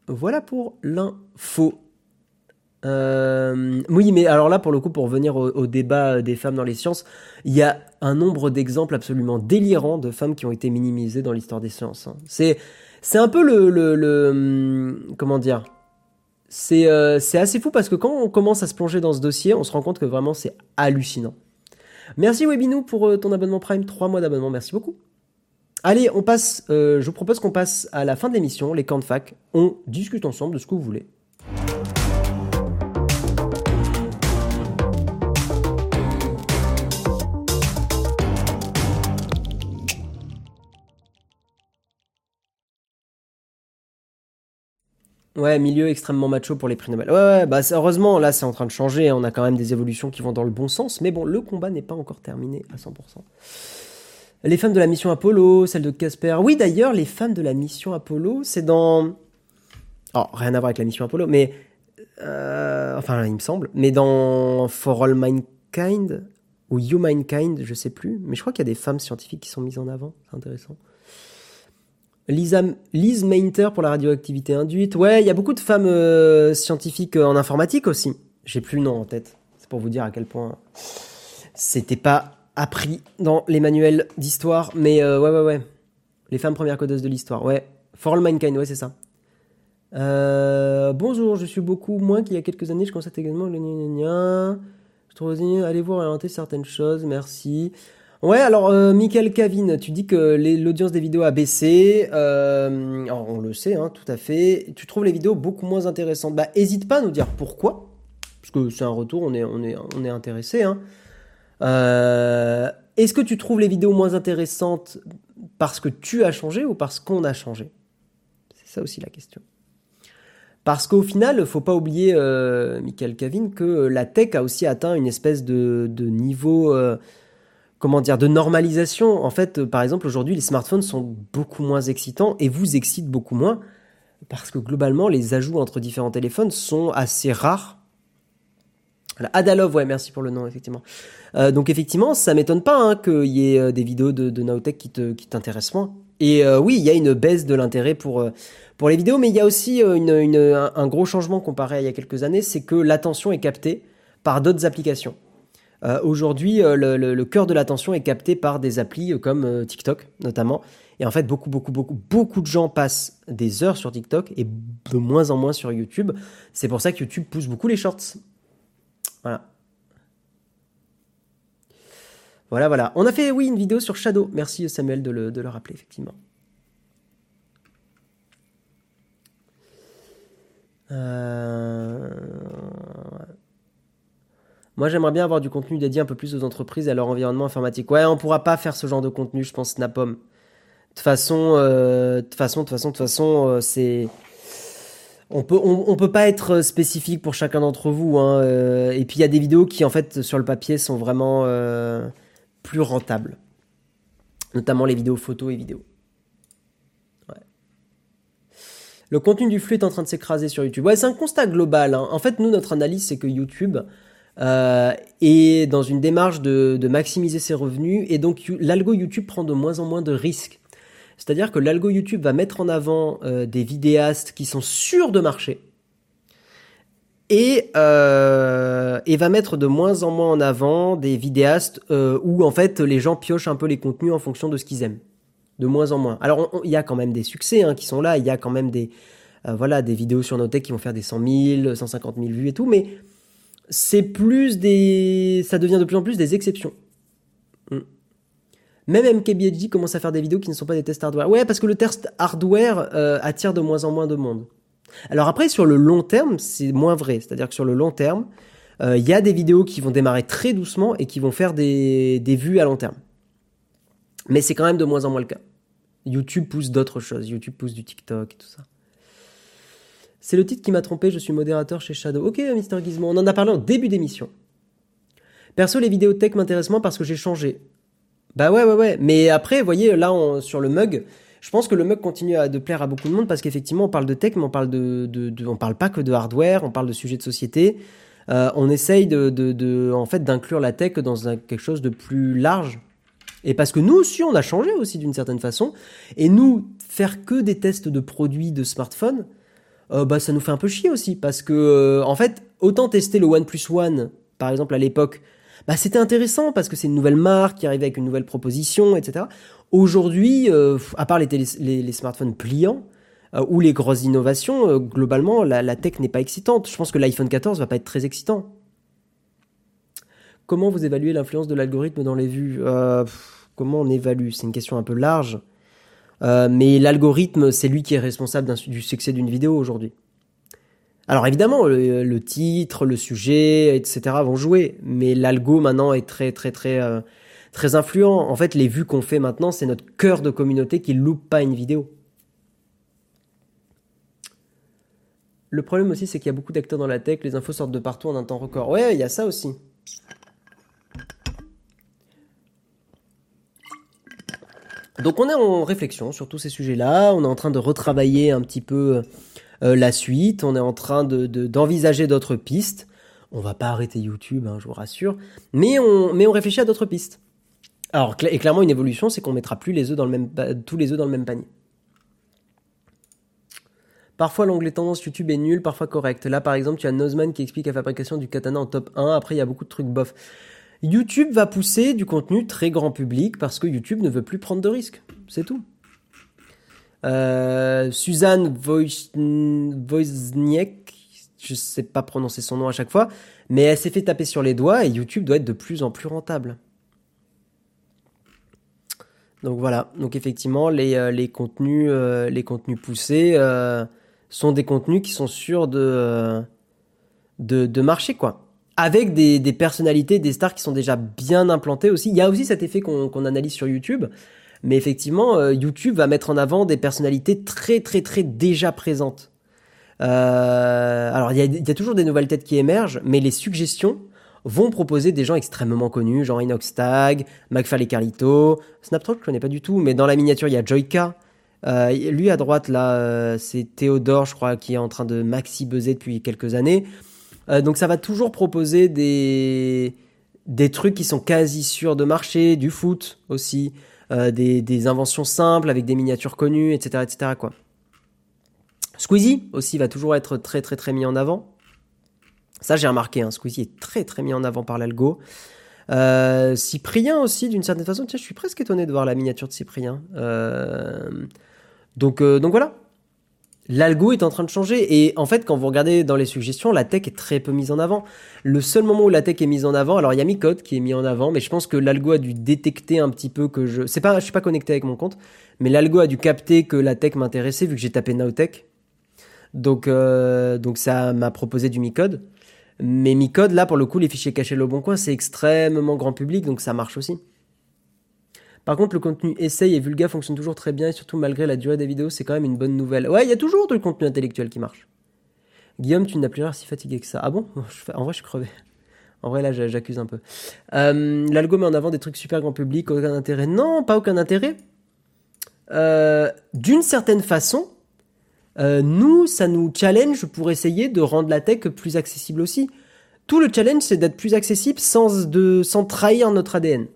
Voilà pour l'info. Euh, oui, mais alors là, pour le coup, pour revenir au, débat des femmes dans les sciences, il y a un nombre d'exemples absolument délirants de femmes qui ont été minimisées dans l'histoire des sciences. Hein. C'est, c'est un peu le, le, hum, comment dire, euh, c'est assez fou parce que quand on commence à se plonger dans ce dossier, on se rend compte que vraiment c'est hallucinant. Merci Webinou pour euh, ton abonnement Prime, 3 mois d'abonnement, merci beaucoup. Allez, on passe, euh, je vous propose qu'on passe à la fin de l'émission, les camps de fac. On discute ensemble de ce que vous voulez. Ouais, milieu extrêmement macho pour les prix Nobel. Ouais, ouais, bah heureusement, là c'est en train de changer, on a quand même des évolutions qui vont dans le bon sens, mais bon, le combat n'est pas encore terminé à 100%. Les femmes de la mission Apollo, celle de Casper. Oui, d'ailleurs, les femmes de la mission Apollo, c'est dans... Oh, rien à voir avec la mission Apollo, mais... Euh, enfin, il me semble. Mais dans For All Mankind, ou Humankind, je sais plus, mais je crois qu'il y a des femmes scientifiques qui sont mises en avant, c'est intéressant. Lisa, Lise Mainter pour la radioactivité induite. Ouais, il y a beaucoup de femmes euh, scientifiques euh, en informatique aussi. J'ai plus le nom en tête. C'est pour vous dire à quel point c'était pas appris dans les manuels d'histoire. Mais euh, ouais, ouais, ouais. Les femmes premières codeuses de l'histoire. Ouais. For All Mankind, ouais, c'est ça. bonjour, je suis beaucoup moins qu'il y a quelques années. Je constate également le Je trouve allez voir orienter certaines choses. Merci. Ouais, alors euh, Michael tu dis que l'audience des vidéos a baissé. Euh, on le sait, hein, tout à fait. Tu trouves les vidéos beaucoup moins intéressantes? Bah, hésite pas à nous dire pourquoi, parce que c'est un retour, on est, on est, on est intéressé. Hein. Euh, est-ce que tu trouves les vidéos moins intéressantes parce que tu as changé ou parce qu'on a changé? C'est ça aussi la question. Parce qu'au final, faut pas oublier, Michael Cavin, que la tech a aussi atteint une espèce de niveau comment dire, de normalisation. En fait, euh, par exemple, aujourd'hui, les smartphones sont beaucoup moins excitants et vous excitent beaucoup moins parce que globalement, les ajouts entre différents téléphones sont assez rares. Adalov, ouais, merci pour le nom, effectivement. Euh, donc effectivement, ça m'étonne pas hein, qu'il y ait euh, des vidéos de, de Naotech qui, t'intéressent moins. Et oui, il y a une baisse de l'intérêt pour, pour les vidéos, mais il y a aussi un, gros changement comparé à il y a quelques années, c'est que l'attention est captée par d'autres applications. Euh, aujourd'hui, euh, le, cœur de l'attention est capté par des applis euh, comme TikTok notamment. Et en fait, beaucoup, beaucoup, beaucoup, beaucoup de gens passent des heures sur TikTok et de moins en moins sur YouTube. C'est pour ça que YouTube pousse beaucoup les shorts. Voilà. Voilà, voilà. On a fait, oui, une vidéo sur Shadow. Merci Samuel de le, de le rappeler, effectivement. Euh... Moi, j'aimerais bien avoir du contenu dédié un peu plus aux entreprises et à leur environnement informatique. Ouais, on pourra pas faire ce genre de contenu, je pense, Snapom. De toute façon, euh, de façon, de façon, de façon, euh, c'est on peut on, peut pas être spécifique pour chacun d'entre vous. Hein, euh, et puis il y a des vidéos qui en fait sur le papier sont vraiment plus rentables, notamment les vidéos photos et vidéos. Ouais. Le contenu du flux est en train de s'écraser sur YouTube. Ouais, c'est un constat global. Hein. En fait, nous, notre analyse, c'est que YouTube, euh, et dans une démarche de, maximiser ses revenus. Et donc l'algo YouTube prend de moins en moins de risques. C'est-à-dire que l'algo YouTube va mettre en avant euh, des vidéastes qui sont sûrs de marcher. et, euh, et va mettre de moins en moins en avant des vidéastes où en fait les gens piochent un peu les contenus en fonction de ce qu'ils aiment. De moins en moins. Alors il y a quand même des succès hein, qui sont là, il y a quand même des, voilà, des vidéos sur Notech qui vont faire des 100 000, 150 000 vues et tout, mais c'est plus des... ça devient de plus en plus des exceptions. Hmm. Même MKBHD commence à faire des vidéos qui ne sont pas des tests hardware. Ouais, parce que le test hardware euh, attire de moins en moins de monde. Alors après, sur le long terme, c'est moins vrai. C'est-à-dire que sur le long terme, euh, il y a des vidéos qui vont démarrer très doucement et qui vont faire des, des vues à long terme. Mais c'est quand même de moins en moins le cas. YouTube pousse d'autres choses. YouTube pousse du TikTok et tout ça. C'est le titre qui m'a trompé, je suis modérateur chez Shadow. Ok, Mister Gizmo, on en a parlé en début d'émission. Perso, les vidéos tech m'intéressent moins parce que j'ai changé. Bah ouais, ouais, ouais. Mais après, vous voyez, là, sur le mug, je pense que le mug continue à de plaire à beaucoup de monde parce qu'effectivement, on parle de tech, mais on parle parle pas que de hardware, on parle de sujets de société. Euh, on essaye de, de, en fait, d'inclure la tech dans quelque chose de plus large. Et parce que nous aussi, on a changé aussi d'une certaine façon. Et nous, faire que des tests de produits de smartphones, euh, bah, ça nous fait un peu chier aussi. Parce que, euh, en fait, autant tester le OnePlus One, par exemple, à l'époque, bah, c'était intéressant parce que c'est une nouvelle marque qui arrivait avec une nouvelle proposition, etc. Aujourd'hui, euh, à part les, les, smartphones pliants, ou les grosses innovations, globalement, la, tech n'est pas excitante. Je pense que l'iPhone 14 va pas être très excitant. Comment vous évaluez l'influence de l'algorithme dans les vues? Comment on évalue? C'est une question un peu large. Euh, mais l'algorithme, c'est lui qui est responsable du succès d'une vidéo aujourd'hui. Alors évidemment, le, titre, le sujet, etc. vont jouer, mais l'algo maintenant est très très très euh, très influent. En fait, les vues qu'on fait maintenant, c'est notre cœur de communauté qui loupe pas une vidéo. Le problème aussi, c'est qu'il y a beaucoup d'acteurs dans la tech, les infos sortent de partout en un temps record. Ouais, il y a ça aussi. Donc on est en réflexion sur tous ces sujets-là, on est en train de retravailler un petit peu euh, la suite, on est en train de, d'envisager d'autres pistes. On va pas arrêter YouTube, hein, je vous rassure, mais on, mais on réfléchit à d'autres pistes. Alors, et clairement, une évolution, c'est qu'on mettra plus les œufs dans le même, tous les œufs dans le même panier. Parfois, l'onglet tendance YouTube est nul, parfois correct. Là, par exemple, tu as Nozman qui explique la fabrication du katana en top 1. Après, il y a beaucoup de trucs bof. YouTube va pousser du contenu très grand public parce que YouTube ne veut plus prendre de risques. C'est tout. Euh, Suzanne Wozniak, je sais pas prononcer son nom à chaque fois, mais elle s'est fait taper sur les doigts et YouTube doit être de plus en plus rentable. Donc voilà, donc effectivement les, euh, euh, contenus poussés sont des contenus qui sont sûrs de de, de marcher quoi avec des, des, personnalités, des stars qui sont déjà bien implantées aussi. Il y a aussi cet effet qu'on analyse sur YouTube. Mais effectivement, euh, YouTube va mettre en avant des personnalités très très très déjà présentes. Euh, alors il y, a, y, a, toujours des nouvelles têtes qui émergent, mais les suggestions vont proposer des gens extrêmement connus, genre Inox Tag, McFall Carlito, Snapchat je connais pas du tout, mais dans la miniature il y a Joyka. Euh, lui à droite là, euh, c'est Théodore, je crois, qui est en train de maxi buzzer depuis quelques années. Euh, donc ça va toujours proposer des, trucs qui sont quasi sûrs de marcher, du foot aussi, euh, des, inventions simples avec des miniatures connues, etc. etc. Quoi. Squeezie aussi va toujours être très très très mis en avant. Ça j'ai remarqué, hein, Squeezie est très très mis en avant par l'algo. Euh, Cyprien aussi d'une certaine façon, tiens je suis presque étonné de voir la miniature de Cyprien. Donc, donc voilà, L'algo est en train de changer et en fait quand vous regardez dans les suggestions, la tech est très peu mise en avant. Le seul moment où la tech est mise en avant, alors il y a mi code qui est mis en avant, mais je pense que l'algo a dû détecter un petit peu que je, c'est pas, je suis pas connecté avec mon compte, mais l'algo a dû capter que la tech m'intéressait vu que j'ai tapé Nowtech. Donc euh, donc ça m'a proposé du mi code. Mais mi code là pour le coup les fichiers cachés le bon coin c'est extrêmement grand public donc ça marche aussi. Par contre, le contenu essay et vulga fonctionne toujours très bien et surtout malgré la durée des vidéos, c'est quand même une bonne nouvelle. Ouais, il y a toujours du contenu intellectuel qui marche. Guillaume, tu n'as plus l'air si fatigué que ça. Ah bon? En vrai, je suis crevé. En vrai, là, j'accuse un peu. Euh, L'algo met en avant des trucs super grand public, aucun intérêt. Non, pas aucun intérêt. Euh, D'une certaine façon, euh, nous, ça nous challenge pour essayer de rendre la tech plus accessible aussi. Tout le challenge, c'est d'être plus accessible sans, de, sans trahir notre ADN.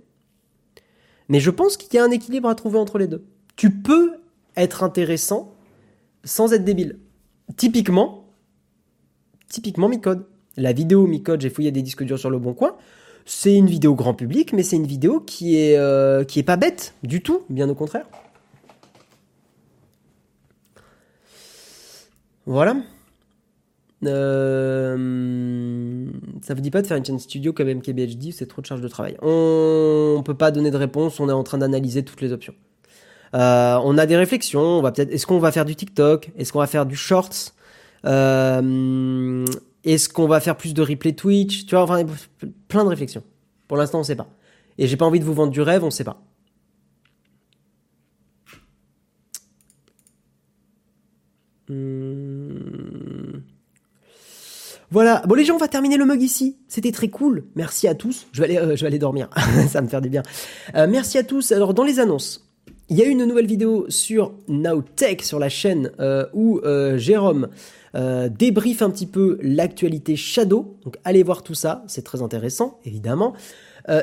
Mais je pense qu'il y a un équilibre à trouver entre les deux. Tu peux être intéressant sans être débile. Typiquement, typiquement Micode. La vidéo Micode, j'ai fouillé des disques durs sur le bon coin. C'est une vidéo grand public, mais c'est une vidéo qui est, euh, qui est pas bête du tout, bien au contraire. Voilà. Euh, ça vous dit pas de faire une chaîne studio comme MKBHD, c'est trop de charge de travail? On peut pas donner de réponse, on est en train d'analyser toutes les options. Euh, on a des réflexions, on va peut-être, est-ce qu'on va faire du TikTok, est-ce qu'on va faire du Shorts, euh, est-ce qu'on va faire plus de replay Twitch, tu vois, enfin, plein de réflexions. Pour l'instant, on sait pas. Et j'ai pas envie de vous vendre du rêve, on sait pas. Voilà. Bon les gens, on va terminer le mug ici. C'était très cool. Merci à tous. Je vais aller, euh, je vais aller dormir. Ça va me faire du bien. Euh, merci à tous. Alors dans les annonces, il y a une nouvelle vidéo sur Nowtech sur la chaîne euh, où Jérôme débriefe un petit peu l'actualité Shadow. Donc allez voir tout ça. C'est très intéressant, évidemment.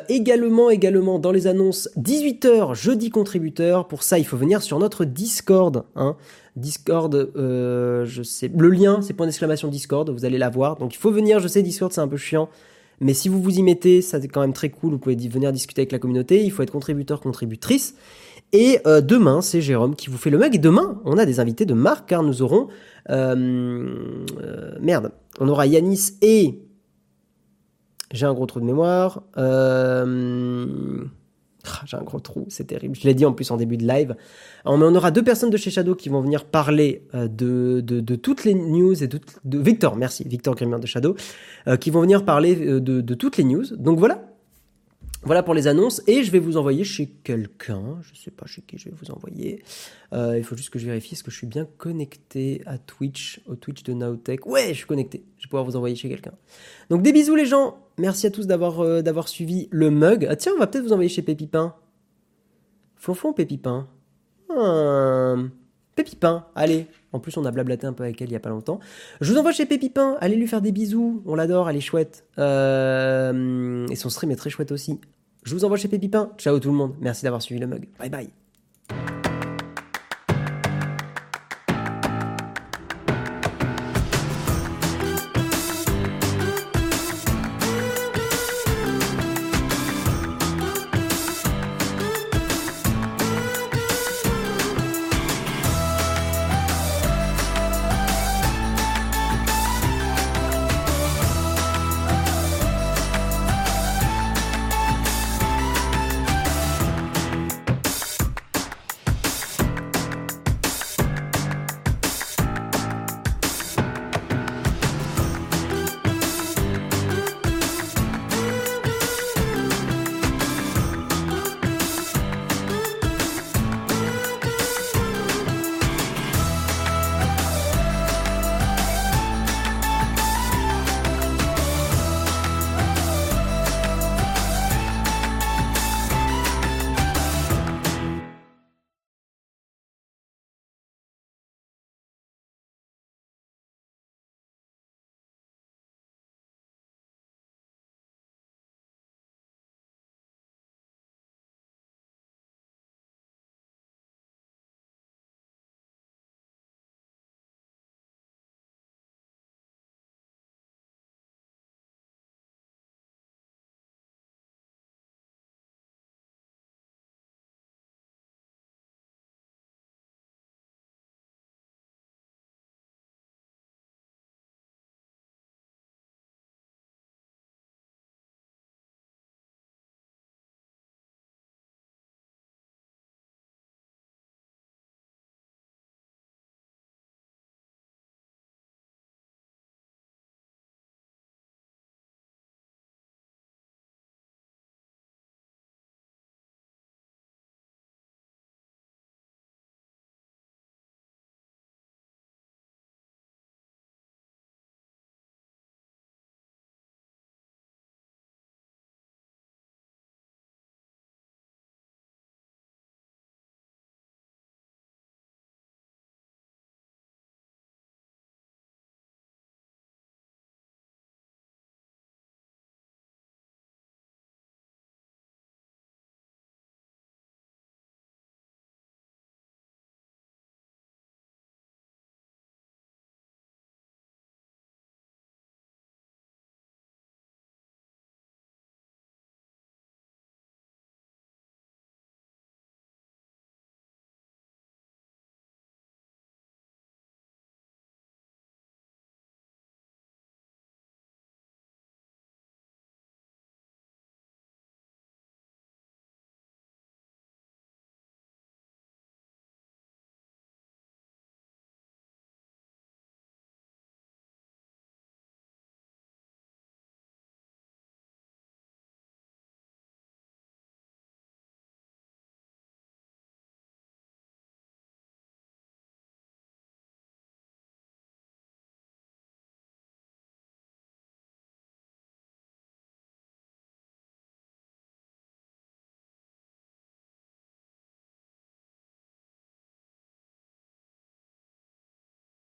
également, également dans les annonces, 18h jeudi contributeur. Pour ça, il faut venir sur notre Discord. Hein. Discord, euh, je sais, le lien, c'est point d'exclamation Discord, vous allez la voir. Donc il faut venir, je sais, Discord c'est un peu chiant, mais si vous vous y mettez, ça c'est quand même très cool. Vous pouvez venir discuter avec la communauté. Il faut être contributeur, contributrice. Et euh, demain, c'est Jérôme qui vous fait le mug. Et demain, on a des invités de marque car nous aurons euh, merde, on aura Yanis et j'ai un gros trou de mémoire. J'ai un gros trou, c'est terrible. Je l'ai dit en plus en début de live. on aura deux personnes de chez Shadow qui vont venir parler euh, de, de, toutes les news et de, de Victor, merci, Victor Grimmer de Shadow, euh, qui vont venir parler euh, de, de toutes les news. Donc voilà, voilà pour les annonces et je vais vous envoyer chez quelqu'un. Je sais pas chez qui je vais vous envoyer. Euh, il faut juste que je vérifie est-ce que je suis bien connecté à Twitch, au Twitch de Nowtech. Ouais, je suis connecté. Je vais pouvoir vous envoyer chez quelqu'un. Donc des bisous les gens. Merci à tous d'avoir euh, suivi le mug. Ah tiens, on va peut-être vous envoyer chez Pépipin. Flonflon Pépipin. Hum. Pépipin, allez. En plus, on a blablaté un peu avec elle il y a pas longtemps. Je vous envoie chez Pépipin. Allez lui faire des bisous. On l'adore, elle est chouette. Euh, et son stream est très chouette aussi. Je vous envoie chez Pépipin. Ciao tout le monde. Merci d'avoir suivi le mug. Bye bye.